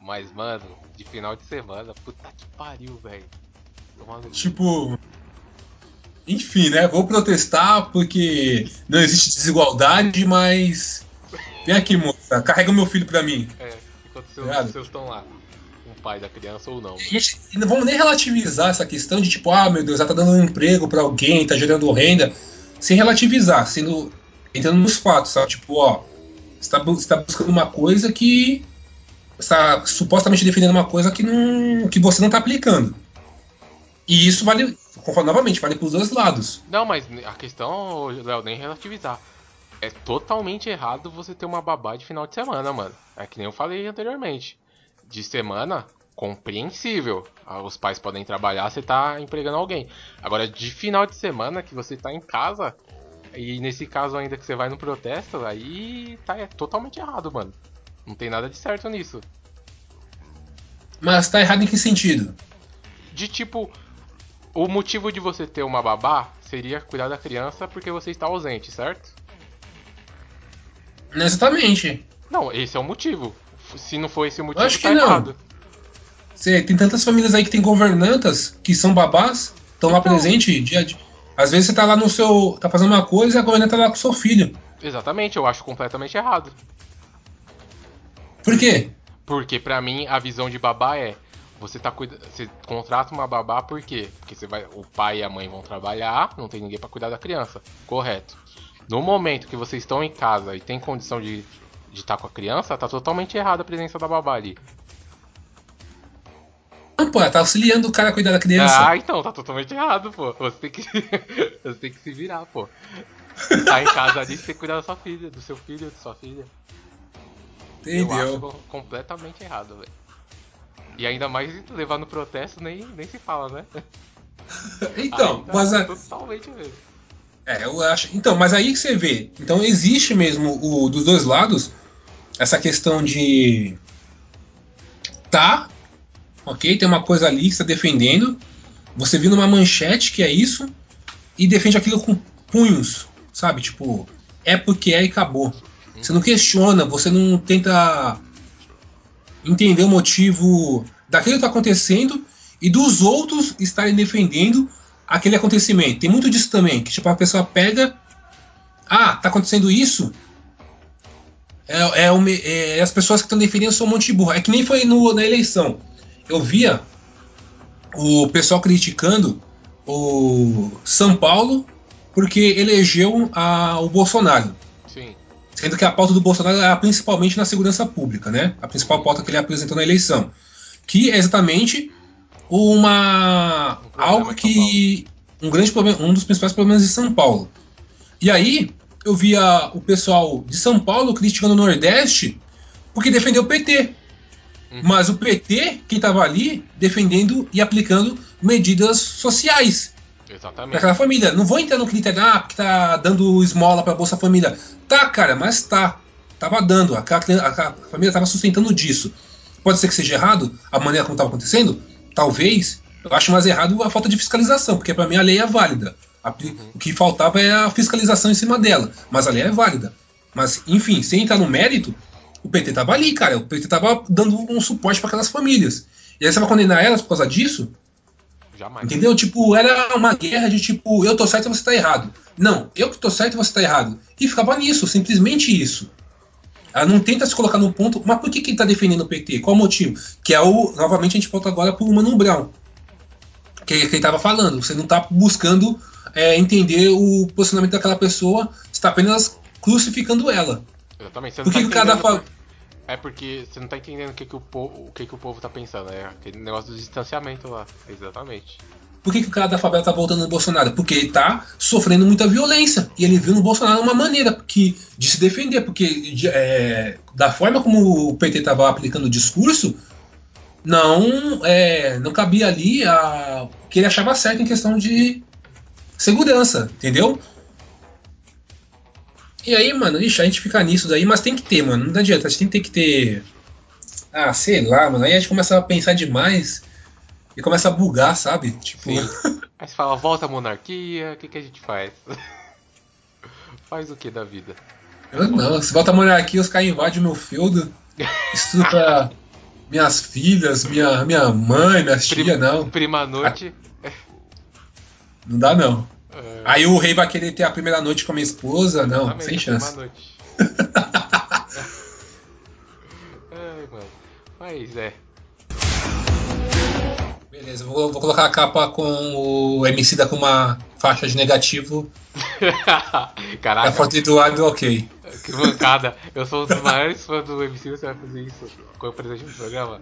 Mas, mano, de final de semana, puta que pariu, velho. Tipo. Enfim, né? Vou protestar porque não existe desigualdade, mas. Vem aqui, moça, carrega o meu filho pra mim. É, enquanto seus, Obrigado. seus estão lá. Um pai da criança ou não. E gente- não vamos nem relativizar essa questão de tipo, ah, meu Deus, ela tá dando um emprego pra alguém, tá gerando renda, sem relativizar, sendo entrando nos fatos, sabe? Tipo, ó, você tá, você tá buscando uma coisa que você tá supostamente defendendo uma coisa que não que você não tá aplicando. E isso vale, novamente, vale pros dois lados. Não, mas a questão, Léo, nem relativizar. É totalmente errado você ter uma babá de final de semana, mano. É que nem eu falei anteriormente. De semana, compreensível. Ah, Os pais podem trabalhar, você tá empregando alguém. Agora, de final de semana, que você tá em casa, e nesse caso ainda que você vai no protesto, aí tá é totalmente errado, mano. Não tem nada de certo nisso. Mas tá errado em que sentido? De tipo, o motivo de você ter uma babá seria cuidar da criança porque você está ausente, certo? Não exatamente. Não, esse é o motivo. Se não for esse o motivo, acho que tá não. errado. Você, tem tantas famílias aí que tem governantas que são babás, estão lá Então. presente dia de. Às vezes você tá lá no seu. tá fazendo uma coisa e a governanta tá lá com o seu filho. Exatamente, eu acho completamente errado. Por quê? Porque pra mim a visão de babá é você tá cuida... você contrata uma babá por quê? Porque você vai o pai e a mãe vão trabalhar, não tem ninguém pra cuidar da criança. Correto. No momento que vocês estão em casa e tem condição de de estar com a criança, tá totalmente errada a presença da babá ali. Não, pô, ela tá auxiliando o cara a cuidar da criança. Ah, então tá totalmente errado, pô. Você tem que você tem que se virar, pô. Tá em casa ali, você tem que cuidar da sua filha, do seu filho, da sua filha. Eu acho Entendeu? co- completamente errado, velho. E ainda mais levar no protesto nem, nem se fala, né? Então, Aí tá mas a- totalmente mesmo. É, eu acho. Então, mas aí que você vê. Então existe mesmo o dos dois lados essa questão de tá, ok, tem uma coisa ali que está defendendo. Você viu numa manchete que é isso e defende aquilo com punhos, sabe? Tipo, é porque é e acabou. Você não questiona, você não tenta entender o motivo daquilo que está acontecendo e dos outros estarem defendendo aquele acontecimento. Tem muito disso também, que tipo, a pessoa pega. Ah, tá acontecendo isso? É, é, me- é, as pessoas que estão defendendo são um monte de burro. É que nem foi no- na eleição. Eu via o pessoal criticando o São Paulo porque elegeu a, o Bolsonaro. Sendo que a pauta do Bolsonaro era principalmente na segurança pública, né? A principal pauta que ele apresentou na eleição. Que é exatamente uma. algo que. Um grande problema, um dos principais problemas de São Paulo. E aí, eu via o pessoal de São Paulo criticando o Nordeste porque defendeu o PT. Mas o PT, quem estava ali, defendendo e aplicando medidas sociais Exatamente. aquela família. Não vou entrar no critério, ah, porque tá dando esmola pra Bolsa Família. Tá, cara, mas tá. Tava dando. Aquela, criança- aquela família tava sustentando disso. Pode ser que seja errado a maneira como estava acontecendo? Talvez. Eu acho mais errado a falta de fiscalização, porque pra mim a lei é válida. A- O que faltava é a fiscalização em cima dela. Mas a lei é válida. Mas, enfim, sem entrar no mérito, o PT tava ali, cara. O PT tava dando um suporte para aquelas famílias. E aí você vai condenar elas por causa disso? Jamais. Entendeu? Tipo, era uma guerra de tipo, eu tô certo e você tá errado. Não, eu que tô certo e você tá errado. E ficava nisso, simplesmente isso. Ela não tenta se colocar no ponto. Mas por que, que ele tá defendendo o PT? Qual o motivo? Que é o. Novamente a gente volta agora pro Mano Brown. Que, que ele tava falando. Você não tá buscando é, entender o posicionamento daquela pessoa, você está apenas crucificando ela. Exatamente. Você Por que, não que tá o cara fala. É porque você não tá entendendo o que, que, o, povo, o que, que o povo tá pensando. É aquele negócio do distanciamento lá. Exatamente. Por que, que o cara da favela tá voltando no Bolsonaro? Porque ele tá sofrendo muita violência. E ele viu no Bolsonaro uma maneira que, de se defender. Porque é, da forma como o PT tava aplicando o discurso, não, é, não cabia ali a, o que ele achava certo em questão de segurança, entendeu? E aí, mano, ixi, a gente fica nisso daí, mas tem que ter, mano. Não adianta, a gente tem que ter. Ah, sei lá, mano. Aí a gente começa a pensar demais e começa a bugar, sabe? Tipo. Aí você fala, volta a monarquia, o que, que a gente faz? faz o que da vida? Eu não, se volta a monarquia, os caras invadem o meu feudo, estuda minhas filhas, minha, minha mãe, minhas tia, não. Prima noite. Não dá não. É. Aí o rei vai querer ter a primeira noite com a minha esposa, não, Exatamente, sem chance. noite. Ai, mano. Mas é. Beleza, vou, vou colocar a capa com o MC da com uma faixa de negativo. A Caraca, foto do Eduardo, ok. que mancada. Eu sou um dos maiores fãs do MC, você vai fazer isso com o presente do programa?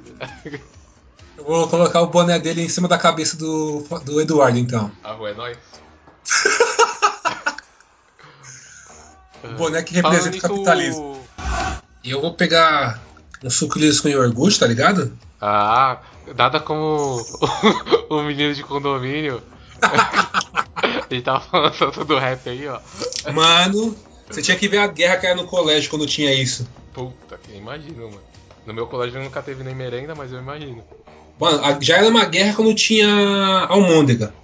Eu vou colocar o boné dele em cima da cabeça do, do Eduardo, então. A rua é nóis. O boné que representa o capitalismo. E eu vou pegar um sucrilhos com iogurte, tá ligado? Ah, nada como o, o menino de condomínio. Ele tava falando tanto do rap aí, ó. Mano, você tinha que ver a guerra que era no colégio quando tinha isso. Puta, que imagino, mano. No meu colégio nunca teve nem merenda, mas eu imagino. Mano, já era uma guerra quando tinha almôndega.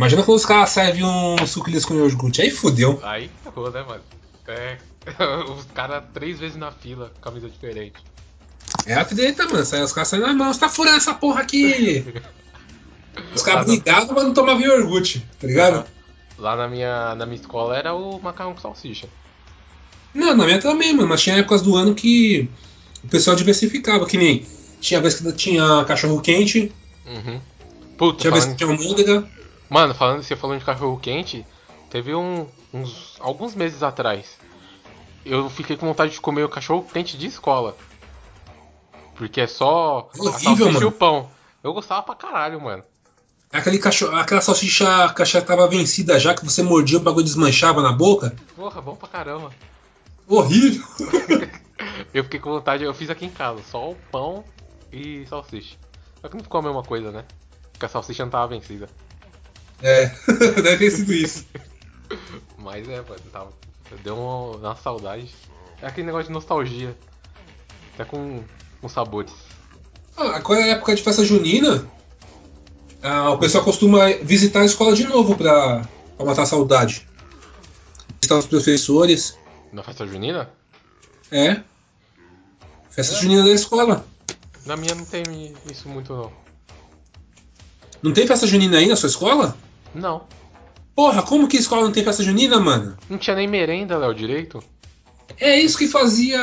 Imagina quando os caras servem um sucrilhos com iogurte. Aí fudeu. Aí ferrou, né, mano? É. Os caras três vezes na fila, camisa diferente. É a treta, mano. Sai- Os caras saem na mão. Você tá furando essa porra aqui. Os caras brigavam pra não tomar iogurte, tá ligado? Lá na minha, na minha escola era o macarrão com salsicha. Não, na minha também, mano. Mas tinha épocas do ano que o pessoal diversificava. Que nem tinha vez que tinha cachorro quente, Uhum. Puta, tinha vez que tinha almôndega. Mano, falando, você falando de cachorro quente, teve um, uns alguns meses atrás. Eu fiquei com vontade de comer o cachorro quente de escola. Porque é só Horrível, salsicha e o pão. Eu gostava pra caralho, mano. Aquele cachorro, aquela salsicha que já tava vencida já, que você mordia, o bagulho desmanchava na boca. Porra, bom pra caramba. Horrível. Eu fiquei com vontade, eu fiz aqui em casa, só o pão e salsicha. Só que não ficou a mesma coisa, né? Porque a salsicha não tava vencida. É, deve ter sido isso. Mas é, mano, tava. Deu uma, uma saudade. É aquele negócio de nostalgia. Até com, com sabores. Ah, agora é época de festa junina. Ah, o pessoal costuma visitar a escola de novo pra, pra matar a saudade. Visitar os professores. Na festa junina? É. Festa junina da escola. Na minha não tem isso muito não. Não tem festa junina aí na sua escola? Não. Porra, como que a escola não tem festa junina, mano? Não tinha nem merenda, Léo, direito? É isso que fazia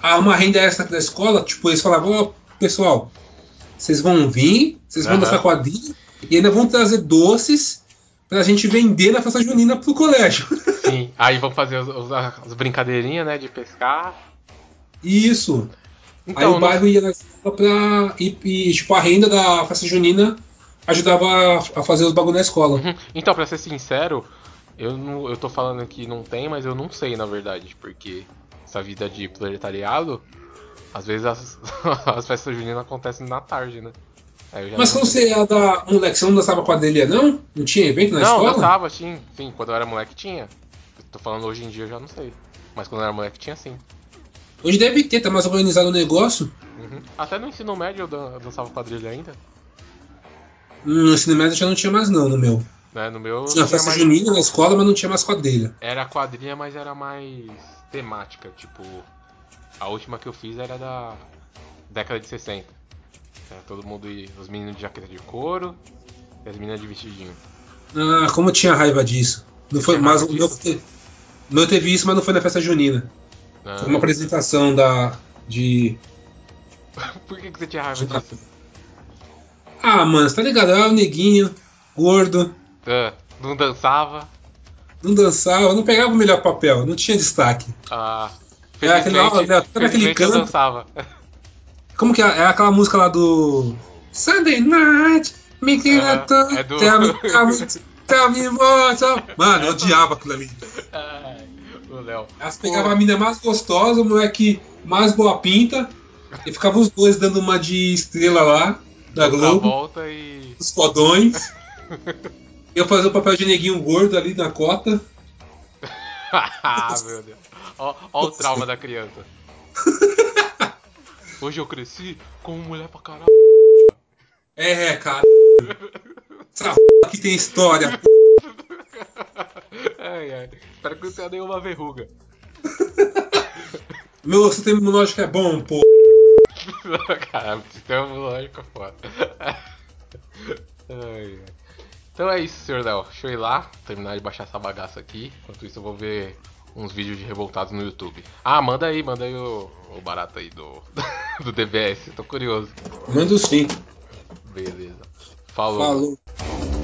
a, uma renda extra da escola. Tipo, eles falavam, ó, pessoal, vocês vão vir, vocês vão Aham. dançar quadrilha e ainda vão trazer doces pra gente vender na festa junina pro colégio. Sim. Aí vão fazer as, as- as brincadeirinhas, né, de pescar. Isso. Aí Então, o bairro ia na escola pra. E, e, tipo, a renda da festa junina ajudava a, fazer os bagulho na escola. Uhum. Então, pra ser sincero, eu, não, eu tô falando que não tem, mas eu não sei, na verdade. Porque essa vida de proletariado, às vezes as, as festas juninas acontecem na tarde, né? Mas não quando você era da moleque, você não dançava quadrilha, não? Não tinha evento na Não, escola? dançava, sim. Sim, quando eu era moleque tinha. Eu tô falando hoje em dia, eu já não sei. Mas quando eu era moleque tinha sim. Hoje deve ter, tá mais organizado o negócio. Uhum. Até no ensino médio eu dançava quadrilha ainda. No ensino médio já não tinha mais, não, no meu. Né? No meu Tinha festa mais- junina na escola, mas não tinha mais quadrilha. Era quadrilha, mas era mais temática. Tipo, a última que eu fiz era da década de 60. Era todo mundo, ia- os meninos de jaqueta de couro e as meninas de vestidinho. Ah, como eu tinha raiva disso. Não foi, mas o meu, meu teve isso, mas não foi na festa junina. Ah. Foi uma apresentação da. de. Por que, que você tinha raiva disso? Ah, mano, você tá ligado? Eu era um neguinho, gordo, Ah, não dançava? não dançava, não pegava o melhor papel, não tinha destaque. Ah, É aquele- felizmente, né, sabe aquele eu canto? dançava. Como que é? É aquela música lá do. Sunday Night, a Turn, é do- Tell me, tell me, tell me more. tell- Mano, eu odiava aquilo ali. Ai, o Léo. Elas pegavam a mina mais gostosa, o moleque mais boa pinta, e ficavam os dois dando uma de estrela lá, da Globo, e. os fodões. Eu fazia o papel de neguinho gordo ali na cota. ah, meu Deus. Ó, ó o trauma da criança. Hoje eu cresci como mulher pra caralho. É, cara. Essa que tem história. Ai, ai. Espero que não tenha nenhuma verruga. Meu sistema imunológico é bom, pô. Caralho, sistema imunológico é foda. Ai, ai. Então é isso, senhor Léo. Deixa eu ir lá, terminar de baixar essa bagaça aqui. Enquanto isso, eu vou ver uns vídeos de revoltados no YouTube. Ah, manda aí, manda aí o, o barato aí do, do DBS. Tô curioso. Manda sim. Beleza. Falou. Falou.